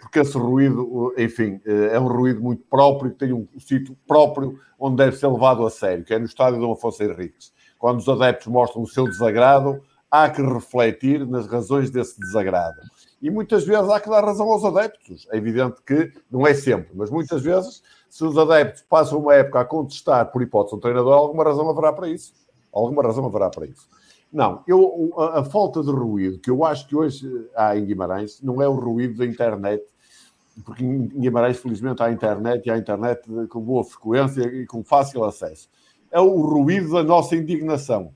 Porque esse ruído, enfim, eh, é um ruído muito próprio, tem um sítio próprio onde deve ser levado a sério, que é no estádio Dom Afonso Henriques. Quando os adeptos mostram o seu desagrado, há que refletir nas razões desse desagrado. E muitas vezes há que dar razão aos adeptos. É evidente que não é sempre, mas muitas vezes se os adeptos passam uma época a contestar por hipótese um treinador, alguma razão haverá para isso. Alguma razão haverá para isso. Não, eu, a, a, falta de ruído que eu acho que hoje há em Guimarães não é o ruído da internet, porque em Guimarães, felizmente, há internet e há internet com boa frequência e com fácil acesso. É o ruído da nossa indignação.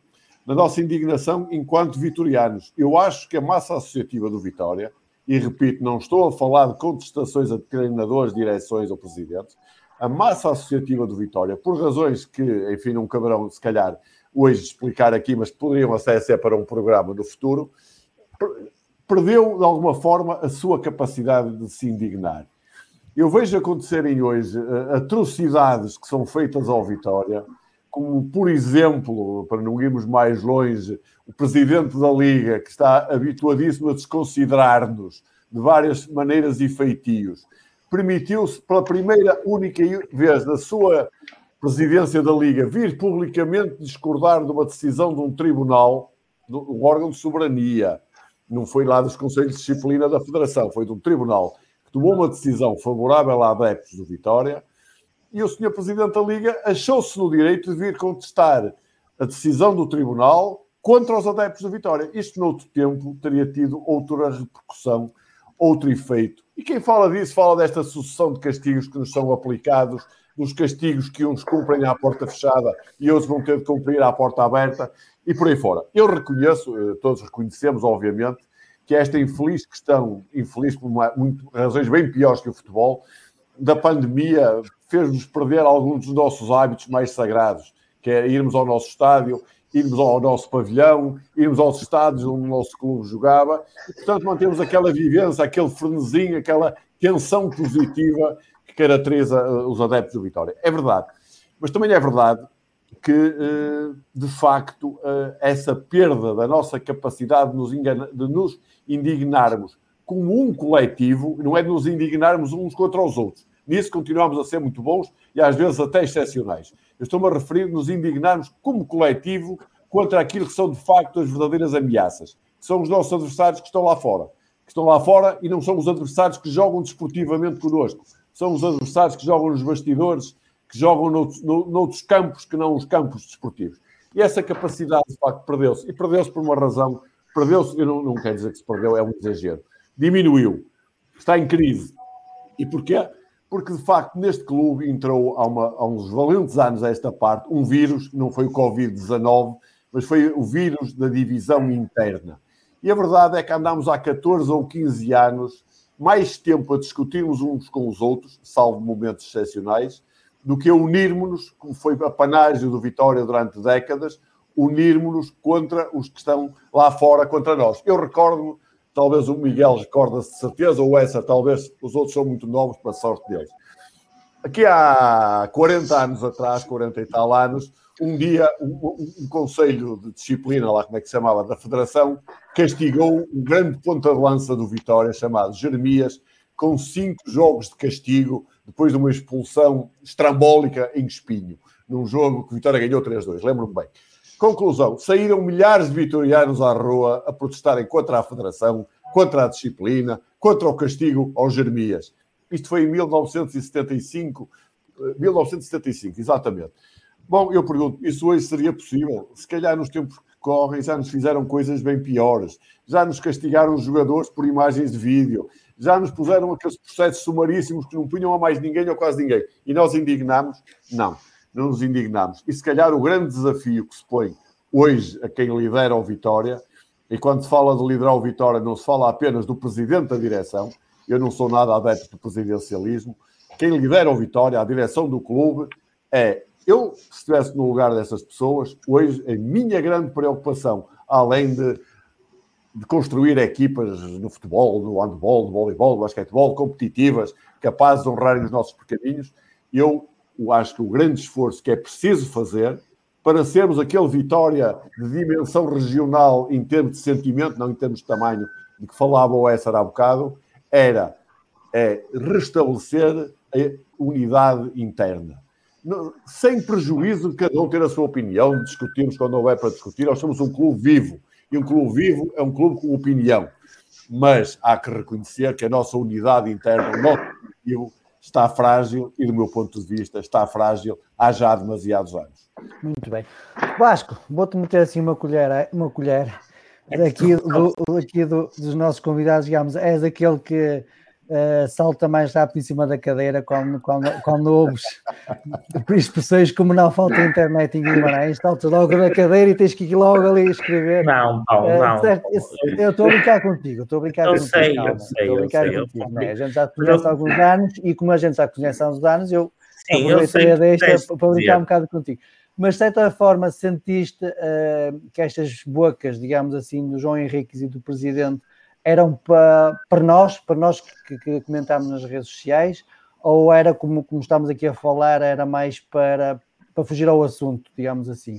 Da nossa indignação enquanto vitorianos. Eu acho que a massa associativa do Vitória, e repito, não estou a falar de contestações a treinadores, direções ou presidentes, a massa associativa do Vitória, por razões que, enfim, não caberão, se calhar, hoje explicar aqui, mas poderiam ser para um programa no futuro, perdeu, de alguma forma, a sua capacidade de se indignar. Eu vejo acontecerem hoje uh, atrocidades que são feitas ao Vitória, como, por exemplo, para não irmos mais longe, o presidente da Liga, que está habituadíssimo a desconsiderar-nos de várias maneiras e feitios, permitiu-se, pela primeira única vez na sua presidência da Liga, vir publicamente discordar de uma decisão de um tribunal, de um órgão de soberania. Não foi lá dos Conselhos de Disciplina da Federação, foi de um tribunal que tomou uma decisão favorável a adeptos do Vitória. E o senhor Presidente da Liga achou-se no direito de vir contestar a decisão do tribunal contra os adeptos do Vitória. Isto, noutro tempo, teria tido outra repercussão, outro efeito e quem fala disso fala desta sucessão de castigos que nos são aplicados, dos castigos que uns cumprem à porta fechada e outros vão ter de cumprir à porta aberta e por aí fora. Eu reconheço, eh, todos reconhecemos, obviamente, que esta infeliz questão, infeliz por uma, muito, razões bem piores que o futebol, da pandemia fez-nos perder alguns dos nossos hábitos mais sagrados, que é irmos ao nosso estádio irmos ao nosso pavilhão, irmos aos estádios onde o nosso clube jogava. E, portanto, mantemos aquela vivência, aquele frenesim, aquela tensão positiva que caracteriza eh, os adeptos do Vitória. É verdade. Mas também é verdade que, eh, de facto, eh, essa perda da nossa capacidade de nos, de nos indignarmos como um coletivo, não é de nos indignarmos uns contra os outros. Nisso continuamos a ser muito bons e às vezes até excepcionais. Eu estou-me a referir nos indignarmos como coletivo contra aquilo que são de facto as verdadeiras ameaças, que são os nossos adversários que estão lá fora. Que estão lá fora e não são os adversários que jogam desportivamente connosco. São os adversários que jogam nos bastidores, que jogam noutros, noutros campos que não os campos desportivos. E essa capacidade, de facto, perdeu-se. E perdeu-se por uma razão. Perdeu-se, eu não, não quero dizer que se perdeu, é um exagero. Diminuiu. Está em crise. E porquê? Porque, de facto, neste clube entrou há, uma, há uns valentes anos a esta parte um vírus, não foi o Covid-19, mas foi o vírus da divisão interna. E a verdade é que andámos há 14 ou 15 anos mais tempo a discutirmos uns com os outros, salvo momentos excepcionais, do que a unirmos-nos, como foi a panagem do Vitória durante décadas, unirmos-nos contra os que estão lá fora contra nós. Eu recordo-me, talvez o Miguel recorda-se de certeza, ou essa, talvez os outros são muito novos para a sorte deles. Aqui há 40 anos atrás, 40 e tal anos, um dia um, um, conselho de disciplina, lá como é que se chamava, da Federação, castigou um grande ponta de lança do Vitória, chamado Jeremias, com cinco jogos de castigo depois de uma expulsão estrambólica em Espinho, num jogo que o Vitória ganhou 3-2, lembro-me bem. Conclusão: saíram milhares de vitorianos à rua a protestarem contra a Federação, contra a disciplina, contra o castigo aos Jeremias. Isto foi em 1975, 1975, eh, exatamente. Bom, eu pergunto, isso hoje seria possível? Se calhar nos tempos que correm já nos fizeram coisas bem piores, já nos castigaram os jogadores por imagens de vídeo, já nos puseram aqueles processos sumaríssimos que não punham a mais ninguém ou quase ninguém. E nós indignamos? Não, não nos indignamos. E se calhar o grande desafio que se põe hoje a quem lidera o Vitória, e quando se fala de liderar o Vitória, não se fala apenas do presidente da direção, eu não sou nada adepto do presidencialismo, quem lidera o Vitória, a direção do clube, é eu, se estivesse no lugar dessas pessoas, hoje a minha grande preocupação, além de de construir equipas no futebol, no handball, no voleibol, no basquetebol, competitivas, capazes de honrarem os nossos pequeninos. Eu acho que o grande esforço que é preciso fazer para sermos aquele Vitória de dimensão regional em termos de sentimento, não em termos de tamanho, de que falava o Esser há bocado, era é, restabelecer a unidade interna. sem prejuízo de cada um ter a sua opinião, discutirmos quando houver para discutir, nós somos um clube vivo e um clube vivo é um clube com opinião. Mas há que reconhecer que a nossa unidade interna, o nosso objetivo, está frágil e, do meu ponto de vista, está frágil há já demasiados anos. Muito bem. Vasco, vou-te meter assim uma colher, uma colher daqui, do, daqui do, dos nossos convidados, digamos, és aquele que uh, salta mais rápido em cima da cadeira quando, quando, quando ouves expressões como não falta internet em Guimarães, salta logo da cadeira e tens que ir logo ali escrever. Não, Paulo, uh, não. Eu estou a brincar contigo, estou a brincar eu contigo. Sei, eu sei, estou a brincar sei, contigo. Né? A gente já te conhece há alguns anos e como a gente já conhece há uns anos, eu Sim, aproveitei a deixa para brincar um bocado contigo. Mas, de certa forma, sentiste uh, que estas bocas, digamos assim, do João Henriques e do Presidente eram para, para nós, para nós que, que comentámos nas redes sociais, ou era como, como estamos aqui a falar, era mais para, para fugir ao assunto, digamos assim?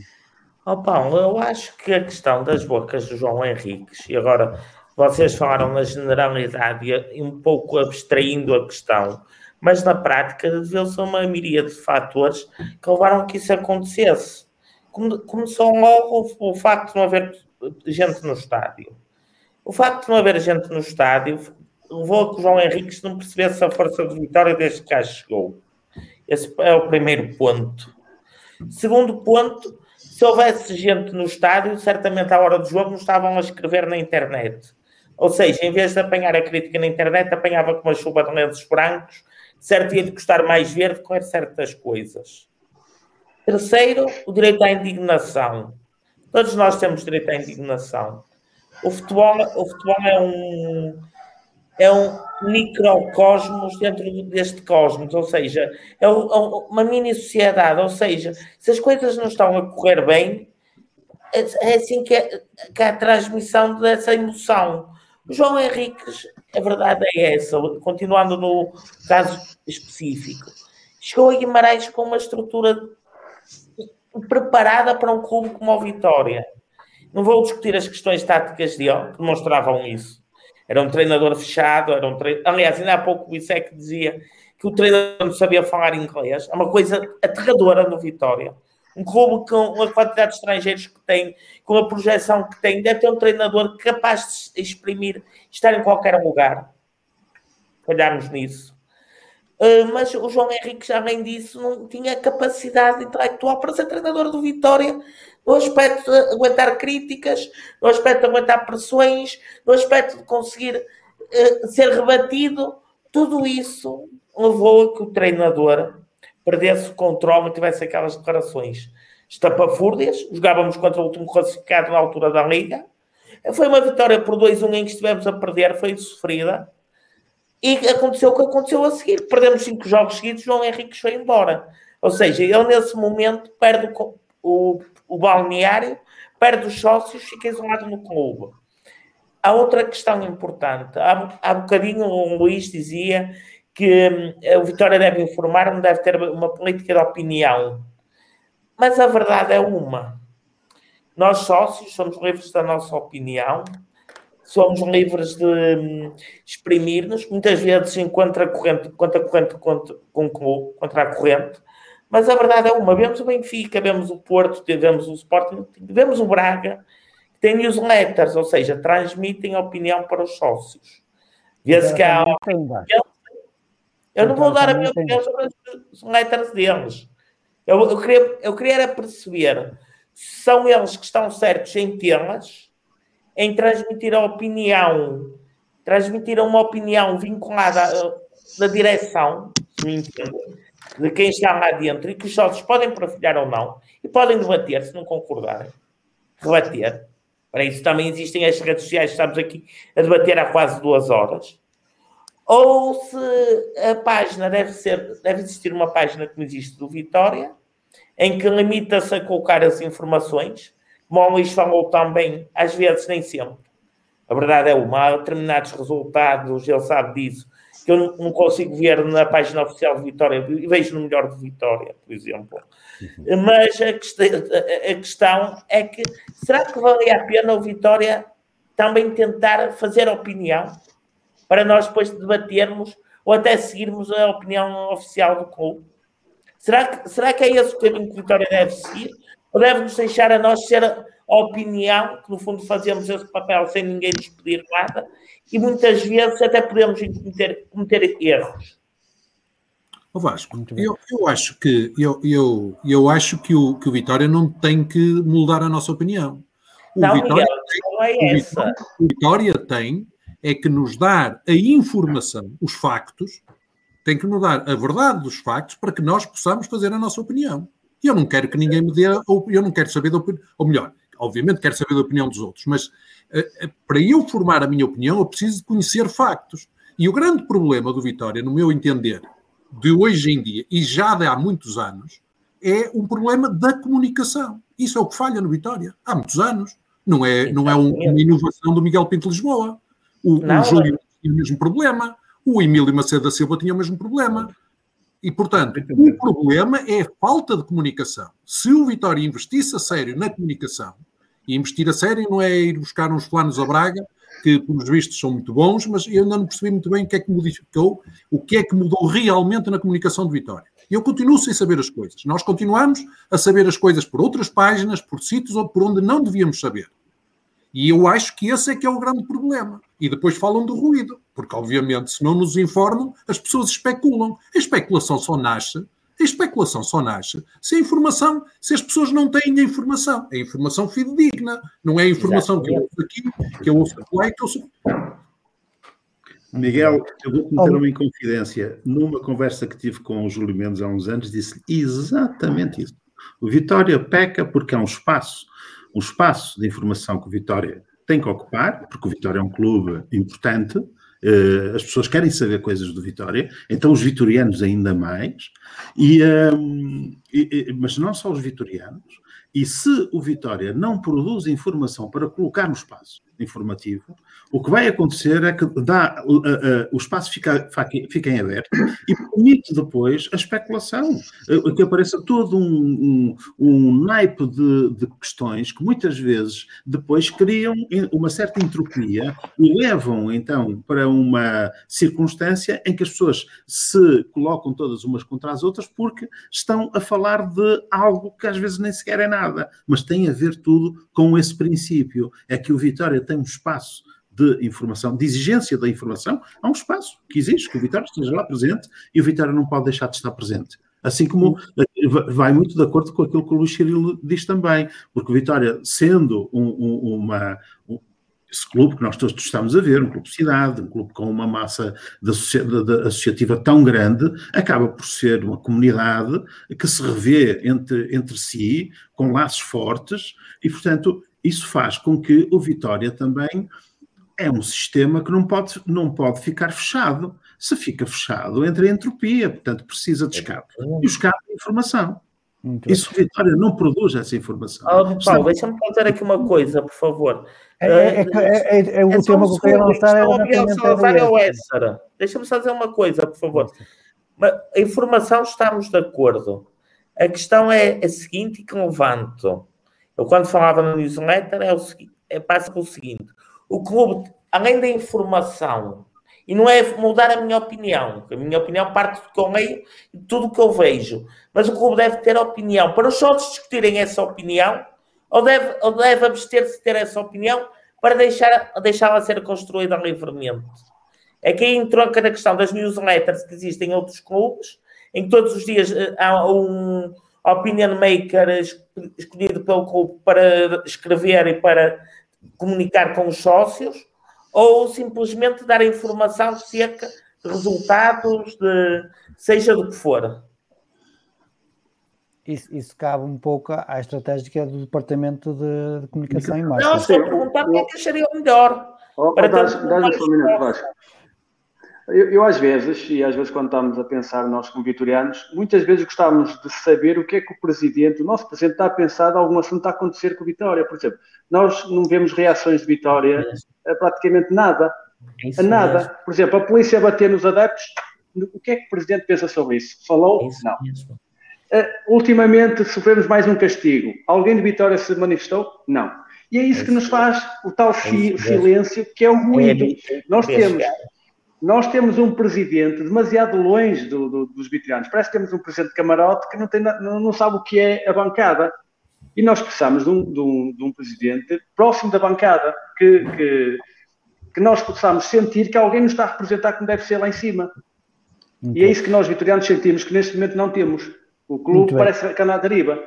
Oh, Paulo, eu acho que a questão das bocas do João Henriques, e agora vocês falaram na generalidade e um pouco abstraindo a questão, mas na prática deveu-se uma miríade de fatores que levaram a que isso acontecesse. Começou logo o facto de não haver gente no estádio. O facto de não haver gente no estádio levou a que o João Henrique não percebesse a força de vitória desde que cá chegou. Esse é o primeiro ponto. Segundo ponto, se houvesse gente no estádio, certamente à hora do jogo não estavam a escrever na internet. Ou seja, em vez de apanhar a crítica na internet, apanhava com uma chuva de lenços brancos, certo ia de custar mais verde com certas coisas. Terceiro, o direito à indignação. Todos nós temos direito à indignação o futebol, o futebol é um é um microcosmos dentro deste cosmos, ou seja, é, é uma mini sociedade, ou seja, se as coisas não estão a correr bem, é, é assim que é, que é a transmissão dessa emoção. João Henriques, a verdade é essa, continuando no caso específico, chegou a Guimarães com uma estrutura preparada para um clube como o Vitória. Não vou discutir as questões táticas dele, que demonstravam isso. Era um treinador fechado, era um aliás, ainda há pouco o Isaac dizia que o treinador não sabia falar inglês. É uma coisa aterradora no Vitória. Um clube com a quantidade de estrangeiros que tem, com a projeção que tem, deve ter um treinador capaz de exprimir, estar em qualquer lugar. Olharmos nisso. Uh, mas o João Henrique, além disso, não tinha capacidade intelectual para ser treinador do Vitória no aspecto de aguentar críticas, no aspecto de aguentar pressões, no aspecto de conseguir uh, ser rebatido. Tudo isso levou a que o treinador perdesse o controle e tivesse aquelas declarações estapafúrdias. Jogávamos contra o último classificado na altura da Liga. Foi uma vitória por 2-1 em que estivemos a perder, foi sofrida. E aconteceu o que aconteceu a seguir. Perdemos cinco jogos seguidos, João Henrique foi embora. Ou seja, ele nesse momento perde o, o, o balneário, perde os sócios, fica isolado no clube. Há outra questão importante. Há, há bocadinho o Luís dizia que hum, o Vitória deve informar, não deve ter uma política de opinião. Mas a verdade é uma. Nós sócios somos livres da nossa opinião, somos livres de hum, exprimir-nos, muitas vezes em contra-corrente, contra-corrente contra, contra a corrente, mas a verdade é uma. Vemos o Benfica, vemos o Porto, vemos o Sporting, vemos o Braga, que tem newsletters, ou seja, transmitem opinião para os sócios. Vê-se que há... Eu não vou dar a minha opinião sobre as letras deles. Eu, eu, queria, eu queria era perceber se são eles que estão certos em temas, em transmitir a opinião, transmitir uma opinião vinculada da direção, de quem está lá dentro e que os sócios podem partilhar ou não e podem debater se não concordarem. Rebater. Para isso também existem as redes sociais, estamos aqui a debater há quase duas horas ou se a página deve ser, deve existir uma página como existe do Vitória, em que limita-se a colocar as informações, como o Luís falou também, às vezes nem sempre. A verdade é uma, há determinados resultados, ele sabe disso, que eu não consigo ver na página oficial de Vitória, e vejo no melhor de Vitória, por exemplo. Uhum. Mas a questão, a questão é que, será que valia a pena o Vitória também tentar fazer opinião para nós depois debatermos ou até seguirmos a opinião oficial do clube? Será que, será que é esse o caminho que o Vitória deve seguir? Ou deve-nos deixar a nós ser opinião, que no fundo fazemos esse papel sem ninguém nos pedir nada, e muitas vezes até podemos cometer, cometer erros? O Vasco, eu, eu acho que eu, eu, eu acho que o, que o Vitória não tem que mudar a nossa opinião. O não, Vitória, Miguel, não é essa. O Vitória tem é que nos dar a informação, os factos, tem que nos dar a verdade dos factos para que nós possamos fazer a nossa opinião. E eu não quero que ninguém me dê, eu não quero saber da opinião, ou melhor, obviamente quero saber da opinião dos outros, mas uh, para eu formar a minha opinião, eu preciso de conhecer factos. E o grande problema do Vitória, no meu entender, de hoje em dia, e já de há muitos anos, é um problema da comunicação. Isso é o que falha no Vitória. Há muitos anos. Não é, não é um, uma inovação do Miguel Pinto Lisboa. O, o Júlio tinha o mesmo problema, o Emílio Macedo da Silva tinha o mesmo problema. E, portanto, o problema é a falta de comunicação. Se o Vitória investisse a sério na comunicação, e investir a sério não é ir buscar uns planos a Braga, que, pelos vistos, são muito bons, mas eu ainda não percebi muito bem o que é que modificou, o que é que mudou realmente na comunicação de Vitória. Eu continuo sem saber as coisas. Nós continuamos a saber as coisas por outras páginas, por sítios ou por onde não devíamos saber. E eu acho que esse é que é o grande problema. E depois falam do ruído, porque obviamente se não nos informam, as pessoas especulam. A especulação só nasce, a especulação só nasce se a informação, se as pessoas não têm a informação. A informação fidedigna, não é a informação que eu ouço aqui, que eu ouço lá e que eu ouço... Miguel, eu vou cometer uma inconfidência. Numa conversa que tive com o Júlio Mendes há uns anos, disse exatamente isso. O Vitória peca porque é um espaço um espaço de informação que o Vitória tem que ocupar, porque o Vitória é um clube importante, uh, as pessoas querem saber coisas do Vitória, então os vitorianos ainda mais, e, um, e, mas não só os vitorianos, E se o Vitória não produz informação para colocar no espaço informativo, o que vai acontecer é que dá, uh, uh, o espaço fica, fica em aberto e permite depois a especulação, uh, que apareça todo um, um, um naipe de, de, questões que muitas vezes depois criam uma certa entropia e levam então para uma circunstância em que as pessoas se colocam todas umas contra as outras porque estão a falar de algo que às vezes nem sequer é nada, mas tem a ver tudo com esse princípio. É que o Vitória tem um espaço de informação, de exigência da informação, há um espaço que exige que o Vitória esteja lá presente e o Vitória não pode deixar de estar presente. Assim como vai muito de acordo com aquilo que o Luís Cirilo diz também, porque o Vitória, sendo um, um, uma, um, esse clube que nós todos estamos a ver, um clube de cidade, um clube com uma massa de associativa tão grande, acaba por ser uma comunidade que se revê entre, entre si, com laços fortes, e, portanto, isso faz com que o Vitória também é um sistema que não pode, não pode ficar fechado. Se fica fechado, entra em entropia, portanto precisa de escape. E o escape é informação. Muito Isso Vitória não produz essa informação. Oh, Paulo, deixa-me fazer aqui uma coisa, por favor. É, é, é, é, é o é tema que eu quero lançar. É Deixa-me só dizer uma coisa, por favor. A informação estamos de acordo. A questão é a seguinte que levanto. Eu quando falava no newsletter é o seguinte, é, passa pelo seguinte o clube, além da informação, e não é mudar a minha opinião, a minha opinião parte do que eu leio e tudo o que eu vejo, mas o clube deve ter opinião para os sócios discutirem essa opinião, ou deve, ou deve abster-se de ter essa opinião para deixar, deixá-la ser construída livremente. É que aí entrou cada questão das newsletters que existem em outros clubes, em que todos os dias eh, há um opinion maker escolhido pelo clube para escrever e para comunicar com os sócios ou simplesmente dar informação seca de resultados, de seja do que for. Isso, isso cabe um pouco à estratégia do Departamento de, de Comunicação e Marketing. Não, estou a perguntar o que é que acharia o melhor. Oh, para dá, dá um minuto, Vasco. Eu, eu, às vezes, e às vezes quando estamos a pensar nós como vitorianos, muitas vezes gostávamos de saber o que é que o Presidente, o nosso Presidente está a pensar de algum assunto está a acontecer com a Vitória. Por exemplo, nós não vemos reações de Vitória a praticamente nada. a nada. Por exemplo, a polícia bater nos adeptos, o que é que o Presidente pensa sobre isso? Falou? Isso não. Uh, ultimamente sofremos mais um castigo. Alguém de Vitória se manifestou? Não. E é isso que nos faz o tal silêncio que é o ruído. Nós temos nós temos um presidente demasiado longe do, do, dos vitorianos. Parece que temos um presidente de camarote que não, tem, não, não sabe o que é a bancada. E nós precisamos de um, de um, de um presidente próximo da bancada, que, que, que, nós possamos sentir que alguém nos está a representar como deve ser lá em cima. Muito e é isso que nós, vitorianos, sentimos, que neste momento não temos. O clube parece que anda à deriva.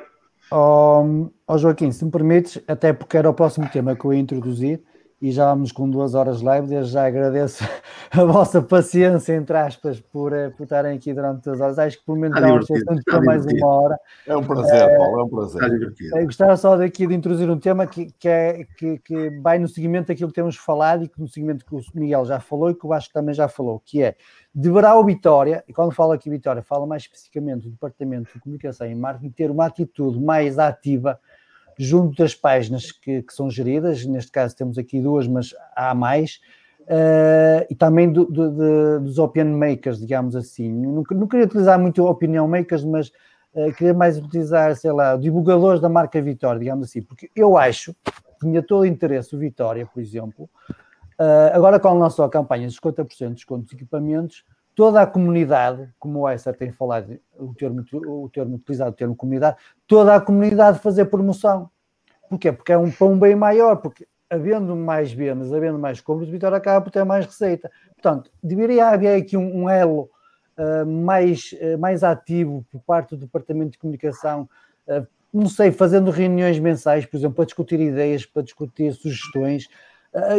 Oh, oh, Joaquim, se me permites, até porque era o próximo tema que eu ia introduzir, e já vamos com duas horas live. Desde já agradeço *laughs* a vossa paciência, entre aspas, por, eh, por estarem aqui durante duas horas. Acho que pelo menos já vamos ter mais uma hora. É um prazer, é, Paulo, é um prazer. Eu gostava só daqui de introduzir um tema que, que, é, que, que vai no seguimento daquilo que temos falado e que no seguimento que o Miguel já falou e que o Vasco também já falou, que é deverá o Vitória, e quando falo aqui Vitória, falo mais especificamente do Departamento de Comunicação e Marketing, ter uma atitude mais ativa junto das páginas que, que, são geridas, neste caso temos aqui duas, mas há mais, uh, e também do, do, de, dos opinion makers, digamos assim. Não, não queria utilizar muito opinion makers, mas uh, queria mais utilizar, sei lá, divulgadores da marca Vitória, digamos assim, porque eu acho tinha todo o interesse o Vitória, por exemplo, uh, agora com a nossa campanha de 50% de desconto dos equipamentos, toda a comunidade, como o Esser tem falado, o termo, o termo utilizado, o termo comunidade, toda a comunidade fazer promoção. Porquê? Porque é um pão bem maior, porque havendo mais vendas, havendo mais compras, o Vitória acaba por ter mais receita. Portanto, deveria haver aqui um, um elo uh, mais, uh, mais ativo por parte do Departamento de Comunicação, uh, não sei, fazendo reuniões mensais, por exemplo, para discutir ideias, para discutir sugestões.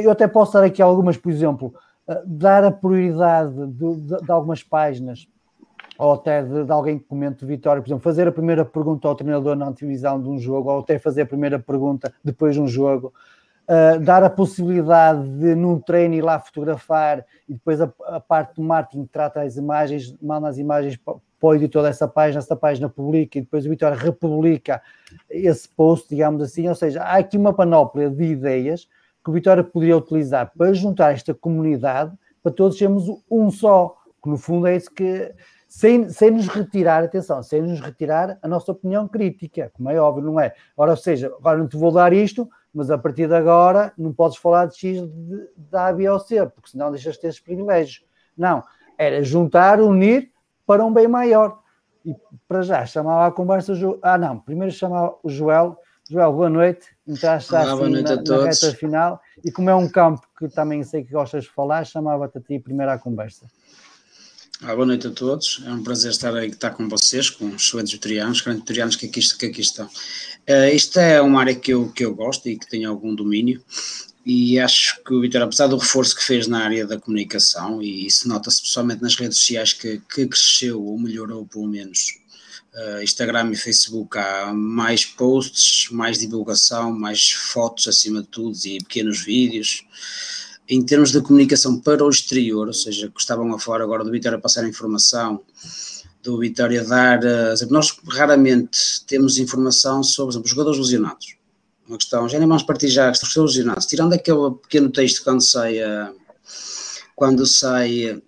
eu até posso dar aqui algumas, por exemplo, dar a prioridade de, de, de algumas páginas ou até de, de, alguém que comente vitória, por exemplo, fazer a primeira pergunta ao treinador na antevisão de um jogo, ou até fazer a primeira pergunta depois de um jogo, uh, dar a possibilidade de num treino ir lá fotografar e depois a, a parte do marketing trata as imagens, manda as imagens para o editor dessa página, essa página publica e depois o Vitória republica esse post, digamos assim. Ou seja, há aqui uma panóplia de ideias que o Vitória poderia utilizar para juntar esta comunidade para todos sermos um só, que no fundo é isso que sem, sem nos retirar, atenção, sem nos retirar a nossa opinião crítica, como é óbvio, não é? Ora, ou seja, agora não te vou dar isto, mas a partir de agora não podes falar de X da A, B ou C, porque senão deixas de ter esses privilégios. Não, era juntar, unir para um bem maior. E para já chamava a conversa. Ah, não, primeiro chamava o Joel. Joel, boa noite. Entraste já assim na, na reta final. E como é um campo que também sei que gostas de falar, chamava-te a ti primeiro à conversa. Boa noite a todos, é um prazer estar aí estar com vocês, com os excelentes vitorianos, grandes vitorianos que aqui, que aqui estão. Uh, isto é uma área que eu, que eu gosto e que tenho algum domínio, e acho que o Vitor, apesar do reforço que fez na área da comunicação, e isso nota-se pessoalmente nas redes sociais que, que cresceu ou melhorou pelo menos, Instagram e Facebook, há mais posts, mais divulgação, mais fotos acima de tudo e pequenos vídeos em termos de comunicação para o exterior, ou seja, que estavam a falar agora do Vitória passar informação, do Vitória dar. Eh, nós raramente temos informação sobre exemplo, jogadores lesionados. Uma questão, já nem vamos partilhar os jogadores lesionados, tirando aquele pequeno texto quando sai a, quando sai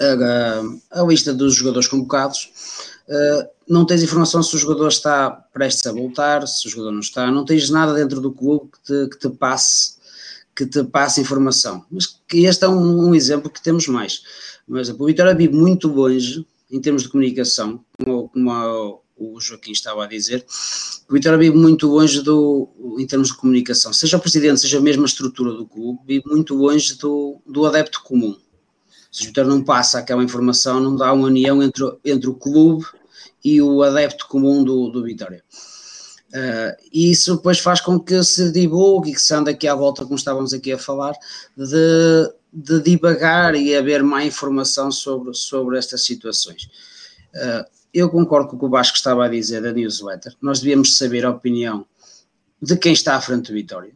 a, lista dos jogadores convocados. Uh, não tens informação se o jogador está prestes a voltar, se o jogador não está, não tens nada dentro do clube que te, que te passe que te passa informação. Mas que este é um, um exemplo que temos mais. Mas o Vitória vive muito longe em termos de comunicação, como, como o Joaquim estava a dizer, o Vitória vive muito longe do, em termos de comunicação, seja o presidente, seja a mesma estrutura do clube, vive muito longe do, do adepto comum. Se o Vitória não passa aquela informação, não dá uma união entre, entre o clube e o adepto comum do, do Vitória. Uh, e isso depois faz com que se divulgue e que se ande aqui à volta, como estávamos aqui a falar, de, de divagar e haver mais informação sobre, sobre estas situações. Uh, eu concordo com o que o Vasco estava a dizer da newsletter. Nós devíamos saber a opinião de quem está à frente do Vitória,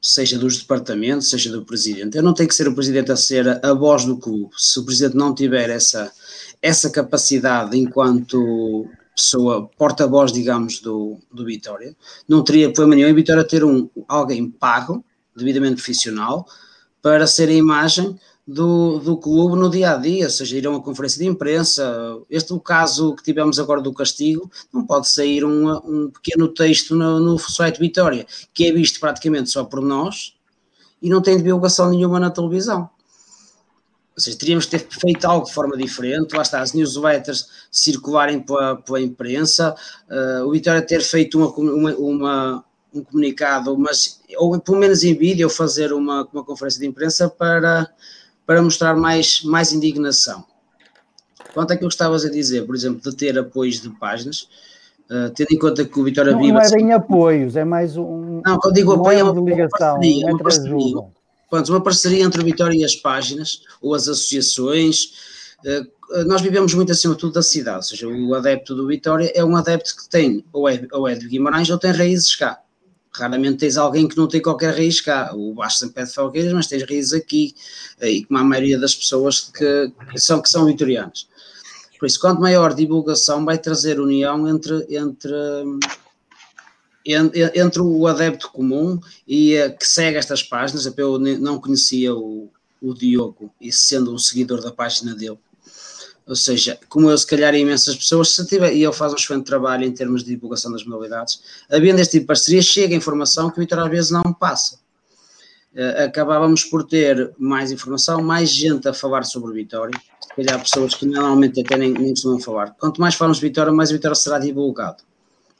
seja dos departamentos, seja do presidente. Eu não tenho que ser o presidente a ser a voz do clube. Se o presidente não tiver essa, essa capacidade enquanto pessoa porta-voz, digamos, do, do Vitória. Não teria problema nenhum em Vitória ter um, alguém pago, devidamente profissional, para ser a imagem do, do clube no dia a dia, ou seja, ir a uma conferência de imprensa. Este o caso que tivemos agora do castigo, não pode sair um, um pequeno texto no, no site Vitória, que é visto praticamente só por nós e não tem divulgação nenhuma na televisão. Ou seja, teríamos que ter feito algo de forma diferente, lá está, as newsletters circularem pela, pela imprensa, uh, o Vitória ter feito uma, uma, uma, um comunicado, mas, ou pelo menos em vídeo, fazer uma, uma conferência de imprensa para, para mostrar mais, mais indignação. Quanto àquilo que estavas a dizer, por exemplo, de ter apoios de páginas, uh, tendo em conta que o Vitória não, Viva... Não é bem apoios, é mais um... Não, quando digo apoio é uma, ligação, uma uma parceria Pronto, uma parceria entre o Vitória e as páginas, ou as associações. Eh, nós vivemos muito acima de tudo da cidade, ou seja, o adepto do Vitória é um adepto que tem, ou é, ou é de Guimarães, ou tem raízes cá. Raramente tens alguém que não tem qualquer raiz cá. O Baixo São Pedro de Falgueiras, mas tens raízes aqui, eh, e como a maioria das pessoas que, que, são, que são vitorianas. Por isso, quanto maior divulgação, vai trazer união entre, entre entre o adepto comum e que segue estas páginas, eu não conhecia o, o Diogo e sendo um seguidor da página dele, ou seja, como eu, se calhar, imensas pessoas, se tiver, e ele faz um excelente trabalho em termos de divulgação das modalidades, havendo este tipo de parceria, chega informação que o às vezes não passa. Uh, acabávamos por ter mais informação, mais gente a falar sobre o Vitória, se calhar pessoas que normalmente até nem, nem costumam falar. Quanto mais falamos de Vitória, mais o Vitória será divulgado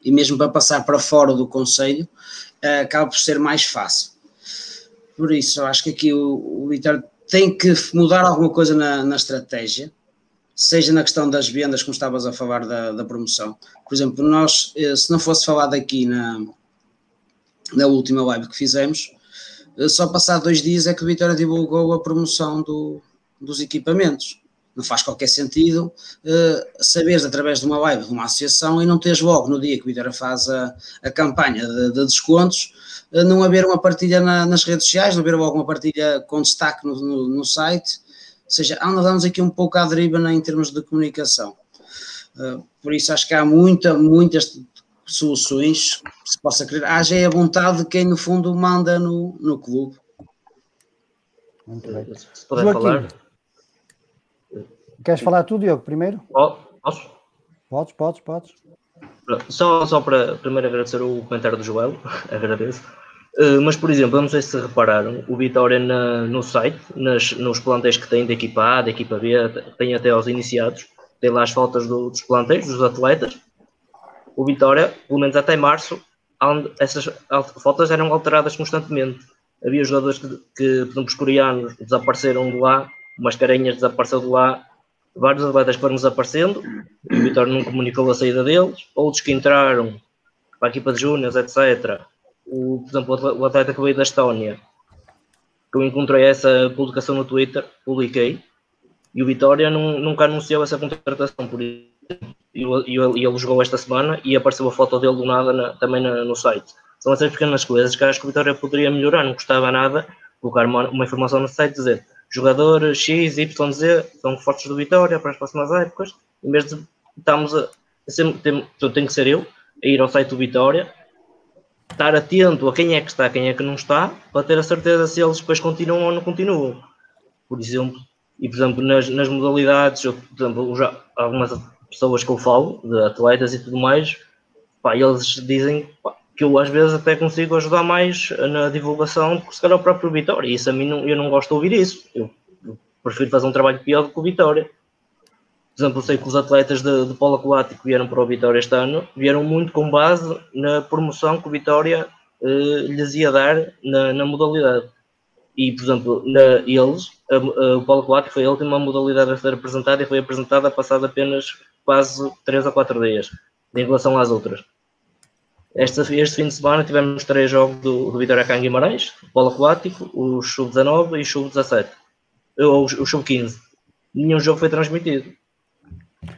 e mesmo para passar para fora do Conselho, uh, acaba por ser mais fácil. Por isso, eu acho que aqui o, o Vitória tem que mudar alguma coisa na, na, estratégia, seja na questão das vendas, como estavas a falar da, da promoção. Por exemplo, nós, eh, se não fosse falado aqui na, na última live que fizemos, eh, só passar dois dias é que o Vitória divulgou a promoção do, dos equipamentos não faz qualquer sentido uh, saberes através de uma live de uma associação e não teres logo no dia que o Vitória faz a, a campanha de, de descontos, uh, não haver uma partilha na, nas redes sociais, não haver logo uma partilha com destaque no, no, no site, ou seja, andamos aqui um pouco à deriva né, em termos de comunicação. Uh, por isso acho que há muita, muitas soluções que se possa criar. Haja a vontade de quem no fundo manda no, no clube. Muito bem. Se puder falar. Queres falar tu, Diogo, primeiro? Posso? Podes, podes, podes. Só, só para primeiro agradecer o comentário do Joel, *laughs* agradeço. Uh, mas, por exemplo, eu não sei se repararam, o Vitória na, no site, nas, nos plantéis que tem da equipa A, da equipa B, tem até aos iniciados, tem lá as faltas do, dos plantéis, dos atletas. O Vitória, pelo menos até março, essas faltas eram alteradas constantemente. Havia jogadores que, que por exemplo, os coreanos desapareceram de lá, umas carinhas desapareceu de lá, vários atletas foram desaparecendo, o Vitória não comunicou a saída deles, outros que entraram para a equipa de Júniors, etc. O, por exemplo, o atleta que veio da Estónia, que eu encontrei essa publicação no Twitter, publiquei, e o Vitória não, nunca anunciou essa contratação, por isso, e ele, ele jogou esta semana e apareceu a foto dele do nada na, também na, no site. São essas pequenas coisas que acho que o Vitória poderia melhorar, não custava nada colocar uma, uma informação no site dizer jogador X, Y, Z são fortes do Vitória para as próximas épocas, em vez de estamos a. Sempre, tem, tem que ser eu a ir ao site do Vitória, estar atento a quem é que está, quem é que não está, para ter a certeza se eles depois continuam ou não continuam. Por exemplo, e por exemplo, nas, nas modalidades, eu, por exemplo, já, algumas pessoas que eu falo, de atletas e tudo mais, pá, eles dizem pá, que eu às vezes até consigo ajudar mais na divulgação do que se calhar o próprio Vitória. Isso a mim não, eu não gosto de ouvir isso. Eu, eu prefiro fazer um trabalho pior do que o Vitória. Por exemplo, eu sei que os atletas de, de polo aquático que vieram para o Vitória este ano vieram muito com base na promoção que o Vitória eh, lhes ia dar na, na, modalidade. E, por exemplo, na, eles, a, a, o polo aquático foi a última modalidade a ser apresentada e foi apresentada passado apenas quase 3 a 4 dias em relação às outras. Este, este fim de semana tivemos três jogos do, do Vitória Can Guimarães, polo aquático, o sub-19 e o sub-17, ou o sub-15. Nenhum jogo foi transmitido.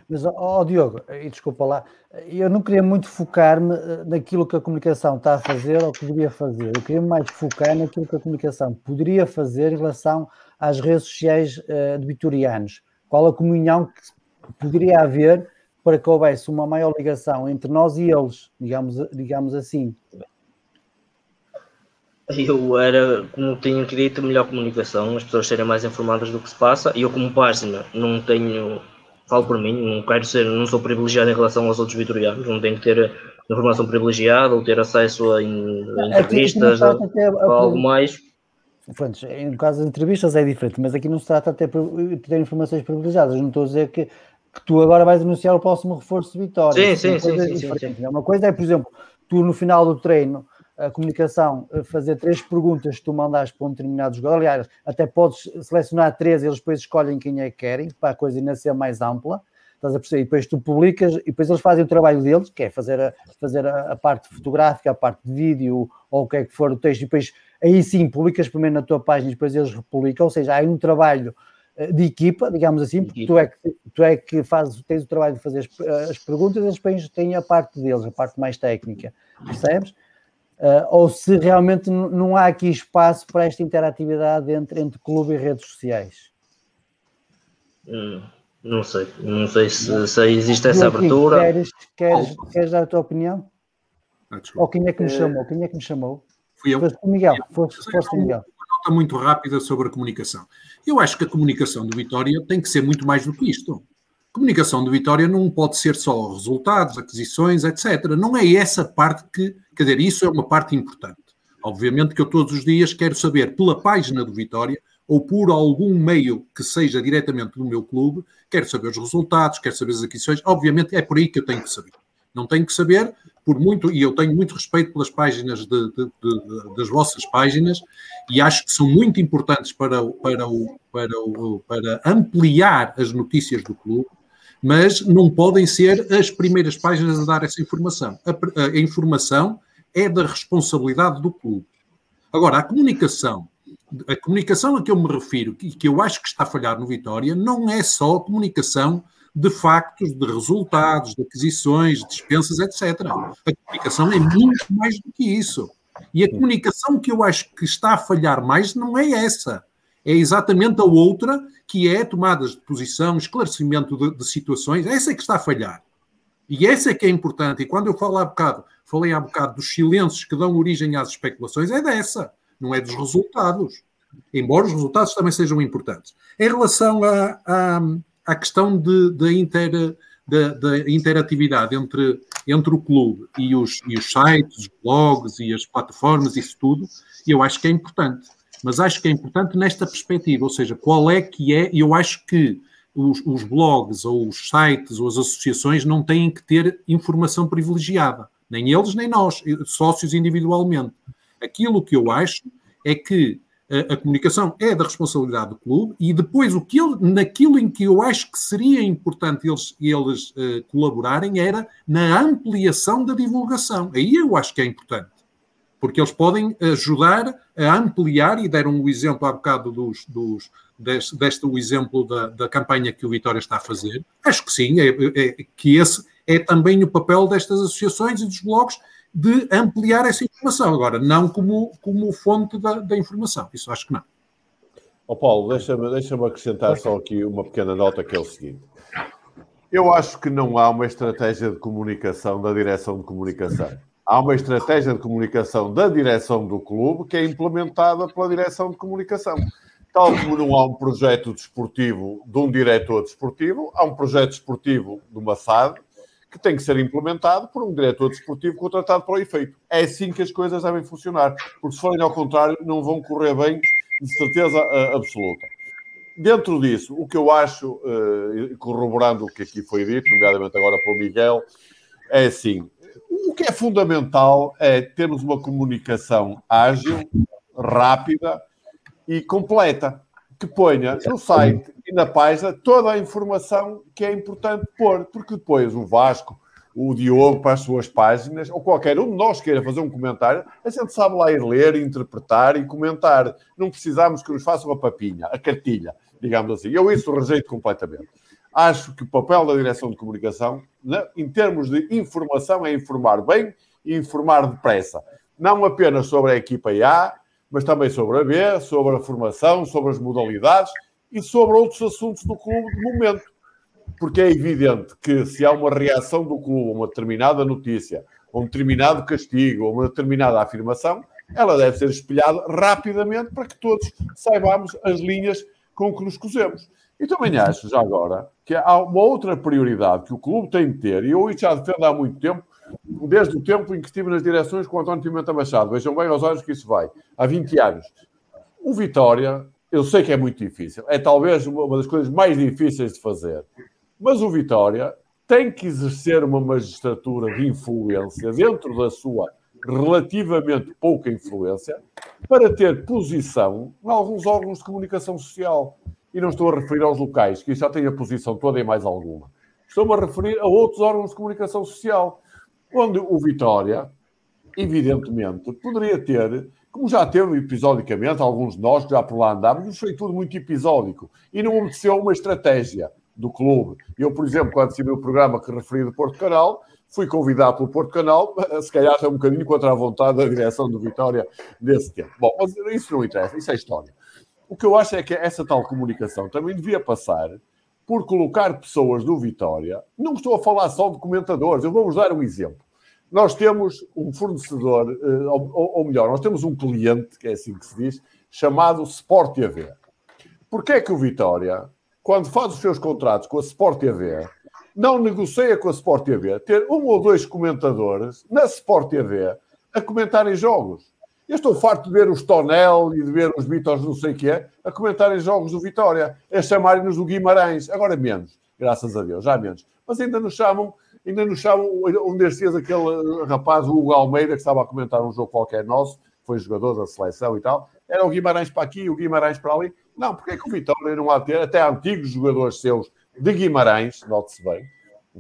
Mas, ó oh, Diogo, e desculpa lá, eu não queria muito focar-me eh, naquilo que a comunicação está a fazer ou que poderia fazer. Eu queria mais focar naquilo que a comunicação poderia fazer em relação às redes sociais uh, de vitorianos. Qual a comunhão que poderia haver para que houvesse uma maior ligação entre nós e eles, digamos, digamos assim. Eu era, como tinha dito, melhor comunicação, as pessoas serem mais informadas do que se passa. E eu, como página, não tenho, falo por mim, não quero ser, não sou privilegiado em relação aos outros vitorianos, não tenho que ter informação privilegiada ou ter acesso a, entrevistas ou algo mais. Pronto, no caso das entrevistas é diferente, mas aqui não se trata de ter, de ter informações privilegiadas. Não estou a dizer que que tu agora vais anunciar o próximo reforço de vitória. Sim, sim, sim, sim, sim, Uma coisa é, por exemplo, tu no final do treino, a comunicação, fazer três perguntas que tu mandaste para um determinado jogador. Aliás, até podes selecionar três, eles depois escolhem quem é que querem, para a coisa ainda ser mais ampla. Estás a perceber? E depois tu publicas, e depois eles fazem o trabalho deles, que é fazer a, fazer a, a parte fotográfica, a parte de vídeo, ou o que é que for o texto, e depois aí sim publicas primeiro na tua página e depois eles republicam, ou seja, há um trabalho de equipa, digamos assim, porque tu é que, tu é que fazes, tens o trabalho de fazer as, eh, as perguntas, eles depois têm a parte deles, a parte mais técnica, percebes? Uh, ou se realmente não há aqui espaço para esta interatividade entre, entre clube e redes sociais? Hum, não sei, não sei se, se existe essa abertura. Queres, queres, queres dar a tua opinião? Ah, ou quem é que me chamou? Quem é que me chamou? Fui eu. Foste o Miguel, foste, foste o Miguel. Nota muito rápida sobre a comunicação. Eu acho que a comunicação do Vitória tem que ser muito mais do que isto. A comunicação do Vitória não pode ser só resultados, aquisições, etc. Não é essa parte que, quer dizer, isso é uma parte importante. Obviamente que eu todos os dias quero saber pela página do Vitória ou por algum meio que seja diretamente do meu clube, quero saber os resultados, quero saber as aquisições. Obviamente é por aí que eu tenho que saber. Não tenho que saber por muito, e eu tenho muito respeito pelas páginas de, de, de, das vossas páginas, e acho que são muito importantes para, para, o, para, o, para ampliar as notícias do clube, mas não podem ser as primeiras páginas a dar essa informação. A, a informação é da responsabilidade do clube. Agora, a comunicação, a comunicação a que eu me refiro, que, que eu acho que está a falhar no Vitória, não é só a comunicação de factos, de resultados, de aquisições, dispensas, etc. A comunicação é muito mais do que isso. E a comunicação que eu acho que está a falhar mais não é essa. É exatamente a outra, que é tomadas de posição, esclarecimento de, de situações. Essa é que está a falhar. E essa é que é importante. E quando eu falo há bocado, falei há bocado dos silêncios que dão origem às especulações, é dessa, não é dos resultados. Embora os resultados também sejam importantes. Em relação à, à, à questão de, de inter, da, da, interatividade entre, entre o clube e os, e os sites, os blogs e as plataformas, isso tudo, eu acho que é importante. Mas acho que é importante nesta perspectiva, ou seja, qual é que é, eu acho que os, os, blogs ou os sites ou as associações não têm que ter informação privilegiada, nem eles nem nós, sócios individualmente. Aquilo que eu acho é que a, comunicação é da responsabilidade do clube e depois o que ele, naquilo em que eu acho que seria importante eles, eles uh, colaborarem era na ampliação da divulgação. Aí eu acho que é importante porque eles podem ajudar a ampliar, e deram o exemplo há bocado dos, dos, deste, deste o exemplo da, da campanha que o Vitória está a fazer. Acho que sim, é, é, que esse é também o papel destas associações e dos blogs de ampliar essa informação. Agora, não como, como fonte da, da informação. Isso acho que não. Oh Paulo, deixa-me deixa acrescentar só aqui uma pequena nota que é o seguinte. Eu acho que não há uma estratégia de comunicação da direção de comunicação. Há uma estratégia de comunicação da direção do clube que é implementada pela direção de comunicação. Tal como não há um projeto desportivo de um diretor desportivo, há um projeto desportivo de uma SAD que tem que ser implementado por um diretor desportivo contratado para o efeito. É assim que as coisas devem funcionar, porque se forem ao contrário, não vão correr bem de certeza absoluta. Dentro disso, o que eu acho, uh, corroborando o que aqui foi dito, nomeadamente agora pelo Miguel, é assim: o que é fundamental é termos uma comunicação ágil, rápida e completa, que ponha no site e na página toda a informação que é importante pôr, porque depois o Vasco, o Diogo para as suas páginas, ou qualquer um de nós queira fazer um comentário, a gente sabe lá ir ler, interpretar e comentar. Não precisamos que nos façam a papinha, a cartilha, digamos assim. Eu isso rejeito completamente. Acho que o papel da direção de comunicação, né, em termos de informação, é informar bem e informar depressa. Não apenas sobre a equipa A, mas também sobre a B, sobre a formação, sobre as modalidades e sobre outros assuntos do clube de momento. Porque é evidente que se há uma reação do clube a uma determinada notícia, a um determinado castigo, a uma determinada afirmação, ela deve ser espelhada rapidamente para que todos saibamos as linhas com que nos cozemos. E também acho, já agora, que há uma outra prioridade que o clube tem de ter, e eu já defendo há muito tempo, desde o tempo em que estive nas direções com o António Pimenta Machado. Vejam bem aos olhos que isso vai. Há 20 anos. O Vitória, eu sei que é muito difícil. É talvez uma das coisas mais difíceis de fazer. Mas o Vitória tem que exercer uma magistratura de influência dentro da sua relativamente pouca influência para ter posição em alguns órgãos de comunicação social. E não estou a referir aos locais, que já têm a posição toda e mais alguma. Estou-me a referir a outros órgãos de comunicação social onde o Vitória, evidentemente, poderia ter, como já teve episodicamente, alguns de nós que já por lá andávamos, foi tudo muito episódico e não obedeceu uma estratégia do clube. Eu, por exemplo, quando tive o programa que referi do Porto Canal, fui convidado pelo Porto Canal, *laughs* se calhar até um bocadinho contra a vontade da direção do Vitória nesse tempo. Bom, mas isso não interessa, isso é história. O que eu acho é que essa tal comunicação também devia passar por colocar pessoas do Vitória. Não estou a falar só de comentadores, eu vou-vos dar um exemplo. Nós temos um fornecedor, eh, ou, melhor, nós temos um cliente, que é assim que se diz, chamado Sport TV. Porquê é que o Vitória, quando faz os seus contratos com a Sport TV, não negocia com a Sport TV ter um ou dois comentadores na Sport TV a comentarem jogos? Eu estou farto de ver os Tonel e de ver os Beatles não sei o que é a comentarem jogos do Vitória, a chamarem-nos do Guimarães. Agora menos, graças a Deus, já menos. Mas ainda nos chamam, ainda nos chamam, um desses dias aquele rapaz, o Hugo Almeida, que estava a comentar um jogo qualquer nosso, foi jogador da seleção e tal, era o Guimarães para aqui, o Guimarães para ali. Não, porque é que o Vitória não há de ter até antigos jogadores seus de Guimarães, note-se bem,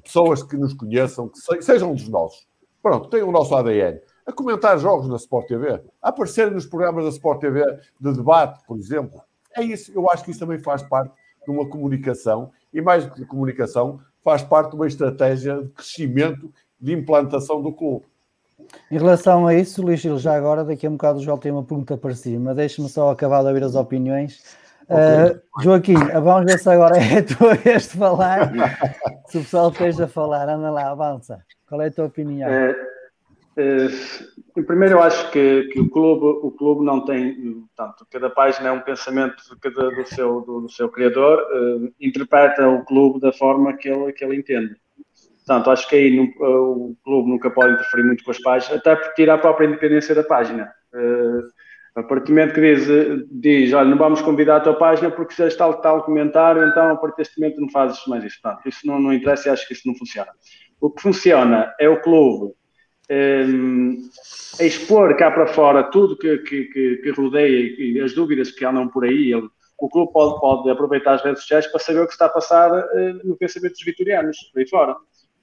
pessoas que nos conheçam, que sejam dos nossos. Pronto, tem o nosso ADN a comentar jogos na Sport TV, a aparecer nos programas da Sport TV de debate, por exemplo. É isso, eu acho que isso também faz parte de uma comunicação e mais do que comunicação, faz parte de uma estratégia de crescimento, de implantação do clube. Em relação a isso, Luís já agora, daqui a um bocado o João tem uma pergunta para cima. Deixe-me só acabar de ouvir as opiniões. Uh, Joaquim, vamos ver se agora *laughs* é a tua vez de falar. se o pessoal esteja a falar, anda lá, avança. Qual é a tua opinião? É, em primeiro, eu acho que, que, o, clube, o clube não tem. Portanto, cada página é um pensamento cada, do, seu, do, do seu criador, uh, interpreta o clube da forma que ele, que ele entende. Portanto, acho que aí no, o clube nunca pode interferir muito com as páginas, até porque tira a própria independência da página. Uh, a partir do momento que diz, diz, olha, não vamos convidar a tua página porque fizeste tal, tal comentário, então a partir deste momento não fazes mais isso. Portanto, isso não, não interessa e acho que isso não funciona. O que funciona é o clube um, expor cá para fora tudo que, que, que, que rodeia e, as dúvidas que andam por aí. Ele, o clube pode, pode aproveitar as redes sociais para saber o que está a passar uh, no pensamento dos vitorianos, por aí fora.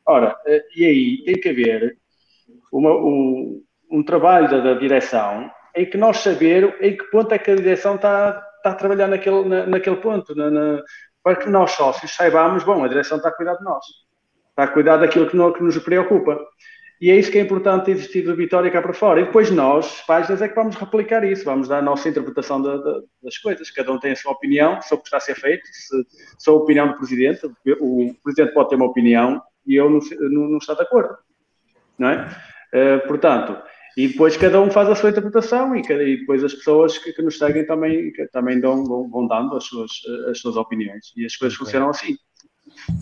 Ora, uh, e aí tem que haver uma, um, um trabalho da, da direção em que nós saber em que ponto é que a direção está, está a trabalhar naquele, na, naquele ponto, na, na, para que nós sócios saibamos, bom, a direção está a cuidar de nós, está a cuidar daquilo que, no, que nos preocupa. E é isso que é importante existir do Vitória cá para fora. E depois nós, páginas, é que vamos replicar isso, vamos dar a nossa interpretação da, da, das coisas. Cada um tem a sua opinião sobre o que está a ser feito, se, se a opinião do Presidente, o Presidente pode ter uma opinião e eu não, não, não estou de acordo. Não é? Uh, portanto, e depois cada um faz a sua interpretação e, e depois as pessoas que, que nos seguem também, também dão, vão, vão, dando as suas, as suas opiniões. E as coisas okay. funcionam assim.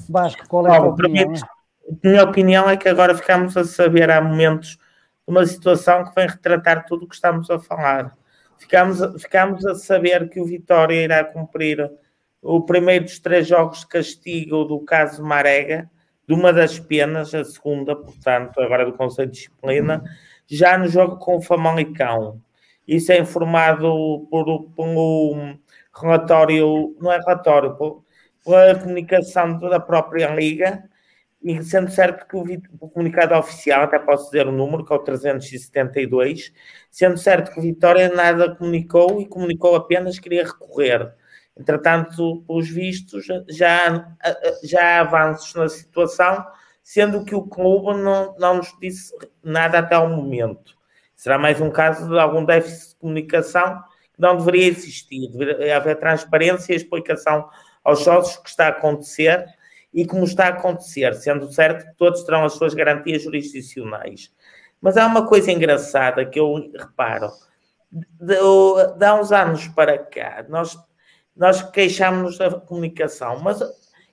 Vasco, qual é a tua opinião? A minha opinião é que agora ficamos a saber há momentos uma situação que vem retratar tudo o que estamos a falar. Ficamos, ficamos a saber que o Vitória irá cumprir o primeiro dos três jogos de castigo do caso Marega, de uma das penas, a segunda, portanto, agora do Conselho de Disciplina, já no jogo com o Famalicão. Isso é informado por, um relatório, não é relatório, pela comunicação da própria Liga, e sendo certo que o, o, comunicado oficial, até posso dizer o número, que é o 372, sendo certo que o Vitória nada comunicou e comunicou apenas que queria recorrer. Entretanto, pelos vistos, já, já há avanços na situação sendo que o clube não, não nos disse nada até ao momento. Será mais um caso de algum déficit de comunicação que não deveria existir. Deveria haver transparência e explicação aos sócios que está a acontecer e como está a acontecer, sendo certo que todos terão as suas garantias jurisdicionais. Mas há uma coisa engraçada que eu reparo. De, de há uns anos para cá, nós, nós queixámos-nos da comunicação, mas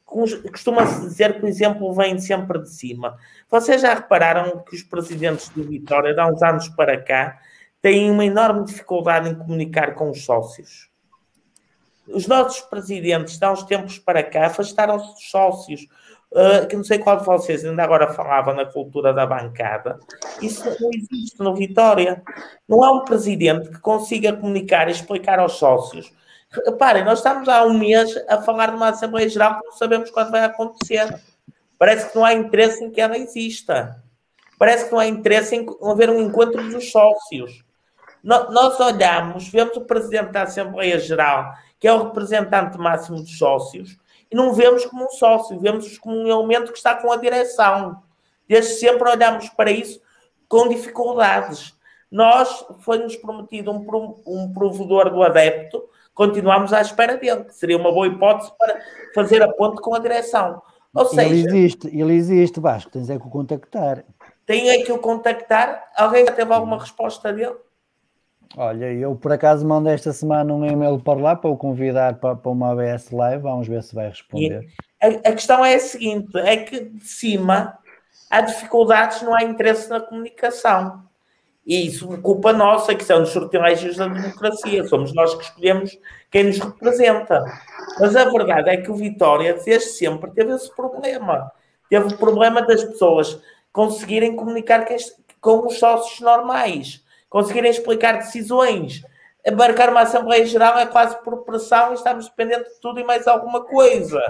costuma-se dizer que o exemplo vem sempre de cima. Vocês já repararam que os presidentes do Vitória, de há uns anos para cá, têm uma enorme dificuldade em comunicar com os sócios? Os nossos presidentes, de há uns tempos para cá, afastaram-se dos sócios. Uh, que não sei qual de vocês ainda agora falava na cultura da bancada. Isso não existe no Vitória. Não há um presidente que consiga comunicar e explicar aos sócios Reparem, nós estamos há um mês a falar de uma Assembleia Geral que não sabemos quando vai acontecer. Parece que não há interesse em que ela exista. Parece que não há interesse em haver um encontro dos sócios. Nós olhamos, vemos o Presidente da Assembleia Geral, que é o representante máximo dos sócios, e não vemos como um sócio, vemos como um elemento que está com a direção. Desde sempre olhamos para isso com dificuldades. Nós, foi-nos prometido um, um provedor do adepto, continuamos à espera dele, que seria uma boa hipótese para fazer a ponte com a direção. Ou seja, ele existe, ele existe, Vasco, tens é que o contactar. Tem é que o contactar. Alguém já teve alguma resposta dele? Olha, eu por acaso mandei esta semana um e-mail para lá para o convidar para, para uma ABS Live, vamos ver se vai responder. A, a, questão é a seguinte: é que de cima há dificuldades, não há interesse na comunicação. E isso é culpa nossa, que são os sortilégios da democracia. Somos nós que escolhemos quem nos representa. Mas a verdade é que o Vitória, desde sempre, teve esse problema. Teve o problema das pessoas conseguirem comunicar com os sócios normais, conseguirem explicar decisões. Embarcar uma Assembleia Geral é quase por pressão e estamos dependentes de tudo e mais alguma coisa.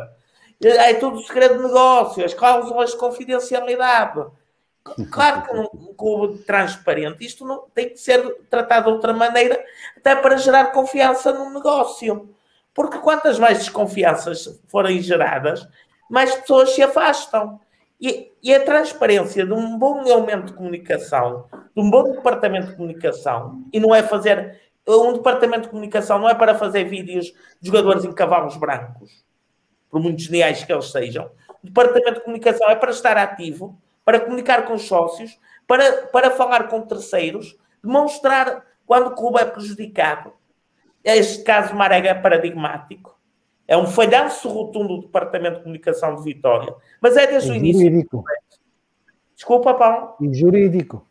É tudo segredo de negócio, as cláusulas de confidencialidade. *laughs* Claro que um clube transparente, isto não tem que ser tratado de outra maneira, até para gerar confiança no negócio. Porque quantas mais desconfianças forem geradas, mais pessoas se afastam. E, a transparência de um bom elemento de comunicação, de um bom departamento de comunicação, e não é fazer um departamento de comunicação não é para fazer vídeos de jogadores em cavalos brancos, por muito geniais que eles sejam. O departamento de comunicação é para estar ativo, para comunicar com os sócios, para, para falar com terceiros, demonstrar quando o clube é prejudicado. Este caso Marega é paradigmático. É um falhanço rotundo do Departamento de Comunicação de Vitória. Mas é desde é o início. Jurídico. Desculpa, Paulo. E jurídico.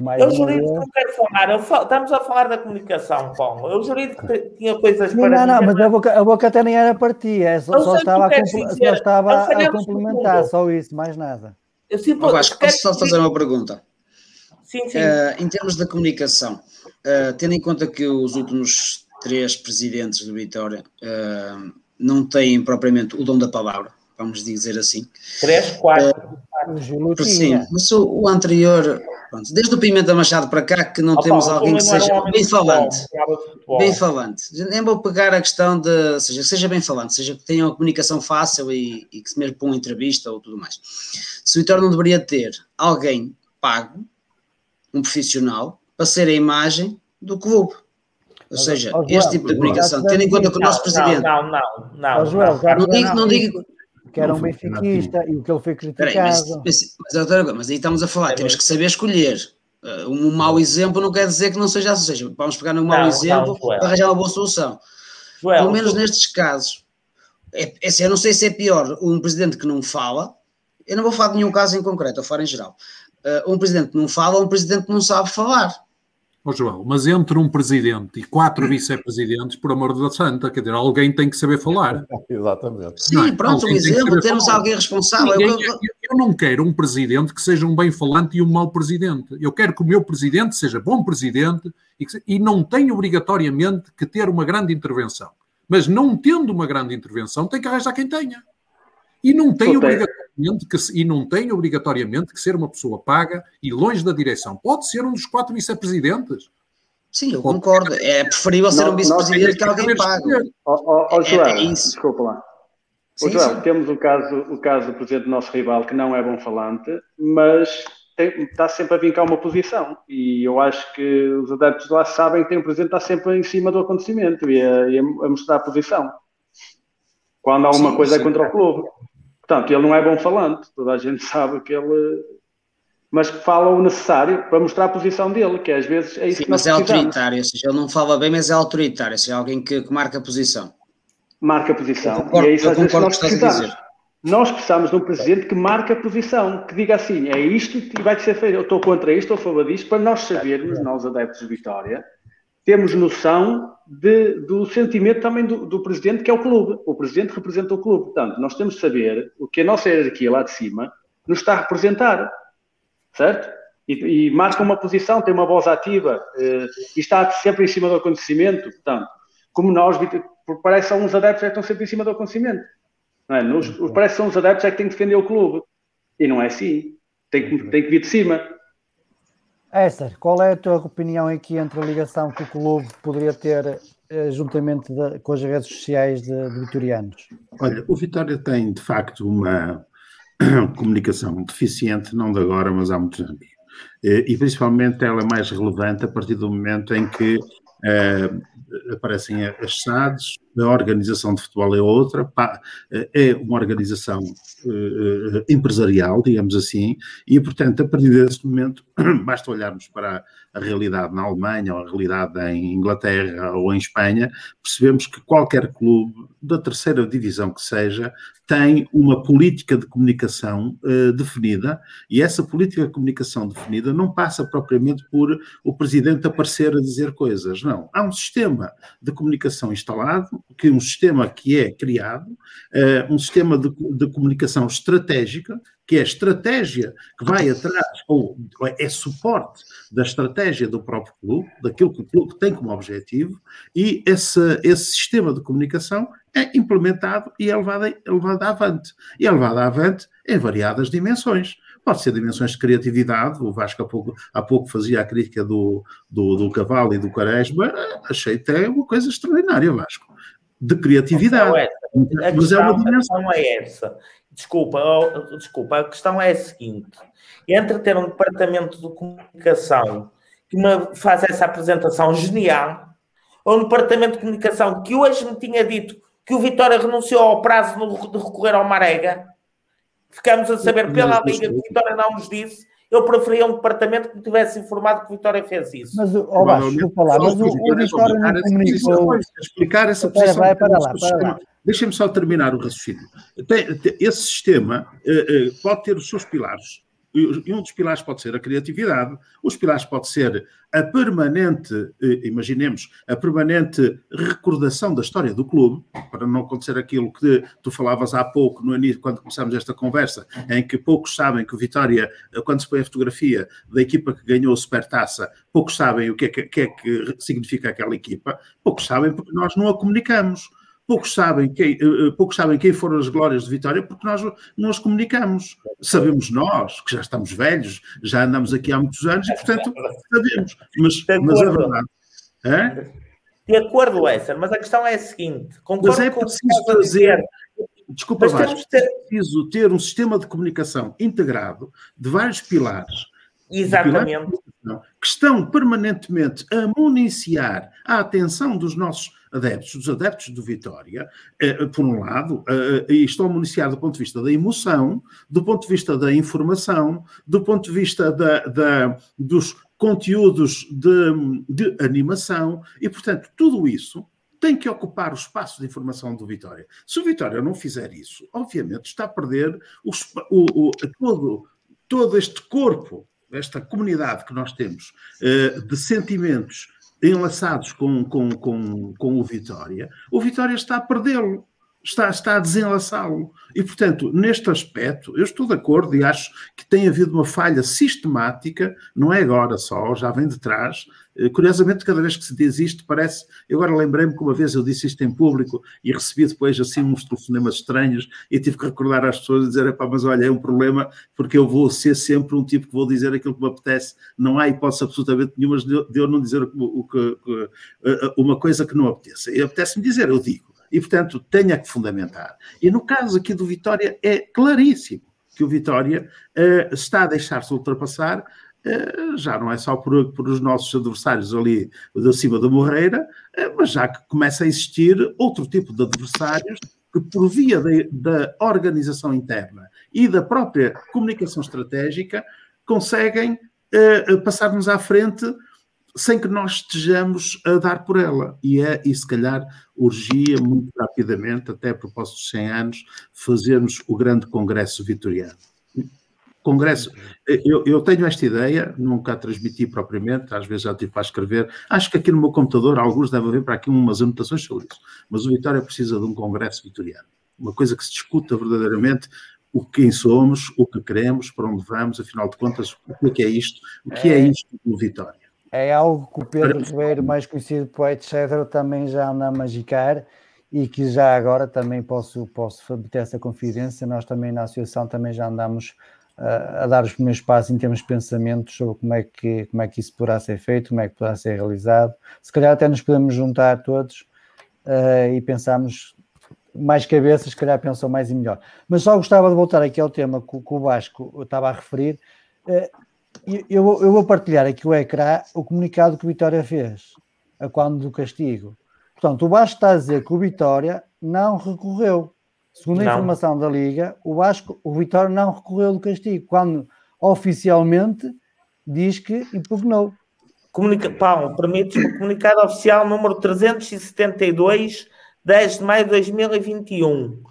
Mais eu jurídico não quero falar. Eu falo, estamos a falar da comunicação, Paulo. Eu jurídico tinha coisas para. Não, não, mas a boca, a boca até nem era para ti. É, só, só estava, a, só estava a complementar, só isso, mais nada. Eu sinto, oh, Vasco, posso só fazer uma pergunta? Sim, sim. Uh, em termos da comunicação, uh, tendo em conta que os últimos três presidentes do Vitória uh, não têm propriamente o dom da palavra, vamos dizer assim. Três, quatro. Uh, sim, mas o, o anterior, pronto, desde o Pimenta Machado para cá, que não temos alguém que seja bem falante. Bem falante. Nem vou pegar a questão de, seja, seja bem falante, seja que tenha uma comunicação fácil e, e que se mesmo para uma entrevista ou tudo mais. Se o Vitória não deveria ter alguém pago, um profissional, para ser a imagem do clube. Ou seja, este tipo de comunicação, tendo em conta que o nosso presidente. Não, não, não. Não digo, não digo, que era um benfiquista e o que ele foi criticado. Mas, mas, mas, mas, aí estamos a falar, é temos que saber escolher. Uh, um mau exemplo não quer dizer que não seja assim. Seja, vamos pegar um mau não, exemplo não, para arranjar uma boa solução. Joel, Pelo menos tu... nestes casos. É, é, assim, eu não sei se é pior um presidente que não fala. Eu não vou falar de nenhum caso em concreto, vou falar em geral. Uh, um presidente que não fala ou um presidente que não sabe falar. Oh, João, mas entre um presidente e quatro vice-presidentes, por amor da santa, quer dizer, alguém tem que saber falar. *laughs* Exatamente. Sim, não, pronto, um exemplo, temos falar. alguém responsável. Ninguém, eu, eu, não quero um presidente que seja um bem falante e um mau presidente. Eu quero que o meu presidente seja bom presidente e, que, e não tem obrigatoriamente que ter uma grande intervenção. Mas não tendo uma grande intervenção, tem que arranjar quem tenha. E não tem obrigatoriamente que, e não tem obrigatoriamente que ser uma pessoa paga e longe da direção. Pode ser um dos quatro vice-presidentes. Sim, eu Pode concordo. É preferível ser um vice-presidente que alguém paga. Ó oh, oh, oh, Joel, é, é desculpa lá. Sim, sim. temos o caso, o caso do presidente do nosso rival, que não é bom falante, mas tem, está sempre a vincar uma posição. E eu acho que os adeptos lá sabem que tem um presidente que está sempre em cima do acontecimento e a, e a mostrar a posição. Quando há uma sim, coisa sim. contra o clube. Portanto, ele não é bom falante, toda a gente *laughs* sabe que ele. Mas fala o necessário para mostrar a posição dele, que às vezes é isso Sim, que mas é autoritário, ou seja, ele não fala bem, mas é autoritário, ou seja, alguém que, que marca a posição. Marca a posição. Concordo, e é isso às vezes nós precisamos. Nós precisamos de um presidente que marque a posição, que diga assim, é isto e vai ser feito, eu estou contra isto, estou a favor disto, para nós sabermos, nós adeptos de Vitória, temos noção de, do sentimento também do, do, presidente, que é o clube. O presidente representa o clube. Portanto, nós temos de saber o que a nossa hierarquia lá de cima nos está a representar. Certo? E, e marca uma posição, tem uma voz ativa eh, e está sempre em cima do acontecimento. Portanto, como nós, parece que uns adeptos é que estão sempre em cima do acontecimento. Não é? Nos, parece que são os adeptos é que têm que defender o clube. E não é assim. Tem que, tem que vir de cima. Esther, qual é a tua opinião aqui entre a ligação que o clube poderia ter eh, juntamente de, com as redes sociais de, de, vitorianos? Olha, o Vitória tem de facto uma *coughs* comunicação deficiente, não de agora, mas há muitos anos. Eh, e principalmente ela é mais relevante a partir do momento em que uh, aparecem as SADs, a organização de futebol é outra, é uma organização uh, empresarial, digamos assim, e portanto, a partir desse momento, *clears throat* basta olharmos para a realidade na Alemanha, ou a realidade em Inglaterra ou em Espanha, percebemos que qualquer clube da terceira divisão que seja tem uma política de comunicação uh, definida e essa política de comunicação definida não passa propriamente por o presidente aparecer a dizer coisas, não. Há um sistema de comunicação instalado, que um sistema que é criado, uh, um sistema de, de comunicação estratégica que é a estratégia que vai atrás, ou é suporte da estratégia do próprio clube, daquilo que o clube tem como objetivo, e esse, esse sistema de comunicação é implementado e é levado, é levado avante. E é levado avante em variadas dimensões. Pode ser dimensões de criatividade, o Vasco há pouco, há pouco fazia a crítica do, do, do cavalo e do Quaresma, achei até uma coisa extraordinária, Vasco, de criatividade. É a questão, é uma dimensão. A questão é essa. Desculpa, desculpa, a questão é a seguinte: entre ter um departamento de comunicação que me faz essa apresentação genial, ou no departamento de comunicação que hoje me tinha dito que o Vitória renunciou ao prazo de recorrer ao Marega, ficamos a saber pela Liga que o Vitória não nos disse, eu preferia um departamento que me tivesse informado que o Vitória fez isso. Mas, oh, Baixo, desculpa lá, mas o, o Vitória não comunicou... Explicar essa posição... Vai, para lá, para lá. Deixem-me só terminar o raciocínio. Esse sistema eh, eh, pode ter os seus pilares e um dos pilares pode ser a criatividade, os pilares pode ser a permanente, eh, imaginemos, a permanente recordação da história do clube, para não acontecer aquilo que tu falavas há pouco, no início, quando começámos esta conversa, em que poucos sabem que o Vitória, eh, quando se põe a fotografia da equipa que ganhou a Supertaça, poucos sabem o que é que, que, é que significa aquela equipa, poucos sabem porque nós não a comunicamos poucos sabem quem, eh, eh, poucos sabem quem foram as glórias de Vitória porque nós não as comunicamos. Sabemos nós, que já estamos velhos, já andamos aqui há muitos anos e, portanto, sabemos. Mas, mas é verdade. É? De acordo, Esser, mas a questão é a seguinte: mas é preciso fazer. Desculpa, Vasco, ter... é preciso ter um sistema de comunicação integrado de vários pilares. Exatamente. Pilares que estão permanentemente a municiar a atenção dos nossos adeptos, dos adeptos do Vitória, eh, por um lado, eh, e estão a municiar do ponto de vista da emoção, do ponto de vista da informação, do ponto de vista da, da dos conteúdos de, de animação, e, portanto, tudo isso tem que ocupar o espaço de informação do Vitória. Se o Vitória não fizer isso, obviamente está a perder o, o, o, todo, todo este corpo, esta comunidade que nós temos eh, de sentimentos enlaçados com, com, com, com o Vitória, o Vitória está a perdê-lo, está, está a desenlaçá-lo. E, portanto, neste aspecto, eu estou de acordo e acho que tem havido uma falha sistemática, não é agora só, já vem de trás. Eh, curiosamente, cada vez que se diz isto, parece. Eu agora lembrei-me que uma vez eu disse isto em público e recebi depois assim uns telefonemas estranhos e tive que recordar às pessoas e dizer: pá, mas olha, é um problema porque eu vou ser sempre um tipo que vou dizer aquilo que me apetece. Não há hipótese absolutamente nenhuma de eu não dizer o que, eh, uma coisa que não apetece. Apetece-me dizer, eu digo e, portanto, tenha que fundamentar. E no caso aqui do Vitória, é claríssimo que o Vitória uh, está a deixar-se ultrapassar, uh, já não é só por, por, os nossos adversários ali de cima da Morreira, uh, mas já que começa a existir outro tipo de adversários que, por via de, da organização interna e da própria comunicação estratégica, conseguem passar-nos à frente sem que nós estejamos a dar por ela. E é, e se calhar urgia muito rapidamente, até a propósito dos 100 anos, fazermos o grande Congresso Vitoriano. Congresso, eu, eu, tenho esta ideia, nunca a transmiti propriamente, às vezes já tive para escrever. Acho que aqui no meu computador, alguns devem ver para aqui umas anotações sobre isso. Mas o Vitória precisa de um Congresso Vitoriano. Uma coisa que se discuta verdadeiramente o quem somos, o que queremos, para onde vamos, afinal de contas, o que é isto? O que é, é isto do Vitória? É algo que o Pedro Ribeiro, mais conhecido por etc., também já anda a magicar e que já agora também posso, posso ter essa confidência. Nós também na associação também já andamos uh, a dar os primeiros passos em termos de pensamentos sobre como é, que, como é que isso poderá ser feito, como é que poderá ser realizado. Se calhar até nos podemos juntar todos uh, e pensarmos mais cabeças, se calhar pensam mais e melhor. Mas só gostava de voltar aqui ao tema que, que o Vasco estava a referir. Uh, eu, eu vou partilhar aqui o ecrã, o comunicado que o Vitória fez, a quando do castigo. Portanto, o Vasco está a dizer que o Vitória não recorreu. Segundo a não. informação da Liga, o Vasco, o Vitória não recorreu do castigo, quando oficialmente diz que impugnou. Comunica... Paulo, permites-me comunicado oficial número 372, 10 de maio de 2021.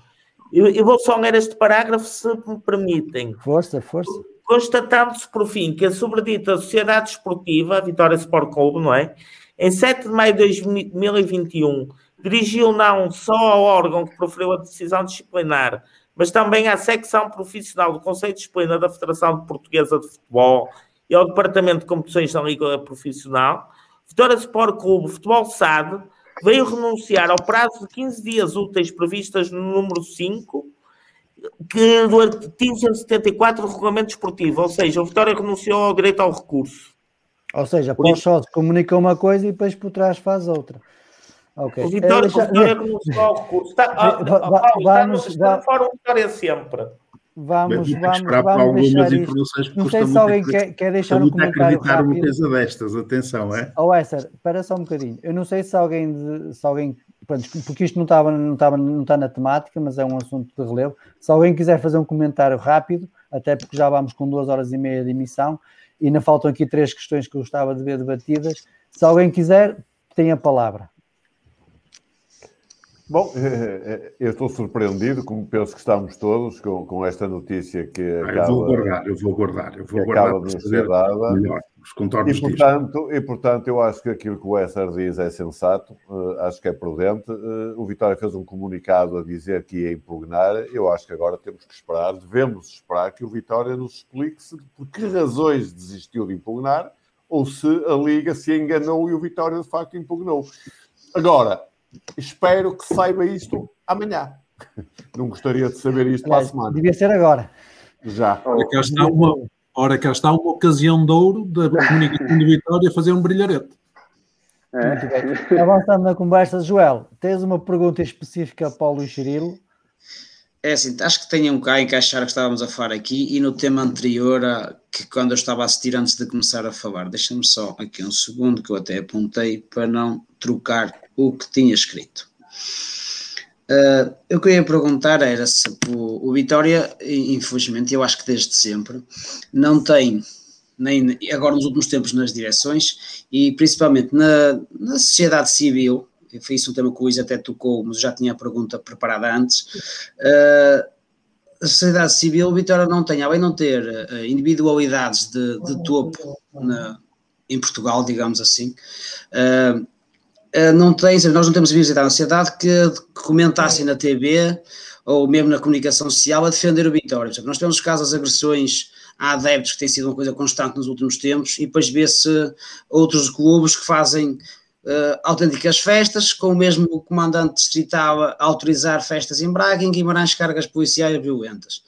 Eu, eu vou só ler este parágrafo, se me permitem. Força, força constatando-se por fim que a sobredita Sociedade Esportiva, a Vitória Sport Clube, não é? Em 7 de maio de 2021, dirigiu não só ao órgão que proferiu a decisão disciplinar, mas também à secção profissional do Conselho de Disciplina da Federação Portuguesa de Futebol e ao Departamento de Competições da Liga Profissional, Vitória Sport Clube Futebol SAD veio renunciar ao prazo de 15 dias úteis previstas no número 5 que do artigo 174 do regulamento esportivo, ou seja, o Vitória renunciou ao direito ao recurso. Ou seja, para os sócios comunica uma coisa e depois por trás faz outra. Okay. O Vitória, é, o Vitória renunciou ao recurso. Está, *laughs* ah, ah, vamos, está, no fórum Vitória sempre. Vamos, vamos, vamos algumas deixar informações Não sei se alguém quer, quer deixar um comentário acreditar uma rápido. coisa destas, atenção, é? Oh, Esser, espera só um bocadinho. Eu não sei se alguém, de- se alguém porque isto não estava, não estava, não está na temática, mas é um assunto de relevo. Se alguém quiser fazer um comentário rápido, até porque já vamos com duas horas e meia de emissão e ainda faltam aqui três questões que eu gostava de ver debatidas. Se alguém quiser, tem a palavra. Bom, *laughs* eu estou surpreendido, como penso que estamos todos, com, com esta notícia que Ah, acaba, eu vou guardar, eu vou guardar, eu vou que guardar acaba para fazer dada. melhor os contornos E disto. portanto, e portanto, eu acho que aquilo que o Esser diz é sensato, eh, acho que é prudente. Eh, o Vitória fez um comunicado a dizer que ia impugnar. Eu acho que agora temos que esperar, devemos esperar que o Vitória nos explique se, por que razões desistiu de impugnar ou se a Liga se enganou e o Vitória de facto impugnou. Agora, espero que saiba isto amanhã. Não gostaria de saber isto para a Aliás, semana. devia ser agora. Já. Ora, cá está uma, ora, cá está uma ocasião de ouro da comunicação de Vitória fazer um brilharete. Muito bem. Avançando na conversa, Joel, tens uma pergunta específica para o Luís Cirilo? É assim, acho que tenham cá encaixar o que estávamos a falar aqui e no tema anterior, a- que quando eu estava a assistir antes de começar a falar, deixa-me só aqui um segundo que eu até apontei para não trocar o que tinha escrito. Ah, eu queria perguntar era se o, o Vitória, infelizmente, eu acho que desde sempre, não tem, nem agora nos últimos tempos nas direções e principalmente na, na sociedade civil, foi isso um tema que o Luís até tocou, mas já tinha a pergunta preparada antes. ah, a sociedade civil, Vitória não tem, além de não ter ah, individualidades de, de topo na- em Portugal, digamos assim, ah, não tem, nós não temos visibilidade na sociedade que, comentassem na TV ou mesmo na comunicação social a defender o Vitória. Nós temos casos de agressões a adeptos que tem sido uma coisa constante nos últimos tempos e depois vê-se outros clubes que fazem uh, autênticas festas com o mesmo comandante distrital a autorizar festas em Braga em Guimarães cargas policiais violentas.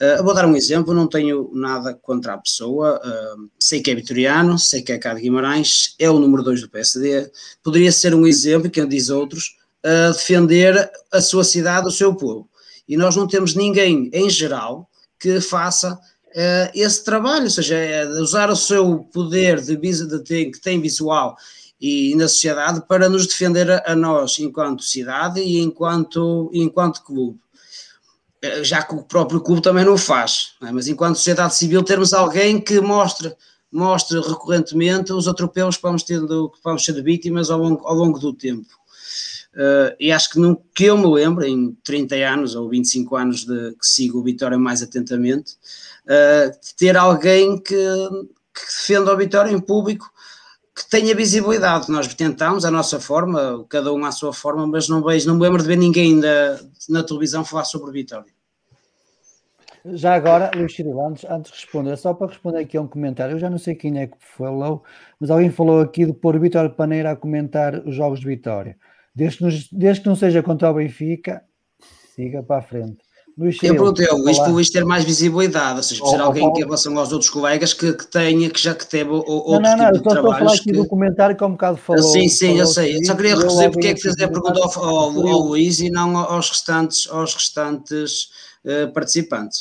Uh, vou dar um exemplo, não tenho nada contra a pessoa, uh, sei que é vitoriano, sei que é cá de Guimarães, é o número 2 do PSD, poderia ser um exemplo, quem diz outros, a defender a sua cidade, o seu povo. E nós não temos ninguém, em geral, que faça uh, esse trabalho, ou seja, é usar o seu poder de, de ter, que tem visual e na sociedade para nos defender a, a nós enquanto cidade e enquanto, enquanto clube já que o próprio clube também não faz, não é? mas enquanto sociedade civil termos alguém que mostre, mostre recorrentemente os atropelos que vamos, tendo, que vamos ser vítimas ao longo, ao longo do tempo. Uh, e acho que, não, que eu me lembro, em 30 anos ou 25 anos de, que sigo o Vitória mais atentamente, uh, de ter alguém que, que defenda o Vitória em público que tenha visibilidade. Nós tentamos, a nossa forma, cada um à sua forma, mas não vejo, não me lembro de ver ninguém da, na televisão falar sobre o Vitória. Já agora, Luís Cirilo, antes, antes de responder, só para responder aqui a um comentário, eu já não sei quem é que falou, mas alguém falou aqui de pôr Vitória Paneira a comentar os jogos de Vitória. Desde que, nos, desde que não seja contra o Benfica, siga para a frente. Luís Cirilo, eu perguntei ao Luís para o Luís ter mais visibilidade, ou seja, ser oh, alguém oh, que em relação aos outros colegas que, que tenha, que já que teve outro não, não, não, tipo de trabalhos. Estou a falar aqui que... do comentário que há um bocado falou. Sim, sim, eu sei. Eu só queria dizer porque é que fez a pergunta ao, ao, ao, Luís e não aos restantes, aos restantes uh, participantes.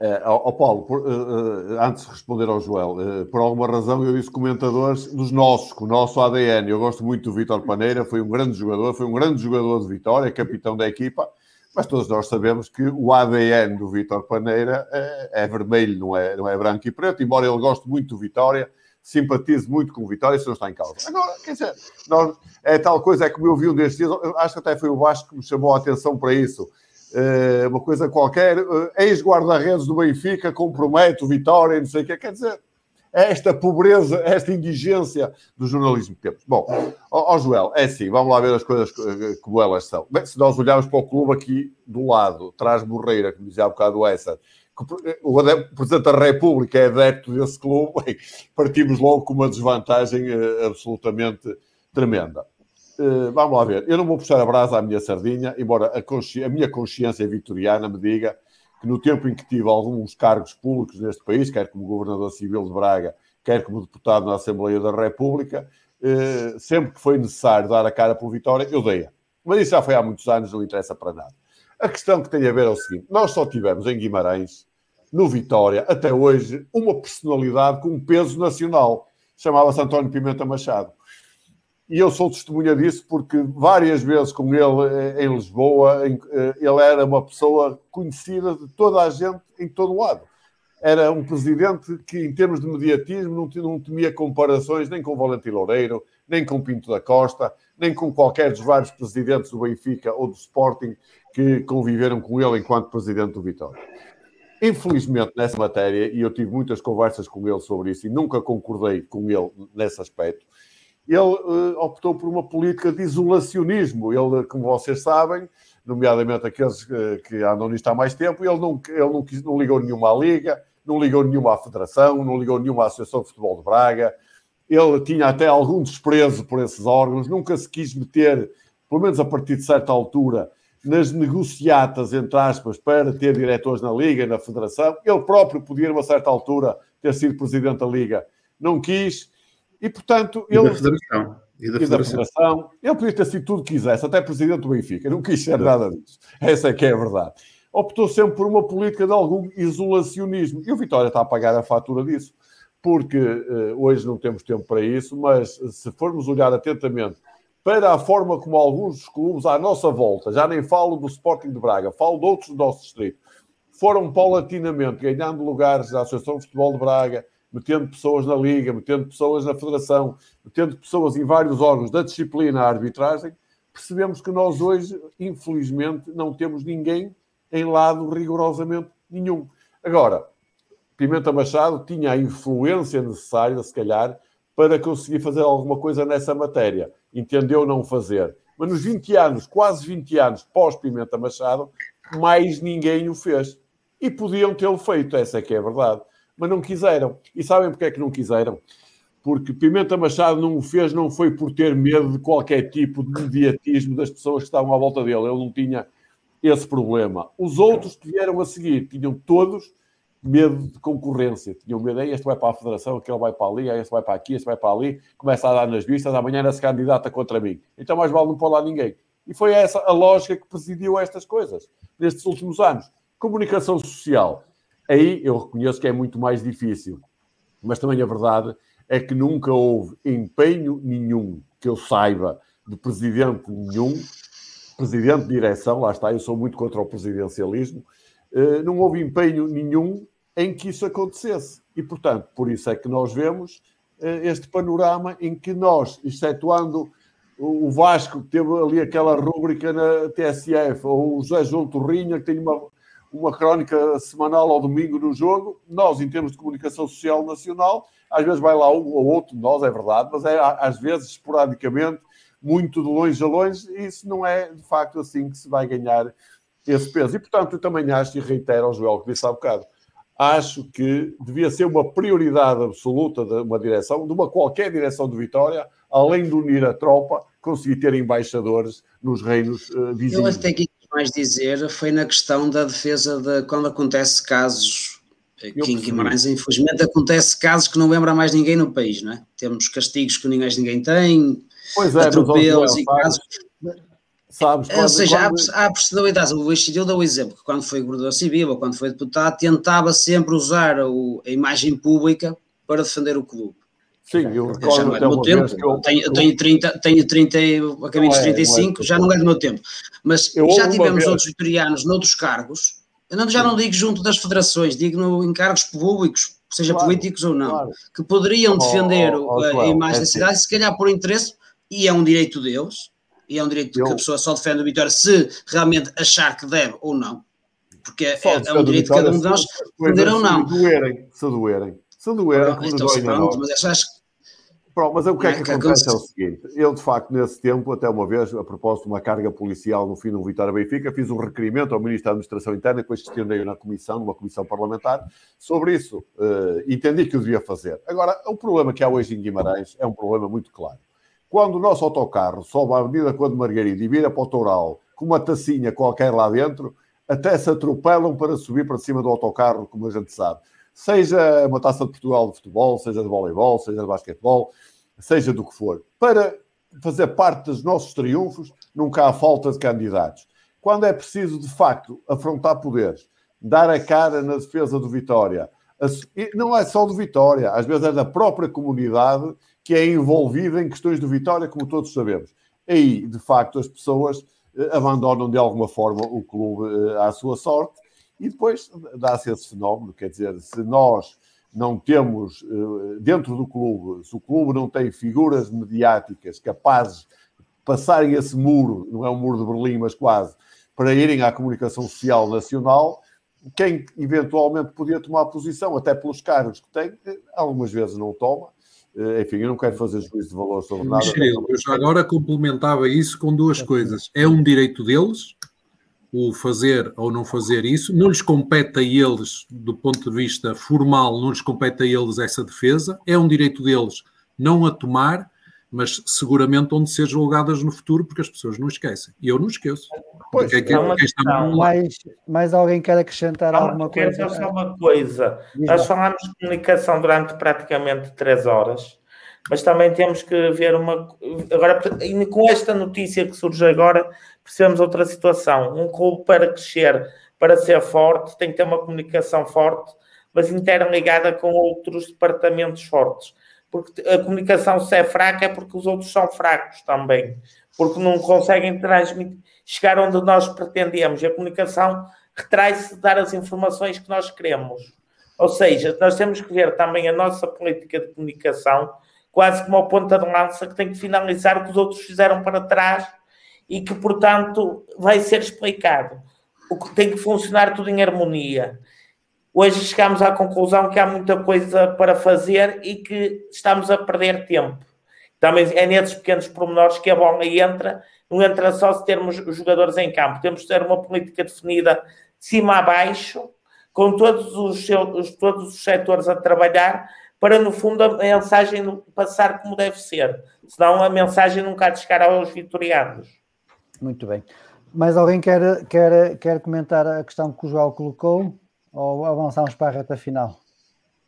É, ao, Paulo, por, uh, antes de responder ao Joel, uh, por alguma razão eu disse comentadores dos nossos, com o nosso ADN. Eu gosto muito do Vítor Paneira, foi um grande jogador, foi um grande jogador de Vitória, capitão da equipa, mas todos nós sabemos que o ADN do Vítor Paneira é, é, vermelho, não é, não é branco e preto, embora ele goste muito do Vitória, simpatize muito com o Vitória, isso não está em causa. Agora, quer dizer, nós, é tal coisa, é como eu vi um destes dias, acho que até foi o Vasco que me chamou a atenção para isso. Uh, uma coisa qualquer, uh, ex-guarda-redes do Benfica compromete o Vitória, não sei o que, quer dizer, esta pobreza, esta indigência do jornalismo que temos. Bom, ó, ó Joel, é assim, vamos lá ver as coisas como elas são. Bem, se nós olharmos para o clube aqui do lado, traz Borreira, como dizia há bocado o Essa, o, o Presidente da República é adepto desse clube, *laughs* partimos logo com uma desvantagem uh, absolutamente tremenda. Uh, vamos lá ver. Eu não vou puxar a brasa à minha sardinha, embora a, a, minha consciência vitoriana me diga que no tempo em que tive alguns cargos públicos neste país, quer como Governador Civil de Braga, quer como deputado na Assembleia da República, uh, sempre que foi necessário dar a cara pelo Vitória, eu dei. Mas isso já foi há muitos anos, não interessa para nada. A questão que tem a ver é o seguinte: nós só tivemos em Guimarães, no Vitória, até hoje, uma personalidade com peso nacional. Chamava-se António Pimenta Machado. E eu sou testemunha disso porque várias vezes com ele eh, em Lisboa, eh, ele era uma pessoa conhecida de toda a gente em todo o lado. Era um presidente que, em termos de mediatismo, não, temia comparações nem com Valentim Loureiro, nem com Pinto da Costa, nem com qualquer dos vários presidentes do Benfica ou do Sporting que conviveram com ele enquanto presidente do Vitória. Infelizmente, nessa matéria, e eu tive muitas conversas com ele sobre isso e nunca concordei com ele nesse aspecto, ele uh, optou por uma política de isolacionismo. Ele, como vocês sabem, nomeadamente aqueles que, que andam nisto há mais tempo, ele não, ele não, quis, não ligou nenhuma à Liga, não ligou nenhuma à Federação, não ligou nenhuma à Associação de Futebol de Braga. Ele tinha até algum desprezo por esses órgãos, nunca se quis meter, pelo menos a partir de certa altura, nas negociatas, entre aspas, para ter diretores na Liga na Federação. Ele próprio podia, a certa altura, ter sido presidente da Liga. Não quis. E, portanto, ele... E da Federação. E da, e da Federação. Ele podia ter sido tudo que quisesse, até presidente do Benfica. Não quis ser nada disso. Essa é que é a verdade. Optou sempre por uma política de algum isolacionismo. E o Vitória está a pagar a fatura disso. Porque uh, hoje não temos tempo para isso, mas se formos olhar atentamente para a forma como alguns clubes à nossa volta, já nem falo do Sporting de Braga, falo de outros do nosso distrito, foram paulatinamente ganhando lugares na Associação de Futebol de Braga, metendo pessoas na Liga, metendo pessoas na Federação, metendo pessoas em vários órgãos da disciplina à arbitragem, percebemos que nós hoje, infelizmente, não temos ninguém em lado rigorosamente nenhum. Agora, Pimenta Machado tinha a influência necessária, se calhar, para conseguir fazer alguma coisa nessa matéria. Entendeu não fazer. Mas nos 20 anos, quase 20 anos pós-Pimenta Machado, mais ninguém o fez. E podiam tê-lo feito, essa é que é a verdade. Mas não quiseram. E sabem porque é que não quiseram? Porque Pimenta Machado não o fez, não foi por ter medo de qualquer tipo de mediatismo das pessoas que estavam à volta dele. Ele não tinha esse problema. Os outros que vieram a seguir tinham todos medo de concorrência. Tinham medo, este vai para a Federação, aquele vai para ali, este vai para aqui, este vai para ali, começa a dar nas vistas, amanhã era-se candidata contra mim. Então mais vale não pôr lá ninguém. E foi essa a lógica que presidiu estas coisas nestes últimos anos. Comunicação social. Aí eu reconheço que é muito mais difícil. Mas também a verdade é que nunca houve empenho nenhum que eu saiba de presidente nenhum, presidente de direção, lá está, eu sou muito contra o presidencialismo, eh, não houve empenho nenhum em que isso acontecesse. E, portanto, por isso é que nós vemos eh, este panorama em que nós, excetuando o Vasco, que teve ali aquela rúbrica na TSF, ou o José João Torrinha, que tem uma, uma crónica semanal ao domingo no jogo, nós, em termos de comunicação social nacional, às vezes vai lá um ou outro nós, é verdade, mas é às vezes esporadicamente, muito de longe a longe, e isso não é de facto assim que se vai ganhar esse peso. E portanto, eu também acho, e reitero ao Joel que disse há bocado, acho que devia ser uma prioridade absoluta de uma direção, de uma qualquer direção de Vitória, além de unir a tropa, conseguir ter embaixadores nos reinos uh, vizinhos. Eu até aqui mais dizer foi na questão da defesa de quando acontece casos aqui em Guimarães, infelizmente acontece casos que não lembra mais ninguém no país, não é? Temos castigos que ninguém, ninguém tem, pois é, atropelos e casos. Sabes, quando, ou seja, quando... há, há possibilidades. O Luís Cid deu o exemplo que quando foi governador civil ou quando foi deputado, tentava sempre usar o, a imagem pública para defender o clube. Sim, eu recordo já não é do meu tempo. Eu, tenho, eu tenho 30, tenho 30, acabei dos 35, é, é, já não é do meu tempo. Mas eu já tivemos outros vitorianos noutros cargos, eu não, já não digo junto das federações, digo no, em cargos públicos, seja claro, políticos ou não, claro. que poderiam defender oh, oh, oh, a imagem é da cidade, se calhar por interesse, e é um direito deles, e é um direito eu... que a pessoa só defende o Vitória se realmente achar que deve ou não. Porque é, é um direito de cada um de nós defender ou não. Se doerem, se doerem. Se doerem, pronto, então, pronto, mas acho que Pronto, mas o que é, que, acontece é o seguinte: eu, de facto, nesse tempo, até uma vez, a propósito de uma carga policial no fim do Vitória Benfica, fiz um requerimento ao Ministro da Administração Interna, depois estendei na comissão, numa comissão parlamentar, sobre isso. Uh, entendi que o devia fazer. Agora, o problema que há hoje em Guimarães é um problema muito claro. Quando o nosso autocarro sobe a Avenida Conde Margarida e vira para o Toural com uma tacinha qualquer lá dentro, até se atropelam para subir para cima do autocarro, como a gente sabe. Seja uma taça de Portugal de futebol, seja de voleibol, seja de basquetebol, seja do que for. Para fazer parte dos nossos triunfos, nunca há falta de candidatos. quando é preciso, de facto, afrontar poderes, dar a cara na defesa do Vitória, não é só do Vitória, às vezes é da própria comunidade que é envolvida em questões do Vitória, como todos sabemos. Aí, de facto, as pessoas eh, abandonam de alguma forma o clube eh, à sua sorte e depois dá-se esse fenómeno. Quer dizer, se nós não temos eh, dentro do clube, se o clube não tem figuras mediáticas capazes de passarem esse muro, não é um muro de Berlim, mas quase, para irem à comunicação social nacional, quem eventualmente podia tomar posição, até pelos cargos que tem, algumas vezes não toma. Eh, enfim, eu não quero fazer juízo de valor sobre nada. Michel, eu já agora complementava isso com duas coisas. É um direito deles o fazer ou não fazer isso, não lhes compete a eles, do ponto de vista formal, não lhes compete a eles essa defesa, é um direito deles não a tomar, mas seguramente onde ser julgadas no futuro, porque as pessoas não esquecem. E eu não esqueço. Pois, é, quem, quem está mais, mais alguém quer acrescentar ah, alguma coisa? Só uma coisa. Nós falámos de comunicação durante praticamente três horas, mas também temos que ver uma. Agora, com esta notícia que surge agora, percebemos outra situação. Um clube para crescer, para ser forte, tem que ter uma comunicação forte, mas interligada com outros departamentos fortes porque a comunicação se é fraca é porque os outros são fracos também, porque não conseguem transmitir, chegar onde nós pretendemos. E a comunicação retrai-se de dar as informações que nós queremos. Ou seja, nós temos que ver também a nossa política de comunicação quase como a ponta de lança que tem que finalizar o que os outros fizeram para trás e que, portanto, vai ser explicado. O que tem que funcionar tudo em harmonia. Hoje chegamos à conclusão que há muita coisa para fazer e que estamos a perder tempo. Também é nesses pequenos pormenores que a bola entra, não entra só se termos os jogadores em campo. Temos de ter uma política definida de cima a baixo, com todos os, seus, todos os setores a trabalhar, para no fundo a mensagem passar como deve ser. Senão a mensagem nunca há de chegar aos vitorianos. Muito bem. Mais alguém quer, quer, quer comentar a questão que o João colocou? Ou avançamos para a reta final?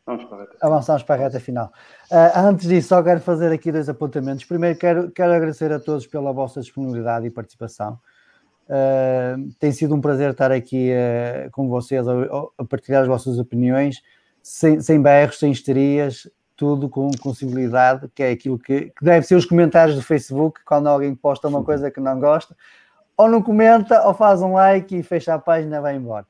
Vamos para a reta final. Avançamos para a reta final. Uh, antes disso, só quero fazer aqui dois apontamentos. Primeiro, quero, quero agradecer a todos pela vossa disponibilidade e participação. Uh, tem sido um prazer estar aqui uh, com vocês a, a, partilhar as vossas opiniões, sem, sem berros, sem histerias, tudo com, com civilidade, que é aquilo que, que deve ser os comentários do Facebook, quando alguém posta uma coisa que não gosta, ou não comenta, ou faz um like e fecha a página e vai embora.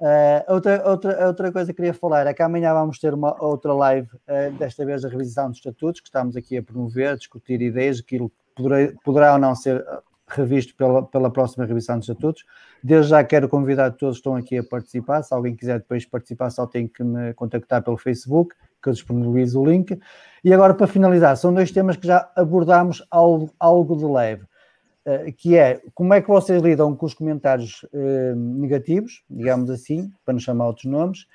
Uh, outra, outra, outra coisa que queria falar é que amanhã vamos ter uma outra live, uh, desta vez a revisão dos estatutos, que estamos aqui a promover, a discutir ideias, aquilo que poderá, poderá ou não ser revisto pela, pela próxima revisão dos estatutos. Desde já quero convidar todos que estão aqui a participar. Se alguém quiser depois participar, só tem que me contactar pelo Facebook, que eu disponibilizo o link. E agora, para finalizar, são dois temas que já abordámos algo, algo de leve. Eh, que é como é que vocês lidam com os comentários uh, negativos, digamos assim, para não chamar outros nomes,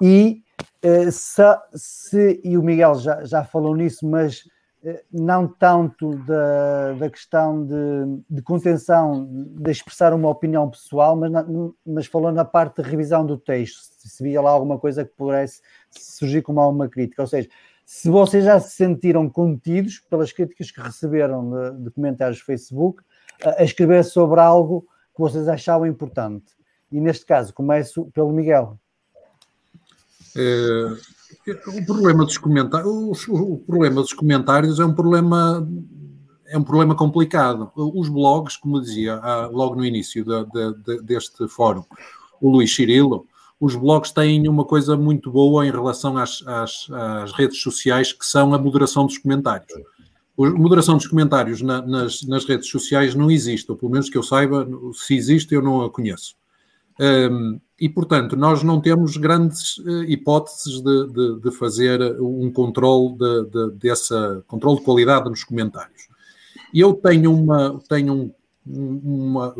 e uh, se, se, e o Miguel já, já falou nisso, mas não tanto da, da questão de, de, contenção, de expressar uma opinião pessoal, mas, na, mas falou na parte de revisão do texto, se, se via lá alguma coisa que pudesse surgir como alguma crítica, ou seja, se vocês já se sentiram contidos pelas críticas que receberam de, de comentários do Facebook, a escrever sobre algo que vocês achavam importante. E neste caso, começo pelo Miguel. É, o problema dos comentários, o problema dos comentários é um problema é um problema complicado. Os blogs, como dizia logo no início de, de, de, deste fórum, o Luís Cirilo, os blogs têm uma coisa muito boa em relação às, às, às redes sociais, que são a moderação dos comentários. A moderação dos comentários na, nas, nas, redes sociais não existe, ou pelo menos que eu saiba, se existe, eu não a conheço. E, portanto, nós não temos grandes uh, hipóteses de, de, de, fazer um controle de, de, dessa controle de qualidade nos comentários. E eu tenho uma, tenho um, uma,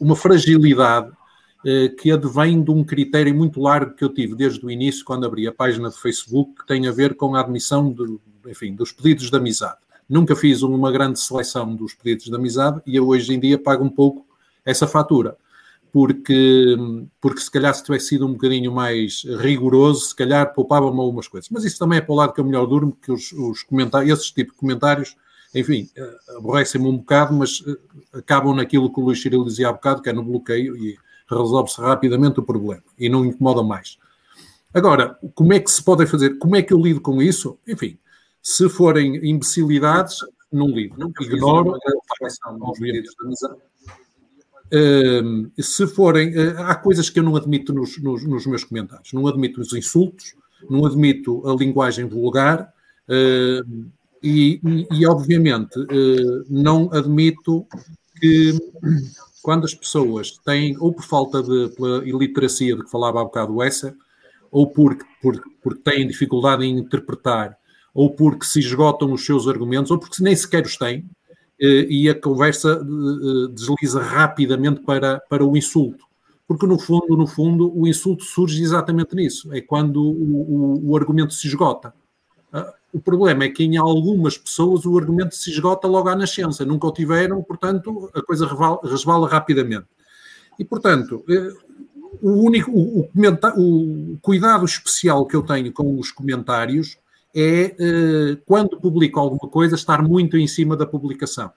uma fragilidade uh, que advém de um critério muito largo que eu tive desde o início, quando abri a página de Facebook, que tem a ver com a admissão de, enfim, dos pedidos de amizade. Nunca fiz uma grande seleção dos pedidos de amizade e eu hoje em dia pago um pouco essa fatura. Porque, porque se calhar se tivesse sido um bocadinho mais rigoroso, se calhar poupava-me algumas coisas. Mas isso também é para o lado que eu melhor durmo, que os, os comentários, esses tipos de comentários enfim, aborrecem-me um bocado, mas acabam naquilo que o Luís Cirilo dizia há bocado, que é no bloqueio e resolve-se rapidamente o problema e não incomoda mais. Agora, como é que se pode fazer? Como é que eu lido com isso? Enfim, se forem imbecilidades, não lido, não ignoro. Uh, se forem, uh, há coisas que eu não admito nos, nos, nos, meus comentários. Não admito os insultos, não admito a linguagem vulgar e, e, obviamente, não admito que quando as pessoas têm, ou por falta de pela iliteracia de que falava há bocado Essa, ou porque, porque, porque têm dificuldade em interpretar, ou porque se esgotam os seus argumentos, ou porque nem sequer os têm, e a conversa eh, desliza rapidamente para, para o insulto. Porque, no fundo, no fundo, o insulto surge exatamente nisso. É quando o, o, o argumento se esgota. Ah, o problema é que em algumas pessoas o argumento se esgota logo à nascença. Nunca o tiveram, portanto, a coisa resvala rapidamente. E, portanto, eh, o único o, o, o, cuidado especial que eu tenho com os comentários é uh, quando publico alguma coisa estar muito em cima da publicação,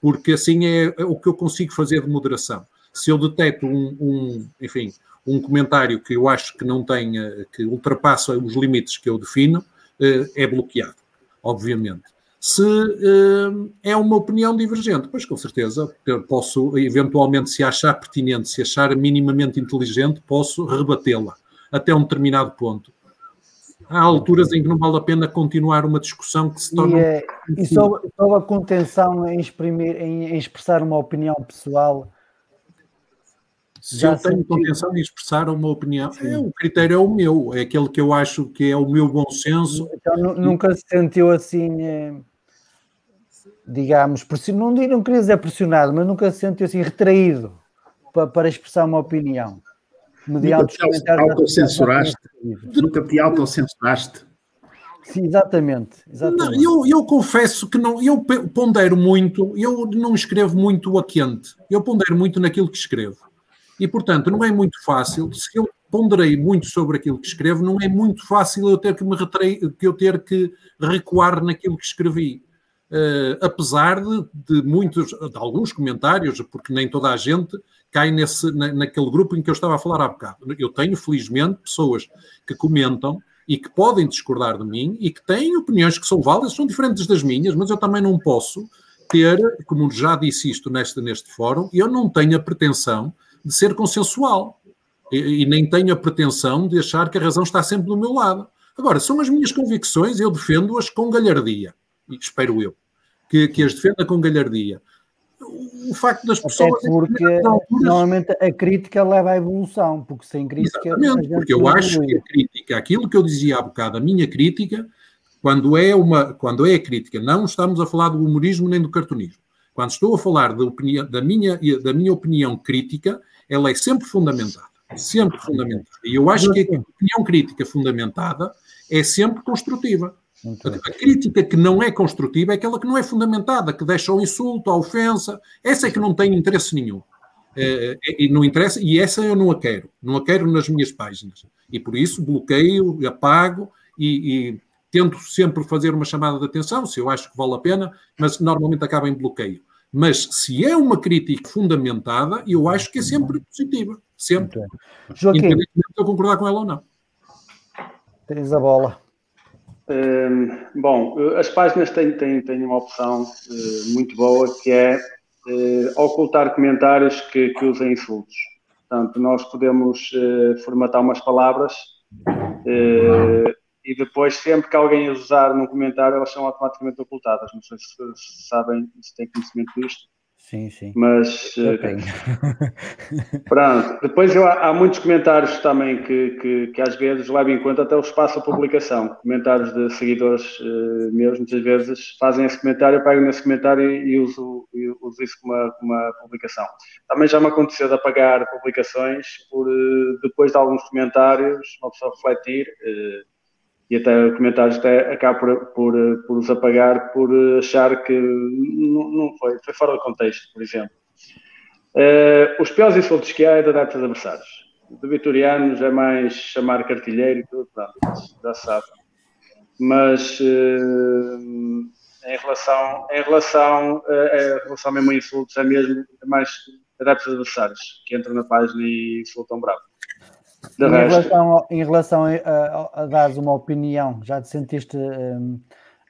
porque assim é, é, o que eu consigo fazer de moderação. Se eu deteto um, um, enfim, um comentário que eu acho que não tenha, que ultrapassa os limites que eu defino, uh, é bloqueado, obviamente. Se uh, é uma opinião divergente, pois com certeza posso, eventualmente, se achar pertinente, se achar minimamente inteligente, posso rebatê-la até um determinado ponto. Há alturas em que não vale a pena continuar uma discussão que se torna. E, é, e só, só, a contenção em, exprimir, em, em, expressar uma opinião pessoal. Se eu tenho contenção em expressar uma opinião, é, o critério é o meu, é aquele que eu acho que é o meu bom senso. Então nunca se sentiu assim. Eh digamos, não, não queria dizer pressionado, mas nunca se sentiu assim retraído para, para expressar uma opinião. Mediante nunca te autocensuraste? Nunca te autocensuraste? Sim, exatamente. exatamente. Não, eu, eu confesso que não, eu pondero muito, eu não escrevo muito a quente, eu pondero muito naquilo que escrevo. E, portanto, não é muito fácil, se eu ponderei muito sobre aquilo que escrevo, não é muito fácil eu ter que me retrair, que eu ter que recuar naquilo que escrevi. Uh, apesar de, de, muitos, de alguns comentários, porque nem toda a gente cai nesse, na, naquele grupo em que eu estava a falar há bocado. Eu tenho, felizmente, pessoas que comentam e que podem discordar de mim e que têm opiniões que são válidas, são diferentes das minhas, mas eu também não posso ter, como já disse isto neste, neste fórum, eu não tenho a pretensão de ser consensual e, e nem tenho a pretensão de achar que a razão está sempre do meu lado. Agora, são as minhas convicções, eu defendo-as com galhardia espero eu, que, que as defenda com galhardia. O facto das pessoas. Até porque normalmente a crítica leva à evolução, porque sem crítica. Exatamente, porque eu acho que a crítica, aquilo que eu dizia há bocado, a minha crítica, quando é uma, quando é a crítica, não estamos a falar do humorismo nem do cartunismo. Quando estou a falar da, opinião, da, minha, da minha opinião crítica, ela é sempre fundamentada. Sempre fundamentada. E eu acho que a opinião crítica fundamentada é sempre construtiva. A, crítica que não é construtiva é aquela que não é fundamentada, que deixa o insulto, a ofensa. Essa é que não tem interesse nenhum. É, é, e não interessa, e essa eu não a quero, não a quero nas minhas páginas. E por isso bloqueio, apago e, e tento sempre fazer uma chamada de atenção, se eu acho que vale a pena, mas normalmente acaba em bloqueio. Mas se é uma crítica fundamentada, eu acho que é sempre positiva. Sempre. Joaquim, Independentemente de eu concordar com ela ou não. Tens a bola. Hum, bom, as páginas têm, têm, têm uma opção uh, muito boa que é uh, ocultar comentários que, que usem insultos. Portanto, nós podemos uh, formatar umas palavras e depois, sempre que alguém usar num comentário, elas são automaticamente ocultadas. Não sei se, se sabem, se têm conhecimento disto. Sim, sim. Mas uh, *laughs* pronto. Depois eu, há, muitos comentários também que, que, que, às vezes levo em conta até o espaço da publicação. Comentários de seguidores uh, meus, muitas vezes fazem esse comentário, eu pego nesse comentário e, e uso, e uso isso como uma, uma, publicação. Também já me aconteceu de apagar publicações por uh, depois de alguns comentários, uma pessoa refletir e até comentários até acaba por, por, por os apagar por achar que não, não foi, foi fora do contexto, por exemplo. Uh, os piores insultos que há é de adeptos adversários. De vitorianos é mais chamar cartilheiro e tudo, pronto, já sabe. Mas uh, em relação, em relação, uh, em relação mesmo a insultos, é mesmo é mais adeptos adversários que entram na página e insultam bravo. Em relação, em relação, a, a, a dar uma opinião, já te sentiste um,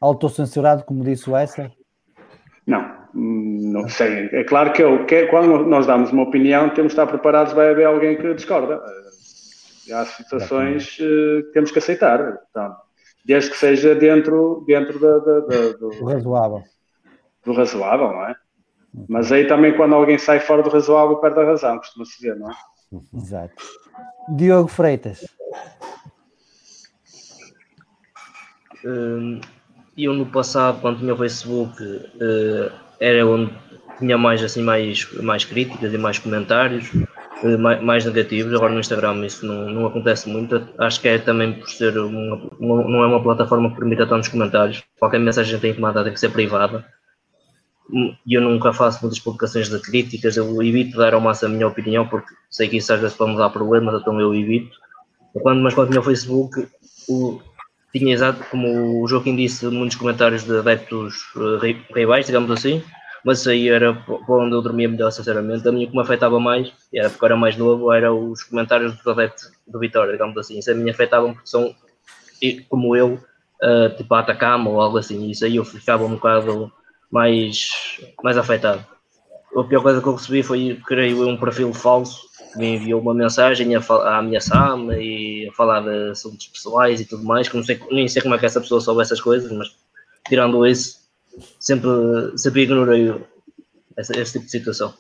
autocensurado, como disse o Essa? Não, não sei. É claro que, eu, que quando nós damos uma opinião, temos de estar preparados, vai haver alguém que discorda. Há situações uh, que temos que aceitar. Então, desde que seja dentro, dentro da, da, da, do, do razoável. Do razoável, não é? Mas aí também, quando alguém sai fora do razoável, perde a razão, costuma-se dizer, não é? Exato. Diogo Freitas. Hum, eu no passado, quando tinha o Facebook, uh, era onde tinha mais assim mais, mais críticas e mais comentários uh, mais, negativos. Agora no Instagram isso não, não acontece muito. Acho que é também por ser uma, não é uma plataforma que permita tantos comentários. Qualquer mensagem tem que mandar tem que ser privada. Eu nunca faço muitas publicações de críticas, eu evito dar ao máximo a minha opinião, porque sei que isso às vezes pode me dar problemas, então eu evito. Quando, mas quando tinha o Facebook, o, tinha exato, como o Joaquim disse, muitos comentários de adeptos uh, rivais, digamos assim, mas isso aí era para onde eu dormia melhor, sinceramente. A minha que me afetava mais, era porque eu era mais novo, era os comentários dos adeptos do Vitória, digamos assim. Isso a mim afetava porque são, como eu, uh, tipo a atacar-me ou algo assim. Isso aí eu ficava um bocado mais, mais afetado. A pior coisa que eu recebi foi, creio um perfil falso me enviou uma mensagem a, a ameaçar-me e a falar de assuntos pessoais e tudo mais, que não sei, nem sei como é que essa pessoa soube essas coisas, mas tirando isso, sempre, sempre ignorei esse, esse tipo de situação.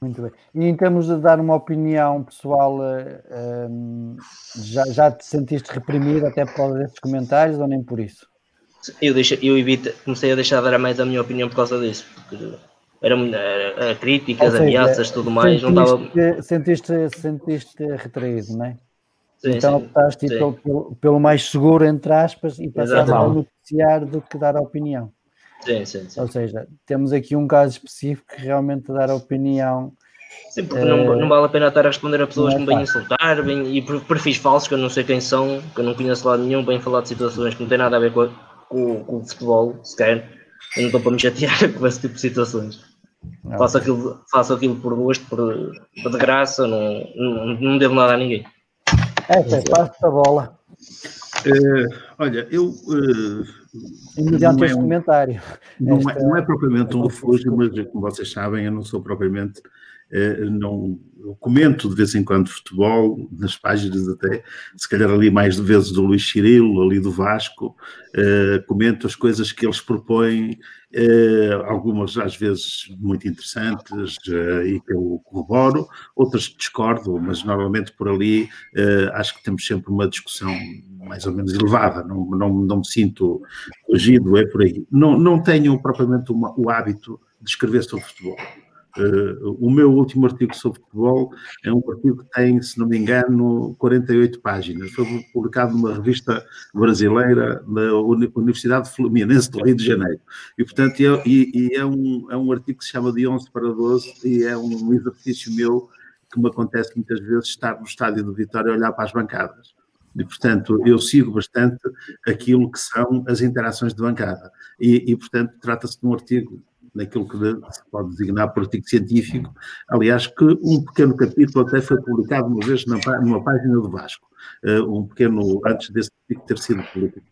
Muito bem. E em termos de dar uma opinião pessoal, eh, ehm, já, já te sentiste reprimido até por causa desses comentários ou nem por isso? Eu, deixei, eu evito, comecei a deixar de dar mais a minha opinião por causa disso, porque era, era críticas, seja, ameaças, tudo mais. Sentiste, não estava... sentiste, sentiste retraído, não é? Sim, então optaste pelo, pelo, pelo, mais seguro, entre aspas, e passaste a noticiar do que dar a opinião. Sim, sim, sim. Ou seja, temos aqui um caso específico que realmente dar a opinião. Sim, porque é... não, não vale a pena estar a responder a pessoas que me vêm insultar bem, e perfis falsos que eu não sei quem são, que eu não conheço lado nenhum, bem falar de situações que não têm nada a ver com, com, com o futebol, sequer. Eu não estou para me chatear *laughs* com esse tipo de situações. Não. Faço, aquilo, faço aquilo por gosto, por, por de graça, não, não, não devo nada a ninguém. É, é passa a bola. Uh, olha, eu. Uh, mediante este é um, comentário. Não, Esta, é, não é propriamente um refúgio, mas como vocês sabem, eu não sou propriamente eh, não eu comento de vez em quando futebol, nas páginas até, se calhar ali mais de vezes do Luís Cirilo, ali do Vasco, eh, comento as coisas que eles propõem, eh, algumas às vezes muito interessantes e que eu corroboro, outras discordo, mas normalmente por ali acho que temos sempre uma discussão mais ou menos elevada, não, não, não me sinto agido, é por aí. Não, não tenho propriamente uma, o hábito de escrever sobre futebol. Uh, o meu último artigo sobre futebol é um artigo que tem, se não me engano, 48 páginas. Foi publicado numa revista brasileira da Universidade Fluminense do Rio de Janeiro. E, portanto, é, e, e é, um, é um artigo que se chama de 11 para 12 e é um exercício meu que me acontece muitas vezes estar no estádio do Vitória e olhar para as bancadas. E, portanto, eu sigo bastante aquilo que são as interações de bancada. E, e portanto, trata-se de um artigo naquilo que se pode designar por artigo científico. Aliás, que um pequeno capítulo até foi publicado uma vez numa página do Vasco, eh, um pequeno, antes desse artigo ter sido publicado.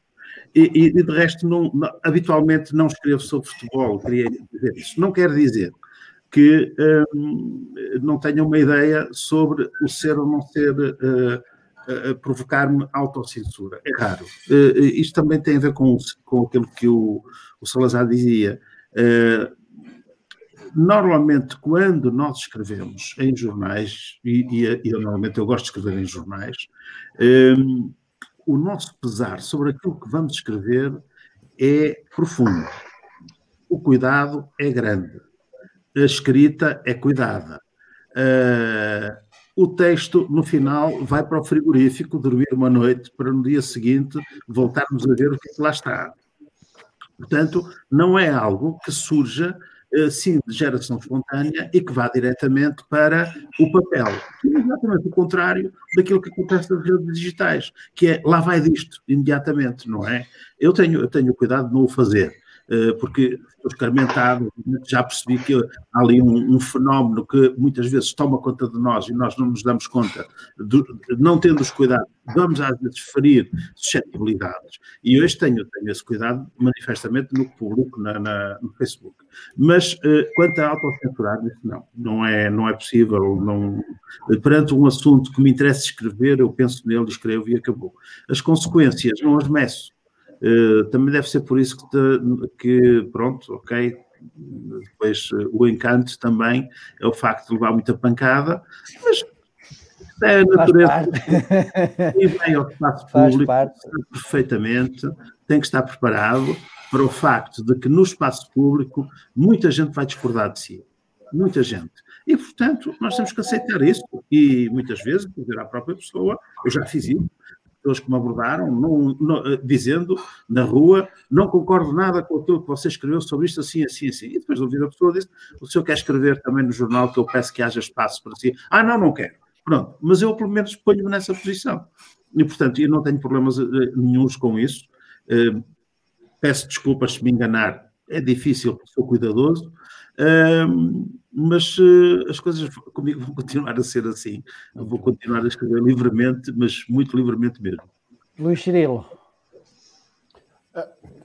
E, e, de resto, não, não, habitualmente não escrevo sobre futebol, queria dizer isso. Não quer dizer que hum, não tenha uma ideia sobre o ser ou não ser uh, provocar-me autocensura. É raro. Uh, isto também tem a ver com, com aquilo que o, o Salazar dizia. Uh, normalmente, quando nós escrevemos em jornais, e, e, e normalmente eu gosto de escrever em jornais, um, o nosso pesar sobre aquilo que vamos escrever é profundo. O cuidado é grande. A escrita é cuidada. Uh, o texto, no final, vai para o frigorífico dormir uma noite para no dia seguinte voltarmos a ver o que, é que lá está. Portanto, não é algo que surja assim de geração espontânea e que vá diretamente para o papel. É exatamente o contrário daquilo que acontece nas redes digitais, que é lá vai disto imediatamente, não é? Eu tenho, eu tenho cuidado de não o fazer. Eh, porque estou escarmentado, já percebi que há ali um, um, fenómeno que muitas vezes toma conta de nós e nós não nos damos conta, de, não tendo os cuidados, vamos às vezes ferir suscetibilidades. E hoje tenho, tenho esse cuidado manifestamente no público, na, na, no Facebook. Mas uh, quanto a autocensurar, não, não é, não é possível. Não, perante um assunto que me interessa escrever, eu penso nele, escrevo e acabou. As consequências não as meço Uh, também deve ser por isso que, te, que pronto, ok, depois uh, o encanto também é o facto de levar muita pancada, mas é a natureza e vem ao espaço *laughs* público perfeitamente, tem que estar preparado para o facto de que no espaço público muita gente vai discordar de si, muita gente. E, portanto, nós temos que aceitar isso. E muitas vezes, dizer à própria pessoa, eu já fiz isso, pessoas que me abordaram, não, não, eh, dizendo na rua, não concordo nada com aquilo que você escreveu sobre isto, assim, assim, assim. E depois de ouvir a pessoa disse, o senhor quer escrever também no jornal que eu peço que haja espaço para si? Ah, não, não quero. Pronto, mas eu pelo menos ponho-me nessa posição. E, portanto, eu não tenho problemas uh, nenhums com isso. Peço desculpas se me enganar, é difícil, sou cuidadoso, mas uh, as coisas comigo vão continuar a ser assim. Eu vou continuar a escrever livremente, mas muito livremente mesmo. Luís Cirilo.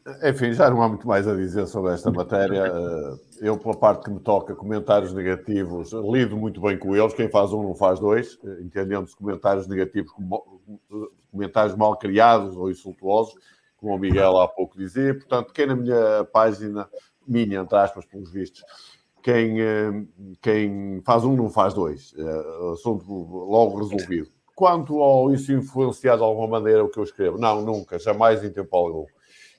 Eh, enfim, já não há muito mais a dizer sobre esta matéria. Eh, *laughs* eu, pela parte que me toca, comentários negativos, lido muito bem com eles. Quem faz um não faz dois. Entendemos comentários negativos como comentários mal criados ou insultuosos, como o Miguel há pouco dizia. Portanto, quem na minha página, minha, entre aspas, pelos vistos, quem, eh, quem faz um não faz dois. É, assunto logo resolvido. Quanto ao isso influenciar de alguma maneira o que eu escrevo, não, nunca, jamais em tempo algum.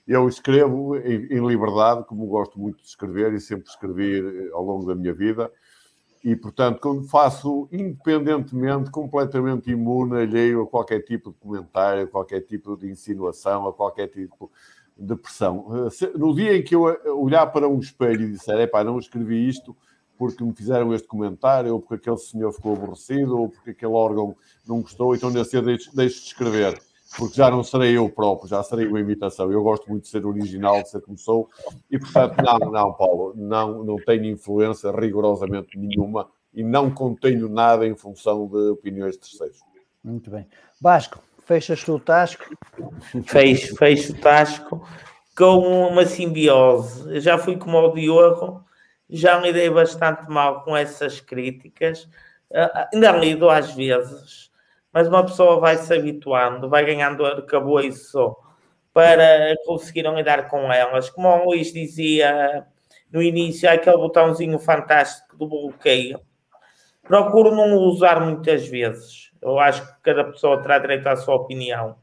Eu escrevo em, em liberdade, como gosto muito de escrever e sempre escrevi eh, ao longo da minha vida, e portanto, quando faço independentemente, completamente imune, alheio a qualquer tipo de comentário, a qualquer tipo de insinuação, a qualquer tipo depressão. Eh, no dia em que eu eh, olhar para um espelho e disser, epá, não escrevi isto porque me fizeram este comentário, ou porque aquele senhor ficou aborrecido, ou porque aquele órgão não gostou, então nesse dia deixo, deixo de escrever, porque já não serei eu próprio, já serei uma imitação. Eu gosto muito de ser original, de ser como sou, e portanto, não, não, Paulo, não, não tenho influência rigorosamente nenhuma e não contenho nada em função de opiniões de terceiros. Muito bem. Vasco, Fechas o tasco? Fecho, fecho o tasco com uma simbiose. Eu já fui como o Diogo, já me dei bastante mal com essas críticas. Uh, ainda lido às vezes, mas uma pessoa vai se habituando, vai ganhando arcabouço para conseguir lidar com elas. Como o Luís dizia no início, aquele botãozinho fantástico do bloqueio. Procuro não usar muitas vezes eu acho que cada pessoa terá direito à sua opinião.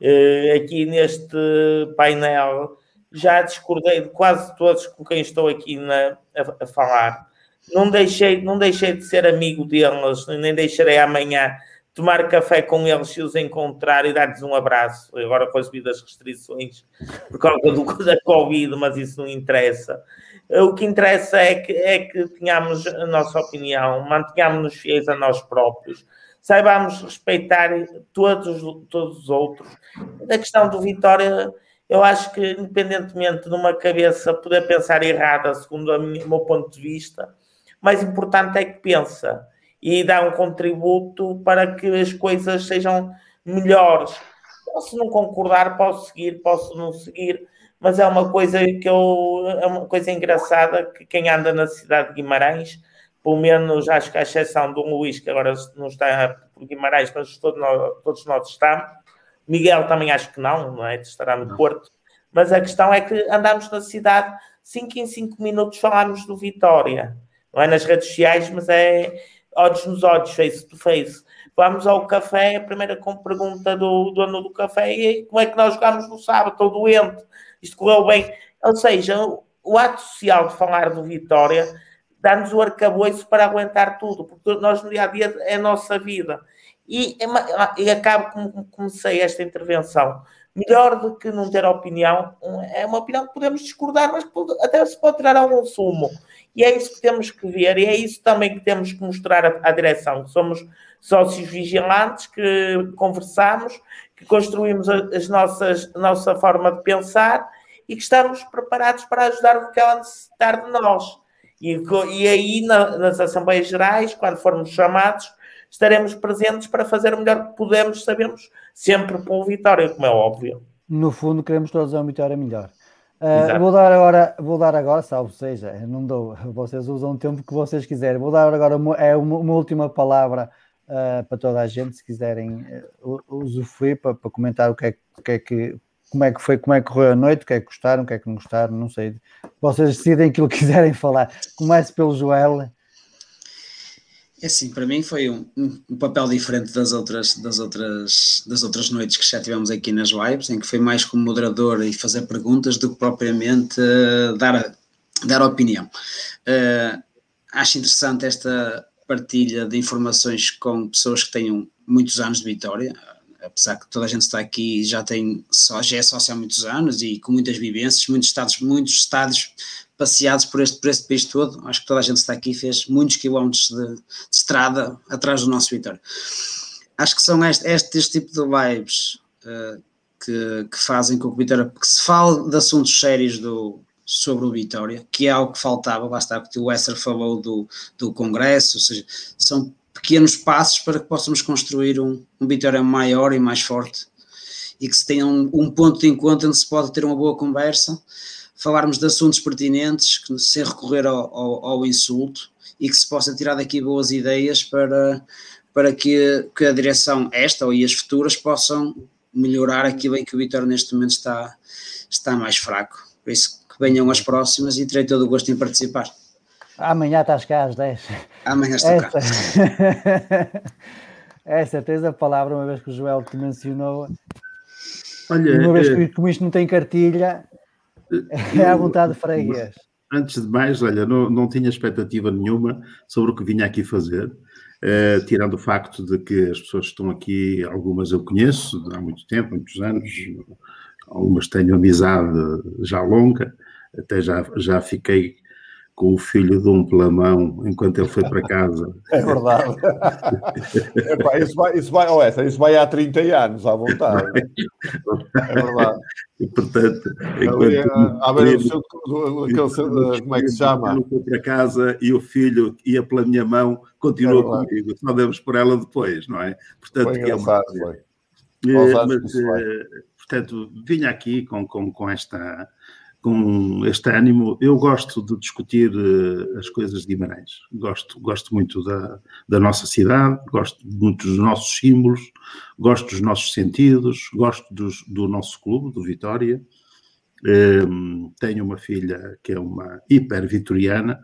Uh, aqui neste painel já discordei de quase todos com quem estou aqui na, a, a, falar. Não deixei, não deixei de ser amigo deles, nem deixarei amanhã tomar café com eles se os encontrar e dar-lhes um abraço. Agora com as devidas restrições por causa do, da Covid, mas isso não interessa. O que interessa é que, é que tenhamos a nossa opinião, mantenhamos-nos fiéis a nós próprios saibamos respeitar todos, todos os outros. A questão do Vitória, eu acho que, independentemente de uma cabeça poder pensar errada, segundo minha, o meu ponto de vista, mais importante é que pensa e dá um contributo para que as coisas sejam melhores. Posso não concordar, posso seguir, posso não seguir, mas é uma coisa que eu é uma coisa engraçada que quem anda na cidade de Guimarães pelo menos acho que a exceção do Luís, que agora não está por Guimarães, mas todos nós, todos nós estamos. Miguel também acho que não, não é? Estará no Porto. Mas a questão é que andamos na cidade, 5 em 5 minutos falamos do Vitória. Não é nas redes sociais, mas é olhos nos olhos, face to face. Vamos ao café, a primeira pergunta do dono do café é como é que nós jogamos no sábado, estou doente, isto correu bem. Ou seja, o ato social de falar do Vitória dá-nos o arcabouço para aguentar tudo, porque nós no dia a dia é a nossa vida. E, é e acabo como comecei esta intervenção. Melhor do que não ter opinião, é uma opinião que podemos discordar, mas até se pode tirar algum sumo. E é isso que temos que ver, e é isso também que temos que mostrar à, direção, que somos sócios vigilantes, que conversamos, que construímos as nossas, a nossa forma de pensar e que estamos preparados para ajudar no que ela necessitar de nós. E, e aí, na, nas Assembleias Gerais, quando formos chamados, estaremos presentes para fazer o melhor que podemos, sabemos, sempre pelo Vitória, como é óbvio. No fundo, queremos todos uma vitória melhor. Uh, vou dar agora, vou dar agora, salvo seja, não dou, vocês usam o tempo que vocês quiserem. Vou dar agora uma, é uma, uma última palavra uh, para toda a gente, se quiserem uh, usufruir para, para comentar o que é, o que é que como é que foi, como é que correu a noite, o que é que gostaram, o que é que não gostaram, não sei. Vocês decidem aquilo que *laughs* quiserem falar. Comece pelo Joel. É assim, para mim foi um, um, papel diferente das outras, das, outras, das outras noites que já tivemos aqui nas lives, em que foi mais como moderador e fazer perguntas do que propriamente uh, dar, dar opinião. Uh, acho interessante esta partilha de informações com pessoas que tenham muitos anos de vitória, apesar que toda a gente está aqui já tem já é sócio há muitos anos e com muitas vivências, muitos estados, muitos estados passeados por este, por este país todo. Acho que toda a gente está aqui fez muitos quilómetros de, de estrada atrás do nosso Vitória. Acho que são este, este, este tipo de vibes uh, que, que, fazem com que o Vitória, que se fale de assuntos sérios do, sobre o Vitória, que é algo que faltava, está, porque o Wester falou do, do Congresso, ou seja, são pequenos passos para que possamos construir um, um Vitória maior e mais forte e que se tenha um, um ponto de encontro onde se pode ter uma boa conversa falarmos de assuntos pertinentes, que, sem recorrer ao, ao, ao, insulto e que se possa tirar daqui boas ideias para, para que, que a direção, esta ou e as futuras, possam melhorar aquilo em que o Vitória neste momento está, está mais fraco. Por isso que venham as próximas e terei todo o gosto em participar. Amanhã estás cá às 10. Amanhã estou Essa... cá. é certeza a palavra, uma vez que o Joel te mencionou. Olha, uma vez que, como isto não tem cartilha, é à vontade de freguês. Antes de mais, olha, não, não tinha expectativa nenhuma sobre o que vinha aqui fazer, uh, tirando o facto de que as pessoas que estão aqui, algumas eu conheço há muito tempo, muitos anos, algumas tenho amizade já longa, até já, já fiquei com o filho de um pelamão enquanto ele foi para casa. *laughs* É verdade. *laughs* Epá, isso, vai, isso, vai, oh, essa, isso vai há 30 anos, à vontade. É verdade. E, portanto, enquanto. À beira do seu. Como é que se chama? Eu fui para casa e o filho ia pela minha mão, continuou é comigo. Só demos por ela depois, não é? Portanto, foi engraçado, é uma... É, mas, eh, portanto, vinha aqui com, com, com esta com este ânimo. Eu gosto de discutir uh, as coisas de Guimarães. Gosto, gosto muito da, da nossa cidade, gosto muito dos nossos símbolos, gosto dos nossos sentidos, gosto dos, do nosso clube, do Vitória. Ehm, tenho uma filha que é uma hiper vitoriana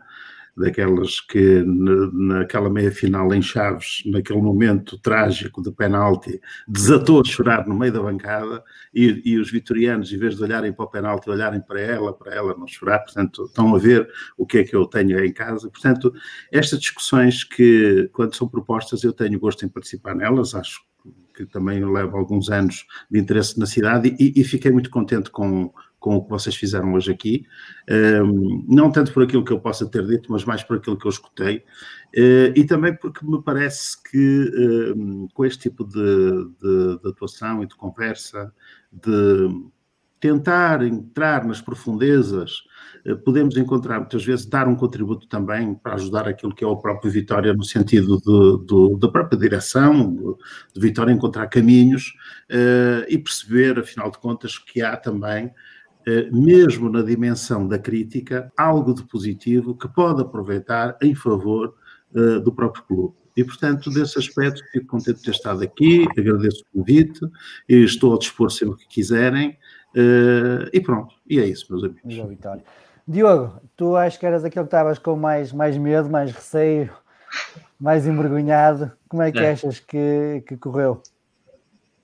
daquelas que naquela meia final em Chaves, naquele momento trágico de penalti, desatou a chorar no meio da bancada e, e, os vitorianos, em vez de olharem para o penalti, olharem para ela, para ela não chorar, portanto, estão a ver o que é que eu tenho em casa. Portanto, estas discussões que, quando são propostas, eu tenho gosto em participar nelas, acho que também levo alguns anos de interesse na cidade e, e fiquei muito contente com, com o que vocês fizeram hoje aqui, não tanto por aquilo que eu possa ter dito, mas mais por aquilo que eu escutei, uh, e também porque me parece que com este tipo de, de, de, atuação e de conversa, de tentar entrar nas profundezas, uh, podemos encontrar muitas vezes, dar um contributo também para ajudar aquilo que é o próprio Vitória, no sentido de, de, da própria direção, de Vitória encontrar caminhos uh, e perceber, afinal de contas, que há também eh, mesmo na dimensão da crítica, algo de positivo que pode aproveitar em favor uh, do próprio clube. E, portanto, desse aspecto, fico contente de ter estado aqui, agradeço o convite, e estou a dispor sempre que quiserem, uh, e pronto, e é isso, meus amigos. Vitória. Diogo, tu acho que eras aquele que estavas com mais, mais medo, mais receio, mais envergonhado. Como é que é. achas que, que correu?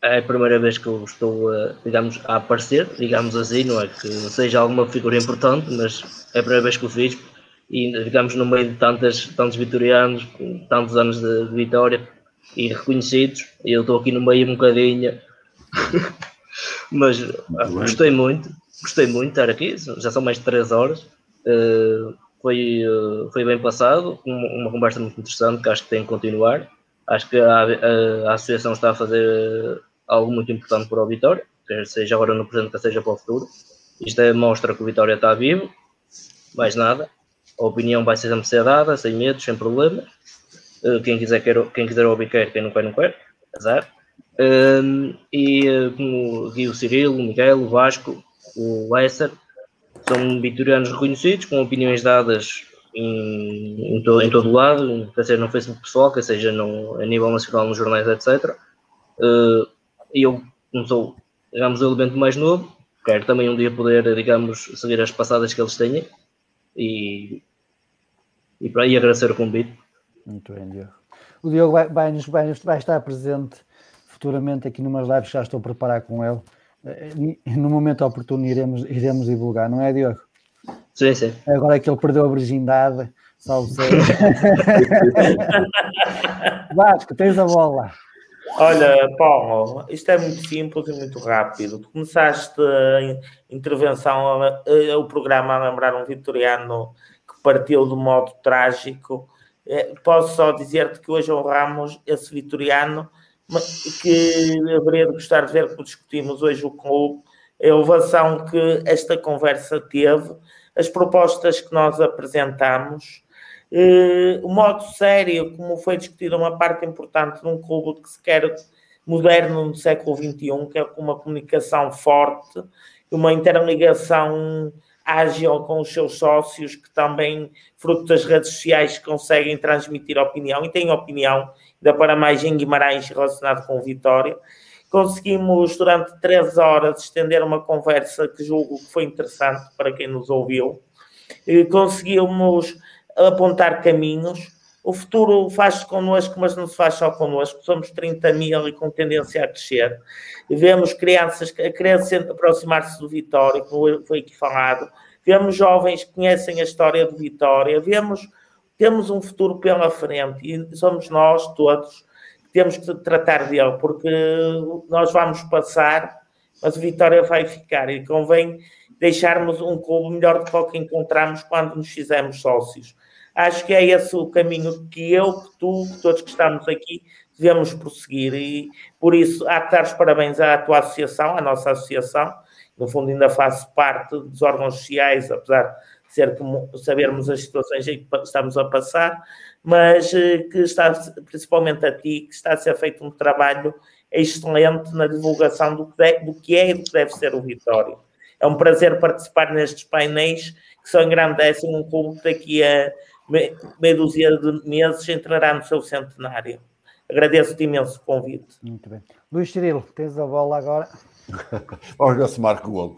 É a primeira vez que eu estou, a, digamos, a aparecer, digamos assim, não é que seja alguma figura importante, mas é a primeira vez que o fiz e, digamos, no meio de tantas, tantos vitorianos, tantos anos de, de vitória e reconhecidos, e eu estou aqui no meio um bocadinho, *laughs* mas ah, gostei muito, gostei muito de estar aqui, já são mais de 3 horas, uh, foi, uh, foi bem passado, uma, uma conversa muito interessante que acho que tem que continuar. Acho que a, a, a associação está a fazer algo muito importante para o Vitória, quer seja agora no presente, quer seja para o futuro. Isto é, mostra que o Vitória está vivo, mais nada. A opinião vai sempre ser dada, sem medo, sem problemas. Uh, quem, quiser, quer, quem quiser ouvir quer, quem não quer, não quer. Azar. E uh, como aqui o Cirilo, o Miguel, o Vasco, o Leicester, são vitorianos reconhecidos, com opiniões dadas em, em, to, em todo o lado, quer seja no Facebook pessoal, quer seja no, a nível nacional, nos jornais, etc. Uh, e eu, como sou, digamos, o elemento mais novo, quero também um dia poder, digamos, seguir as passadas que eles têm e, e, para, e agradecer o convite. Muito bem, Diogo. O Diogo vai, vai, vai, vai estar presente futuramente aqui numas lives que já estou a preparar com ele. Eh, no momento oportuno iremos, iremos divulgar, não é, Diogo? Sim, sim. Agora que ele perdeu a virgindade, salve *laughs* Vasco, tens a bola. Olha, Paulo, isto é muito simples e muito rápido. Tu começaste a intervenção, o programa a lembrar um vitoriano que partiu de modo trágico. Eh, posso só dizer-te que hoje honramos esse vitoriano que haveria de gostar de ver como discutimos hoje o clube, a elevação que esta conversa teve, as propostas que nós apresentamos, o modo sério como foi discutida uma parte importante de um clube que se quer moderno no século XXI, que é com uma comunicação forte, uma interligação ágil com os seus sócios, que também, fruto das redes sociais, conseguem transmitir opinião e têm opinião ainda para mais em Guimarães relacionado com Vitória. Conseguimos, durante três horas, estender uma conversa que julgo que foi interessante para quem nos ouviu. Conseguimos apontar caminhos. O futuro faz-se connosco, mas não se faz só connosco. Somos 30 mil e com tendência a crescer. Vemos crianças a querer aproximar-se do Vitória, como foi aqui falado. Vemos jovens que conhecem a história do Vitória. Vemos temos um futuro pela frente e somos nós todos que temos que tratar dele, porque nós vamos passar, mas o Vitória vai ficar e convém deixarmos um clube melhor do que o que encontramos quando nos fizemos sócios. Acho que é esse o caminho que eu, que tu, que todos que estamos aqui, devemos prosseguir e por isso há que dar os parabéns à tua associação, à nossa associação, no fundo ainda faço parte dos órgãos sociais, apesar ser como sabermos as situações em que estamos a passar, mas eh, que está, principalmente a ti, que está a ser feito um trabalho excelente na divulgação do que é e do que deve ser o Vitória. É um prazer participar nestes painéis que só engrandecem um clube que daqui a meia dúzia de meses entrará no seu centenário. Agradeço-te imenso o convite. Muito bem. Luís Cirilo, tens a bola agora. *laughs* Vamos ver se marca o golo.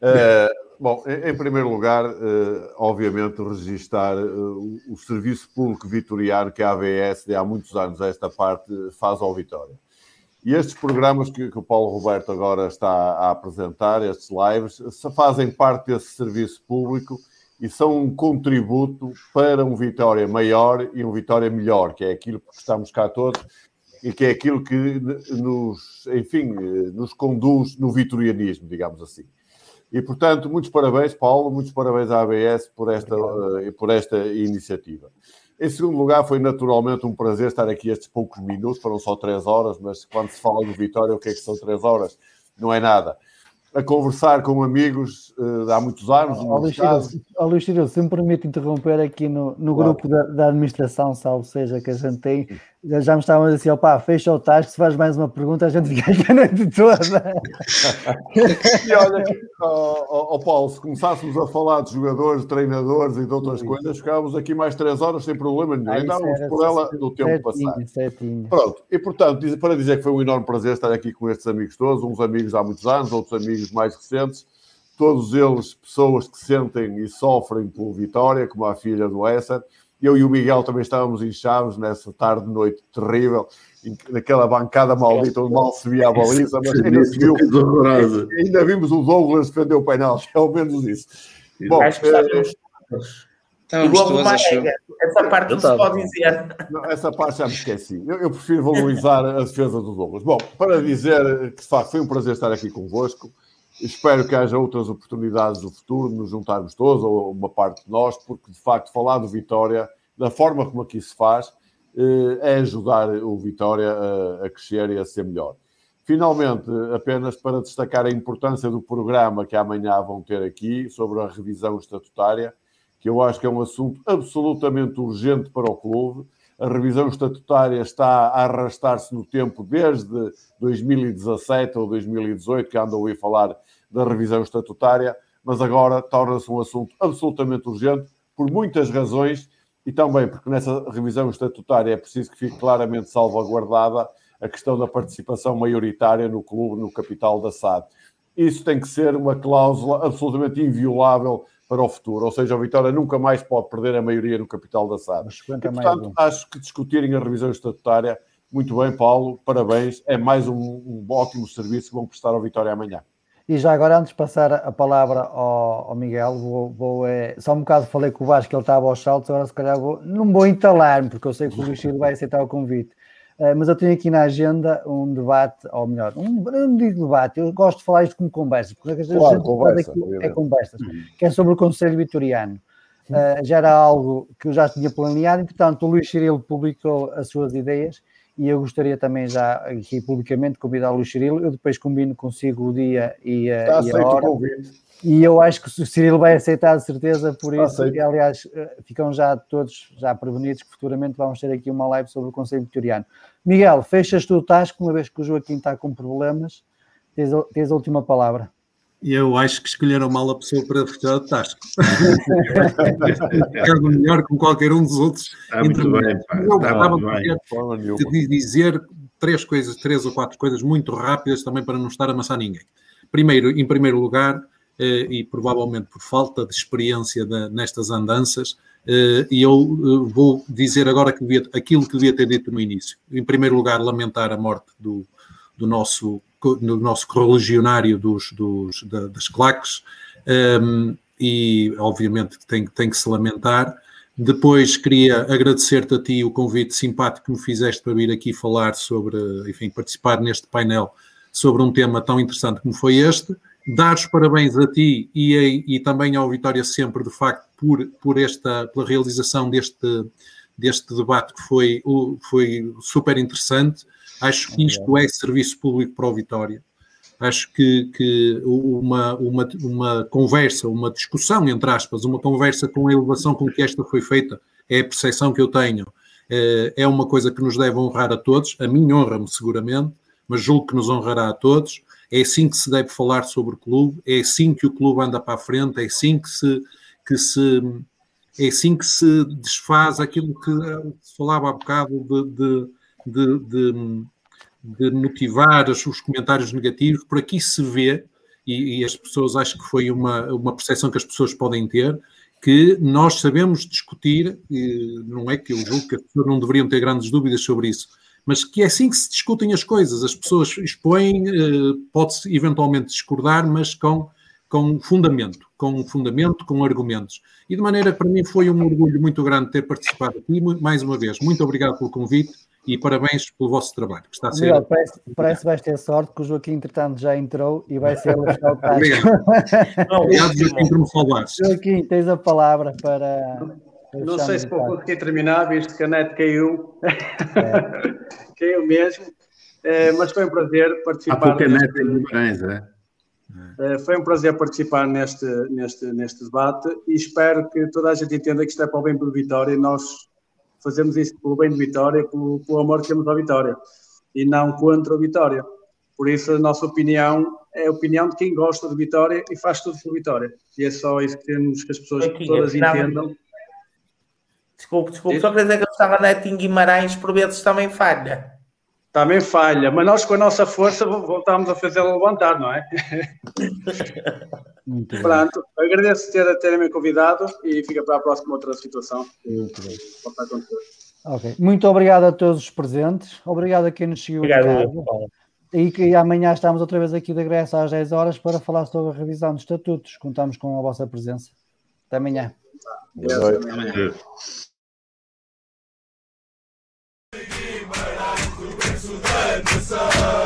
Uh, Bom, em primeiro lugar, eh, obviamente, registar eh, o serviço público vitoriano que a ABS, de há muitos anos, esta parte, faz ao Vitória. E estes programas que, que, o Paulo Roberto agora está a apresentar, estes lives, fazem parte desse serviço público e são um contributo para um Vitória maior e um Vitória melhor, que é aquilo que estamos cá todos e que é aquilo que nos, enfim, eh, nos conduz no vitorianismo, digamos assim. E, portanto, muitos parabéns, Paulo, muitos parabéns à ABS por esta, uh, por esta iniciativa. Em segundo lugar, foi naturalmente um prazer estar aqui estes poucos minutos, foram só três horas, mas quando se fala do Vitória, o que é que são três horas? Não é nada a conversar com amigos uh, há muitos anos. Ó, Luís Cirilo, se me permite interromper aqui no, no claro. grupo da, da, administração, salvo seja, que a gente tem, já me estavam a dizer, opá, fecha o tasco, se faz mais uma pergunta, a gente *laughs* fica aqui a noite toda. *laughs* e olha, ó, ó, Paulo, se começássemos a falar de jogadores, de treinadores e de outras Sim. coisas, ficávamos aqui mais três horas sem problema nenhum. Ainda dávamos por ela no tempo passado. Certinho. Pronto, e portanto, para dizer que foi um enorme prazer estar aqui com estes amigos todos, uns amigos há muitos anos, outros amigos mais recentes, todos eles pessoas que sentem e sofrem por Vitória, como a filha do Essa. Eu e o Miguel também estávamos em Chaves nessa tarde noite terrível, naquela bancada maldita onde mal se via a baliza, mas ainda, se viu, ainda vimos o Douglas defender o penal, *laughs* é ao menos isso. Bom, Acho que estávamos eh, essa parte não se pode dizer. Não, essa parte já me esqueci. Eu, eu, prefiro valorizar a defesa do Douglas. Bom, para dizer que de facto foi um prazer estar aqui convosco. Espero que haja outras oportunidades no futuro, nos juntarmos todos, ou uma parte de nós, porque de facto falar do Vitória, da forma como aqui se faz, eh, é ajudar o Vitória a, crescer e a ser melhor. Finalmente, apenas para destacar a importância do programa que amanhã vão ter aqui sobre a revisão estatutária, que eu acho que é um assunto absolutamente urgente para o clube. A revisão estatutária está a arrastar-se no tempo desde 2017 ou 2018, que andam a falar da revisão estatutária, mas agora torna-se um assunto absolutamente urgente por muitas razões e também porque nessa revisão estatutária é preciso que fique claramente salvaguardada a questão da participação maioritária no clube, no capital da SAD. Isso tem que ser uma cláusula absolutamente inviolável para o futuro, ou seja, a Vitória nunca mais pode perder a maioria no capital da SAD. E, portanto, acho que discutirem a revisão estatutária, muito bem, Paulo, parabéns, é mais um, um ótimo serviço que vão prestar ao Vitória amanhã. E já agora, antes de passar a palavra ao, ao Miguel, vou, vou é, só um bocado falei com o Vasco que ele estava aos saltos, agora se calhar vou, não vou entalar-me, porque eu sei que o Luís Chile vai aceitar o convite. Uh, mas eu tenho aqui na agenda um debate, ou melhor, um, digo debate, eu gosto de falar isto como conversa, porque a claro, gente conversa, aqui é conversas, que é sobre o Conselho Vitoriano. Uh, já era algo que eu já tinha planeado, entretanto, o Luís Cirilo publicou as suas ideias e eu gostaria também já aqui publicamente convidar o Luís Cirilo, eu depois combino consigo o dia e a, e a hora. E eu acho que o Cirilo vai aceitar de certeza por isso, e aliás eh, ficam já todos já prevenidos que futuramente vamos ter aqui uma live sobre o Conselho Vitoriano. Miguel, fechas tu o tasco, uma vez que o Joaquim está com problemas, tens, tens a última palavra. Eu acho que escolheram mal a pessoa para fechar o tasco. *laughs* Ficar melhor com qualquer um dos outros. Está muito bem, pá. Eu gostava de dizer três coisas, três ou quatro coisas muito rápidas também para não estar a amassar ninguém. Primeiro, em primeiro lugar, eh, e provavelmente por falta de experiência de, nestas andanças, eh, e eu eh, vou dizer agora que devia, aquilo que devia ter dito no início. Em primeiro lugar, lamentar a morte do, do nosso, do nosso correligionário dos, dos, das claques, um, e obviamente tem, tem que se lamentar. Depois queria agradecer-te a ti o convite simpático que me fizeste para vir aqui falar sobre, enfim, participar neste painel sobre um tema tão interessante como foi este dar os parabéns a ti e, e também ao Vitória Sempre, de facto, por, por esta, pela realização deste, deste debate que foi, foi super interessante. Acho que isto é serviço público para o Vitória. Acho que, que uma, uma, uma conversa, uma discussão, entre aspas, uma conversa com a elevação com que esta foi feita, é a percepção que eu tenho, é, é uma coisa que nos deve honrar a todos. A mim honra-me seguramente, mas julgo que nos honrará a todos. É assim que se deve falar sobre o clube, é assim que o clube anda para a frente, é assim que se, que se é assim que se desfaz aquilo que se falava há bocado de, de, de, de motivar os, os, comentários negativos. Por aqui se vê, e, e, as pessoas acho que foi uma, uma percepção que as pessoas podem ter, que nós sabemos discutir, não é que eu julgo que as pessoas não deveriam ter grandes dúvidas sobre isso, mas que é assim que se discutem as coisas. As pessoas expõem, eh, pode-se eventualmente discordar, mas com, com fundamento, com fundamento, com argumentos. E de maneira que para mim foi um orgulho muito grande ter participado aqui. Mais uma vez, muito obrigado pelo convite e parabéns pelo vosso trabalho. Que está a ser... Miguel, parece, parece que vais ter sorte que o Joaquim, entretanto, já entrou e vai ser o *laughs* Obrigado. *laughs* Obrigado, Joaquim, por me salvares. Joaquim, tens a palavra para não sei se vou conseguir terminar, visto que a net caiu. É. *laughs* caiu mesmo. É, mas foi um prazer participar. Pouca net em Guimarães, é? é? Foi um prazer participar neste, neste, neste debate e espero que toda a gente entenda que isto é para o bem do Vitória e nós fazemos isto pelo bem do Vitória, pelo, pelo amor que temos à Vitória e não contra o Vitória. Por isso, a nossa opinião é a opinião de quem gosta de Vitória e faz tudo por Vitória. E é só isso que temos que as pessoas Aqui, todas entendam. Desculpe, desculpe, só para dizer que eu estava net em Guimarães, por vezes também falha. Também falha, mas nós com a nossa força voltamos a fazê-la levantar, não é? *laughs* Muito Pronto, bem. agradeço ter, terem me convidado e fica para a próxima outra situação. Muito bem. Ok, muito obrigado a todos os presentes, obrigado a quem nos seguiu. Obrigado. E que amanhã estamos outra vez aqui de regresso às 10 horas para falar sobre a revisão dos estatutos. Contamos com a vossa presença. Até amanhã. Boa noite. Até amanhã. Guimarães,